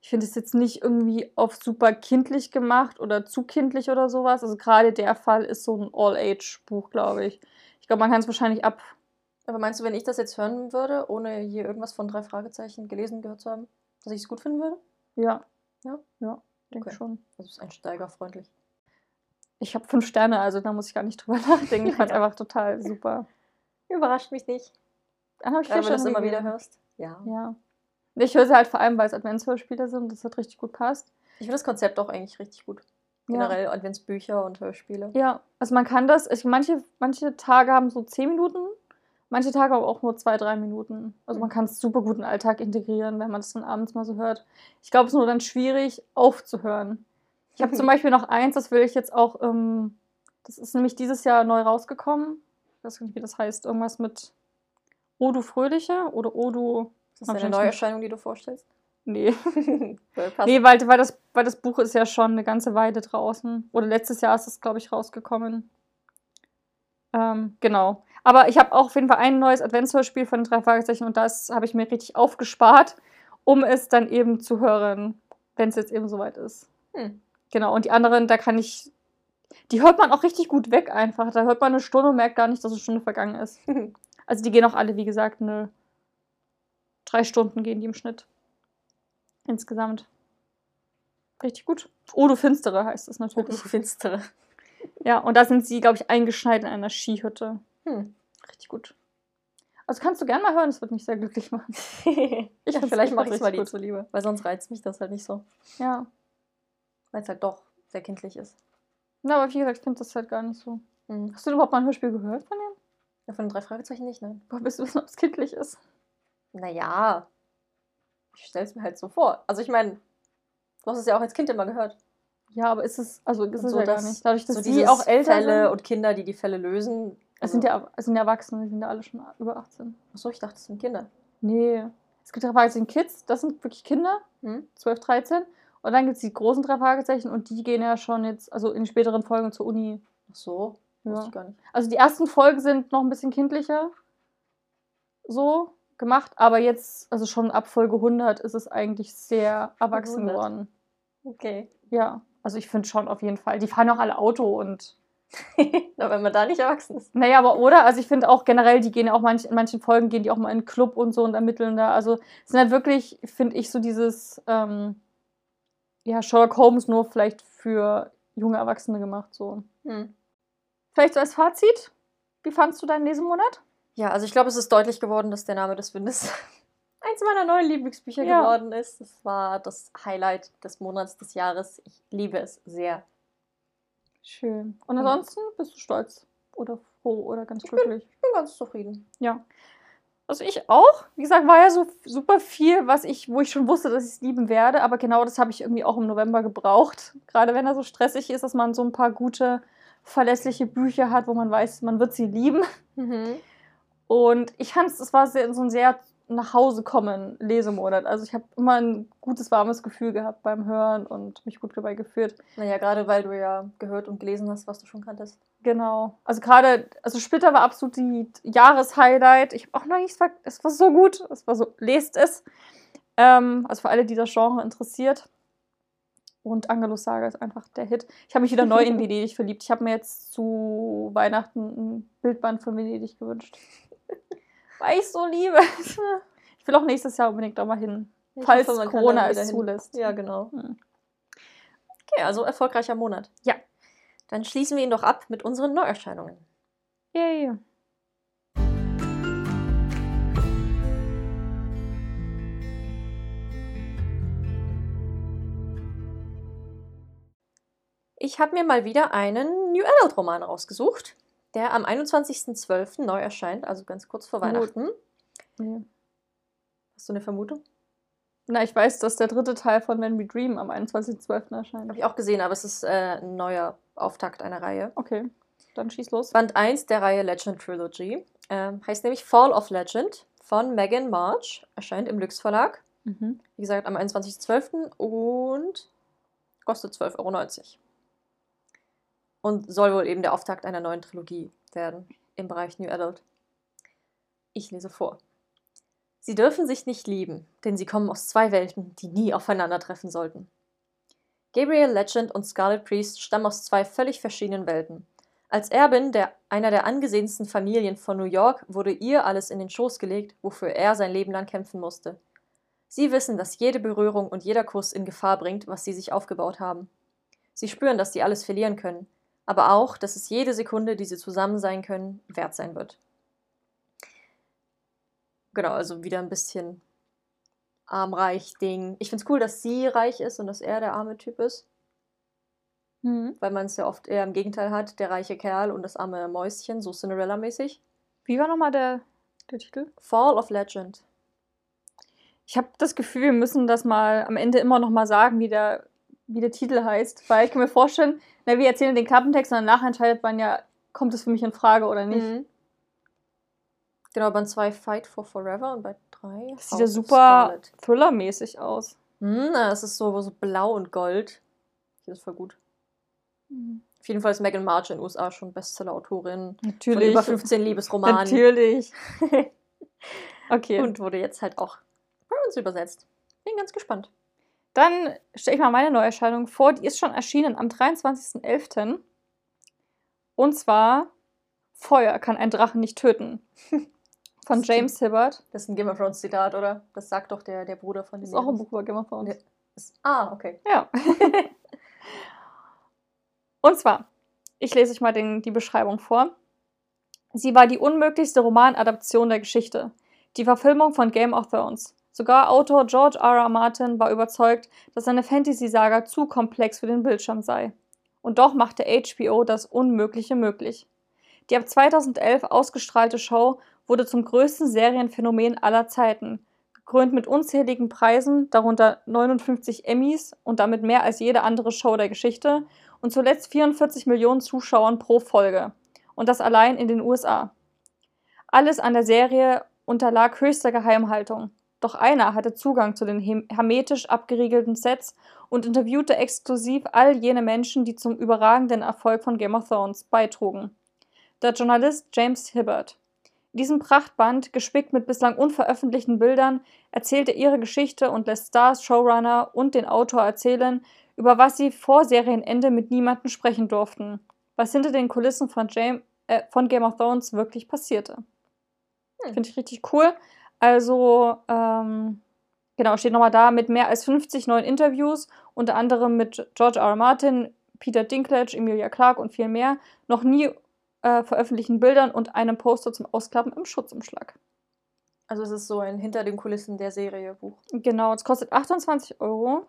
ich finde es jetzt nicht irgendwie auf super kindlich gemacht oder zu kindlich oder sowas. Also, gerade der Fall ist so ein All-Age-Buch, glaube ich. Ich glaube, man kann es wahrscheinlich ab aber meinst du, wenn ich das jetzt hören würde, ohne hier irgendwas von drei Fragezeichen gelesen gehört zu haben, dass ich es gut finden würde? Ja. Ja? Ja, denke okay. schon. Also ist einsteigerfreundlich. Ich habe fünf Sterne, also da muss ich gar nicht drüber <laughs> nachdenken. Ich fand es einfach total super. Überrascht mich nicht. Dann habe ich Gerade, wenn du es immer wieder hörst. Ja. Ja. Ich höre sie halt vor allem, weil es Adventshörspiele sind und das hat richtig gut passt. Ich finde das Konzept auch eigentlich richtig gut. Generell ja. Adventsbücher und Hörspiele. Ja, also man kann das, ich, manche, manche Tage haben so zehn Minuten Manche Tage aber auch nur zwei, drei Minuten. Also man mhm. kann es super gut in den Alltag integrieren, wenn man es dann abends mal so hört. Ich glaube, es ist nur dann schwierig aufzuhören. Ich habe zum <laughs> Beispiel noch eins, das will ich jetzt auch, ähm, das ist nämlich dieses Jahr neu rausgekommen. Ich weiß nicht, wie das heißt. Irgendwas mit O du Fröhliche oder O du. Ist das eine Neuerscheinung, die du vorstellst? Nee. <laughs> nee, weil, weil, das, weil das Buch ist ja schon eine ganze Weile draußen. Oder letztes Jahr ist es, glaube ich, rausgekommen. Ähm, genau. Aber ich habe auch auf jeden Fall ein neues Adventshörspiel von den drei Fragezeichen und das habe ich mir richtig aufgespart, um es dann eben zu hören, wenn es jetzt eben soweit ist. Hm. Genau, und die anderen, da kann ich. Die hört man auch richtig gut weg einfach. Da hört man eine Stunde und merkt gar nicht, dass eine Stunde vergangen ist. <laughs> also die gehen auch alle, wie gesagt, eine drei Stunden gehen die im Schnitt. Insgesamt. Richtig gut. Odo Finstere heißt es natürlich. Odo Finstere. Ja, und da sind sie, glaube ich, eingeschneit in einer Skihütte. Hm. Richtig gut. Also kannst du gerne mal hören, das wird mich sehr glücklich machen. <laughs> ich ja, vielleicht mache ich es mal die zuliebe, weil sonst reizt mich das halt nicht so. Ja. Weil es halt doch sehr kindlich ist. Na, aber wie gesagt, ich finde das halt gar nicht so. Hm. Hast du überhaupt mal ein Hörspiel gehört von dem? Ja, von den drei Fragezeichen nicht, nein. Woher bist du wissen, ob es kindlich ist? Naja, ich stelle es mir halt so vor. Also ich meine, du hast es ja auch als Kind immer gehört. Ja, aber ist es, also ist Und es so ja gar das- nicht. Dadurch, dass so die auch älter Fälle und Kinder, die die Fälle lösen. Es sind ja es sind ja Erwachsene, die sind ja alle schon über 18. Achso, ich dachte, das sind Kinder. Nee. Es gibt drei Fragezeichen Kids, das sind wirklich Kinder, Hm? 12, 13. Und dann gibt es die großen drei Fragezeichen und die gehen ja schon jetzt, also in späteren Folgen zur Uni. Ach so, wusste Ja. ich gar nicht. Also die ersten Folgen sind noch ein bisschen kindlicher so gemacht, aber jetzt, also schon ab Folge 100 ist es eigentlich sehr erwachsen 100. geworden. Okay. Ja, also ich finde schon auf jeden Fall. Die fahren auch alle Auto und <laughs> Na, wenn man da nicht erwachsen ist. Naja, aber oder? Also ich finde auch generell, die gehen auch manch, in manchen Folgen gehen die auch mal in einen Club und so und ermitteln da. Also es sind halt wirklich, finde ich, so dieses, ähm, ja, Sherlock Holmes nur vielleicht für junge Erwachsene gemacht. So. Hm. Vielleicht so als Fazit. Wie fandst du deinen Lesemonat? Ja, also ich glaube, es ist deutlich geworden, dass der Name des Windes <laughs> eins meiner neuen Lieblingsbücher Ja. geworden ist. Es war das Highlight des Monats des Jahres. Ich liebe es sehr. Schön. Und ansonsten bist du stolz oder froh oder ganz glücklich? Ich bin ganz zufrieden. Ja. Also ich auch. Wie gesagt, war ja so super viel, was ich, wo ich schon wusste, dass ich es lieben werde. Aber genau das habe ich irgendwie auch im November gebraucht. Gerade wenn er so stressig ist, dass man so ein paar gute, verlässliche Bücher hat, wo man weiß, man wird sie lieben. Mhm. Und ich fand es, es war sehr, so ein sehr nach Hause kommen Lesemonat. Also ich habe immer ein gutes, warmes Gefühl gehabt beim Hören und mich gut dabei geführt. Naja, gerade weil du ja gehört und gelesen hast, was du schon kanntest. Genau. Also gerade, also Splitter war absolut die Jahreshighlight. Ich habe auch noch nichts ver Es war so gut. Es war so, lest es. Ähm, also für alle, die das Genre interessiert. Und Angelus Saga ist einfach der Hit. Ich habe mich wieder neu in <laughs> Venedig verliebt. Ich habe mir jetzt zu Weihnachten ein Bildband von Venedig gewünscht. Weil ich so liebe. Ich will auch nächstes Jahr unbedingt da mal hin. Ich Falls hoffe, Corona es zulässt. Ja, genau. Hm. Okay, also erfolgreicher Monat. Ja. Dann schließen wir ihn doch ab mit unseren Neuerscheinungen. Yay. Ich habe mir mal wieder einen New Adult Roman rausgesucht, der am 21.12. neu erscheint, also ganz kurz vor. Weihnachten. Ja. Hast du eine Vermutung? Na, ich weiß, dass der dritte Teil von When We Dream am 21.12. erscheint. Habe ich auch gesehen, aber es ist äh, ein neuer Auftakt einer Reihe. Okay, dann schieß los. Band 1 der Reihe Legend Trilogy ähm, heißt nämlich Fall of Legend von Megan March, erscheint im Lüx Verlag. Mhm. Wie gesagt, am 21.12. und kostet 12,90 Euro. Und soll wohl eben der Auftakt einer neuen Trilogie werden im Bereich New Adult. Ich lese vor. Sie dürfen sich nicht lieben, denn sie kommen aus zwei Welten, die nie aufeinandertreffen sollten. Gabriel Legend und Scarlet Priest stammen aus zwei völlig verschiedenen Welten. Als Erbin der, einer der angesehensten Familien von New York wurde ihr alles in den Schoß gelegt, wofür er sein Leben lang kämpfen musste. Sie wissen, dass jede Berührung und jeder Kuss in Gefahr bringt, was sie sich aufgebaut haben. Sie spüren, dass sie alles verlieren können, aber auch, dass es jede Sekunde, die sie zusammen sein können, wert sein wird. Genau, also wieder ein bisschen arm-reich-Ding. Ich finde es cool, dass sie reich ist und dass er der arme Typ ist, Mhm. weil man es ja oft eher im Gegenteil hat, der reiche Kerl und das arme Mäuschen, so Cinderella-mäßig. Wie war nochmal der, der Titel? Fall of Legend. Ich habe das Gefühl, wir müssen das mal am Ende immer noch mal sagen, wie der, wie der Titel heißt. Weil ich kann mir vorstellen, na, wir erzählen den Klappentext und danach entscheidet man ja, kommt es für mich in Frage oder nicht. Mhm. Genau, Band 2 Fight for Forever und bei 3 Das sieht ja super Thriller-mäßig aus. Hm, na, es ist so, so blau und gold. Das ist voll gut. Auf jeden Fall ist Megan March in den USA schon Bestseller-Autorin von Natürlich. über 15 Liebesromanen Natürlich. <laughs> okay. und wurde jetzt halt auch bei uns übersetzt. Bin ganz gespannt. Dann stelle ich mal meine Neuerscheinung vor. Die ist schon erschienen am 23.11. Und zwar Feuer kann ein Drachen nicht töten. <laughs> Von James Hibbert. Das ist ein Game of Thrones Zitat, oder? Das sagt doch der, der Bruder von Das dem. ist auch ein Buch über Game of Thrones. Ja. Ah, okay. Ja. <laughs> Und zwar, ich lese euch mal den, die Beschreibung vor. Sie war die unmöglichste Romanadaption der Geschichte. Die Verfilmung von Game of Thrones. Sogar Autor George R. R. Martin war überzeugt, dass seine Fantasy-Saga zu komplex für den Bildschirm sei. Und doch machte HBO das Unmögliche möglich. Die ab 2011 ausgestrahlte Show wurde zum größten Serienphänomen aller Zeiten, gekrönt mit unzähligen Preisen, darunter 59 Emmys und damit mehr als jede andere Show der Geschichte und zuletzt 44 Millionen Zuschauern pro Folge. Und das allein in den USA. Alles an der Serie unterlag höchster Geheimhaltung. Doch einer hatte Zugang zu den hermetisch abgeriegelten Sets und interviewte exklusiv all jene Menschen, die zum überragenden Erfolg von Game of Thrones beitrugen. Der Journalist James Hibbert. In diesem Prachtband, gespickt mit bislang unveröffentlichten Bildern, erzählt er ihre Geschichte und lässt Stars, Showrunner und den Autor erzählen, über was sie vor Serienende mit niemandem sprechen durften, was hinter den Kulissen von, James, äh, von Game of Thrones wirklich passierte. Hm. Finde ich richtig cool. Also, ähm, genau, steht nochmal da mit mehr als 50 neuen Interviews, unter anderem mit George R. R. Martin, Peter Dinklage, Emilia Clarke und viel mehr, noch nie äh, veröffentlichten Bildern und einem Poster zum Ausklappen im Schutzumschlag. Also es ist so ein hinter den Kulissen der Serie Buch. Genau, es kostet 28 Euro,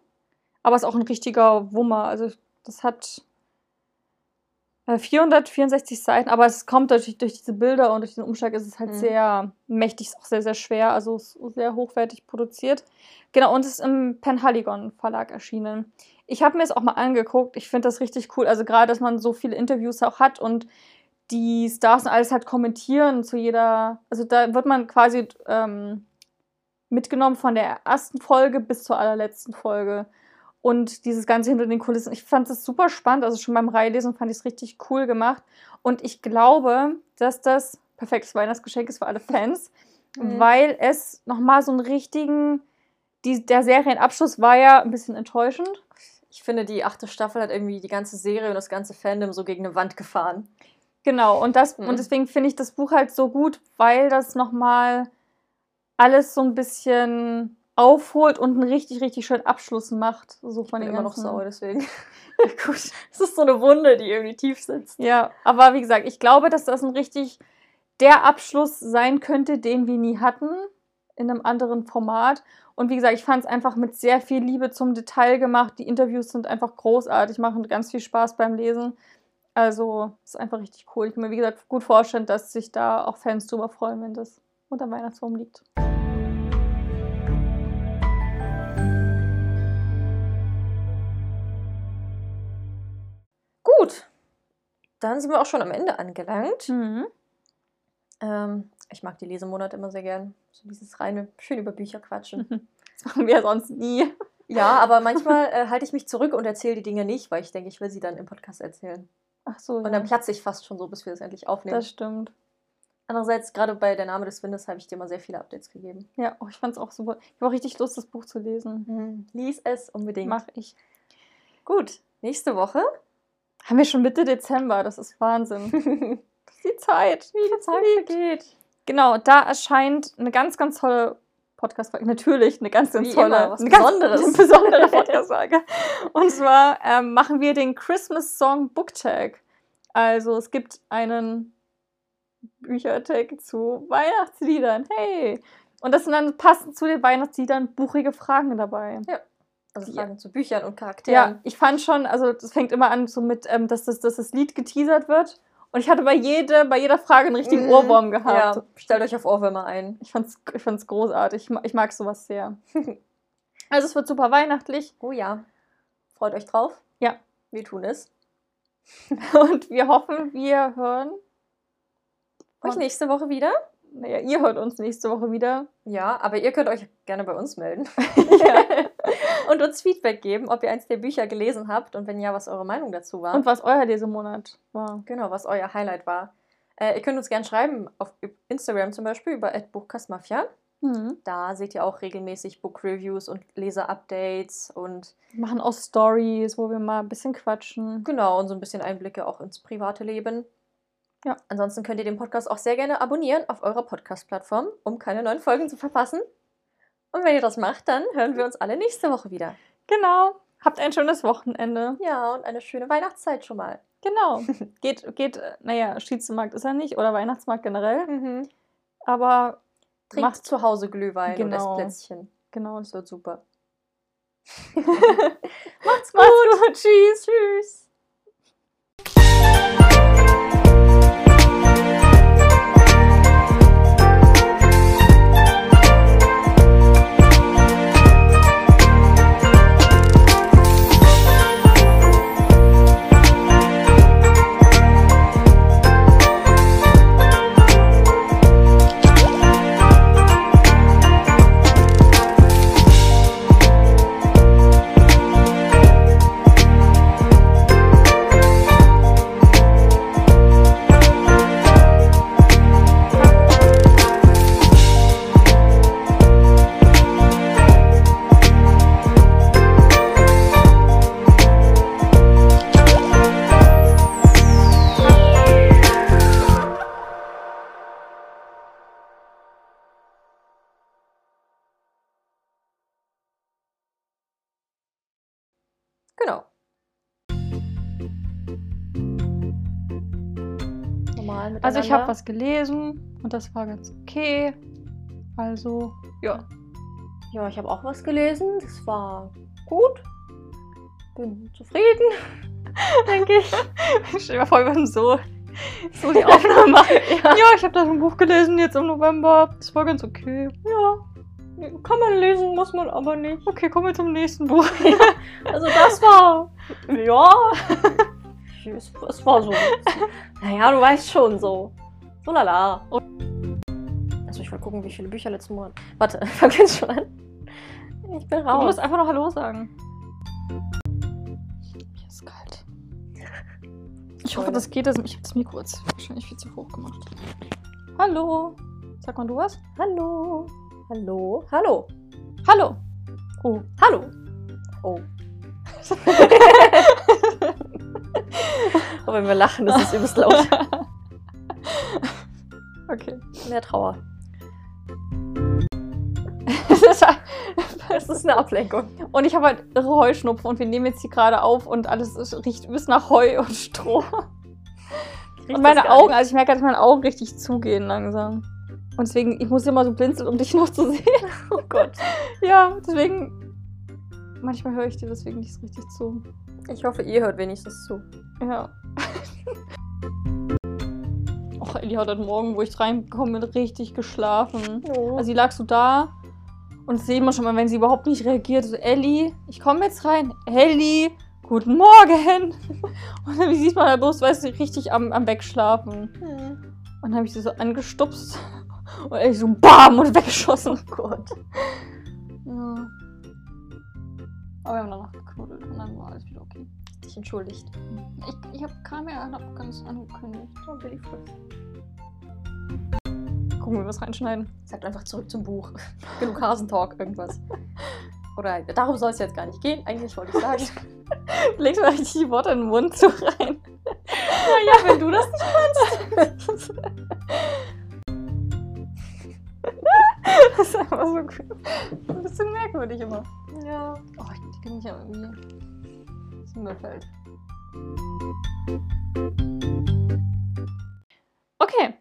aber es ist auch ein richtiger Wummer. Also das hat 464 äh, Seiten, aber es kommt natürlich durch diese Bilder und durch den Umschlag ist es halt mhm. sehr mächtig, ist auch sehr, sehr schwer, also sehr hochwertig produziert. Genau, und es ist im Penhaligon Verlag erschienen. Ich habe mir es auch mal angeguckt, ich finde das richtig cool, also gerade, dass man so viele Interviews auch hat und die Stars und alles halt kommentieren zu jeder, also da wird man quasi ähm, mitgenommen von der ersten Folge bis zur allerletzten Folge und dieses Ganze hinter den Kulissen. Ich fand es super spannend. Also schon beim Reihlesen fand ich es richtig cool gemacht. Und ich glaube, dass das perfektes Weihnachtsgeschenk ist für alle Fans, mhm. weil es nochmal so einen richtigen. Die, der Serienabschluss war ja ein bisschen enttäuschend. Ich finde, die achte Staffel hat irgendwie die ganze Serie und das ganze Fandom so gegen eine Wand gefahren. Genau, und, das, mhm. und deswegen finde ich das Buch halt so gut, weil das nochmal alles so ein bisschen aufholt und einen richtig, richtig schönen Abschluss macht. So von ich bin immer noch sauer, deswegen. <laughs> Gut. Es ist so eine Wunde, die irgendwie tief sitzt. Ja, aber wie gesagt, ich glaube, dass das ein richtig der Abschluss sein könnte, den wir nie hatten in einem anderen Format. Und wie gesagt, ich fand es einfach mit sehr viel Liebe zum Detail gemacht. Die Interviews sind einfach großartig, machen ganz viel Spaß beim Lesen. Also ist einfach richtig cool. Ich kann mir, wie gesagt, gut vorstellen, dass sich da auch Fans drüber freuen, wenn das unter Weihnachtsbaum liegt. Dann sind wir auch schon am Ende angelangt. Mhm. Ähm, ich mag die Lesemonate immer sehr gern. So dieses reine, schön über Bücher quatschen. <laughs> Das machen wir ja sonst nie. Ja, aber manchmal äh, halte ich mich zurück und erzähle die Dinge nicht, weil ich denke, ich will sie dann im Podcast erzählen. Ach so. Und dann platze ich fast schon so, bis wir das endlich aufnehmen. Das stimmt. Andererseits, gerade bei Der Name des Windes habe ich dir mal sehr viele Updates gegeben. Ja, oh, ich fand es auch super. Ich habe auch richtig Lust, das Buch zu lesen. Mhm. Lies es unbedingt. Mach ich. Gut, nächste Woche haben wir schon Mitte Dezember, das ist Wahnsinn. <laughs> die Zeit, wie die Zeit vergeht. Genau, da erscheint eine ganz, ganz tolle Podcast-Folge. Natürlich, eine ganz, ganz tolle, immer, was eine Besonderes. Ganz, <laughs> besondere Podcast-Folge. Und zwar ähm, machen wir den Christmas Song Book Tag. Also es gibt einen Büchertag zu Weihnachtsliedern. Hey! Und das sind dann passend zu den Weihnachtsliedern buchige Fragen dabei. Ja. Also Fragen ja. zu Büchern und Charakteren. Ja, ich fand schon, also das fängt immer an so mit, ähm, dass, das, dass das Lied geteasert wird. Und ich hatte bei, jede, bei jeder Frage einen richtigen mhm. Ohrwurm gehabt. Ja, stellt euch auf Ohrwürmer ein. Ich fand's, ich fand's großartig. Ich, ich mag sowas sehr. <laughs> also es wird super weihnachtlich. Oh ja. Freut euch drauf. Ja. Wir tun es. <laughs> Und wir hoffen, wir hören euch nächste Woche wieder. Naja, ihr hört uns nächste Woche wieder. Ja, aber ihr könnt euch gerne bei uns melden. <laughs> und uns Feedback geben, ob ihr eins der Bücher gelesen habt und wenn ja, was eure Meinung dazu war. Und was euer Lesemonat war. Genau, was euer Highlight war. Äh, ihr könnt uns gerne schreiben, auf Instagram zum Beispiel, über Buchkastmafia. Mhm. Da seht ihr auch regelmäßig Book-Reviews und Leser-Updates und. Wir machen auch Stories, wo wir mal ein bisschen quatschen. Genau, und so ein bisschen Einblicke auch ins private Leben. Ja. Ansonsten könnt ihr den Podcast auch sehr gerne abonnieren auf eurer Podcast-Plattform, um keine neuen Folgen zu verpassen. Und wenn ihr das macht, dann hören wir uns alle nächste Woche wieder. Genau. Habt ein schönes Wochenende. Ja, und eine schöne Weihnachtszeit schon mal. Genau. <laughs> geht, geht, naja, Schiedsmarkt ist er nicht oder Weihnachtsmarkt generell. Mhm. Aber trinkt macht zu Hause Glühwein genau. und Plätzchen. Genau. Das wird super. <laughs> <laughs> Macht's gut. Macht's gut. Tschüss. Tschüss. Miteinander. Also ich habe was gelesen und das war ganz okay. Also, ja. Ja, ich habe auch was gelesen. Das war gut. Bin zufrieden, <laughs> denke ich. <laughs> Stell dir mal vor, wir würden so, so die <laughs> Aufnahme machen. Ja, ich habe da so ein Buch gelesen jetzt im November. Das war ganz okay. Ja. Kann man lesen, muss man aber nicht. Okay, kommen wir zum nächsten Buch. Also das war. Ja. Es, es war so. Naja, du weißt schon so. So lala. Also ich will gucken, wie viele Bücher letzten Monat. Warte, <laughs> fang jetzt schon an. Ich bin Du raus. musst einfach noch Hallo sagen. Mir ist kalt. Ich hoffe, das geht. Das- Ich habe das Mikro jetzt wahrscheinlich viel zu hoch gemacht. Hallo. Sag mal du was? Hallo. Hallo. Hallo. Hallo. Oh. Hallo. Oh. <laughs> <laughs> Aber wenn wir lachen, das ist übelst laut. <laughs> Okay. Mehr Trauer. Es ist halt- Das ist eine Ablenkung. und ich habe halt irre Heuschnupfen und wir nehmen jetzt hier gerade auf und alles riecht übelst nach Heu und Stroh. Und meine Augen, nicht. also ich merke, dass meine Augen richtig zugehen langsam. Und deswegen, ich muss immer so blinzeln, um dich noch zu sehen. Oh Gott. <laughs> Ja, deswegen. Manchmal höre ich dir deswegen nicht so richtig zu. Ich hoffe, ihr hört wenigstens zu. Ja. Och, Ellie hat heute Morgen, wo ich reingekommen bin, richtig geschlafen. Oh. Also sie lag so da und das sehen wir schon mal, wenn sie überhaupt nicht reagiert. So, Ellie, ich komme jetzt rein. Ellie, guten Morgen. <laughs> Und dann sieht man halt bloß, weißt du, richtig am, am Wegschlafen. Hm. Und dann habe ich sie so angestupst <laughs> und Ellie so BAM und weggeschossen. Oh Gott. Ja. Aber wir haben danach geknuddelt und dann war alles wieder okay. Dich entschuldigt. Ich, ich habe kam ja hab ganz angekündigt. Oh, Billy Fritz. Gucken, wie wir was reinschneiden. Sagt einfach zurück zum Buch. <laughs> Genug Hasentalk, irgendwas. <laughs> Oder darum soll es jetzt gar nicht gehen. Eigentlich wollte ich sagen. <laughs> Legst mal richtig die Worte in den Mund so rein. ja, wenn du das nicht <laughs> das ist einfach so cool. Ein bisschen merkwürdig immer. Ja. Oh, ich kenne mich ja irgendwie. Das überfällt. Okay,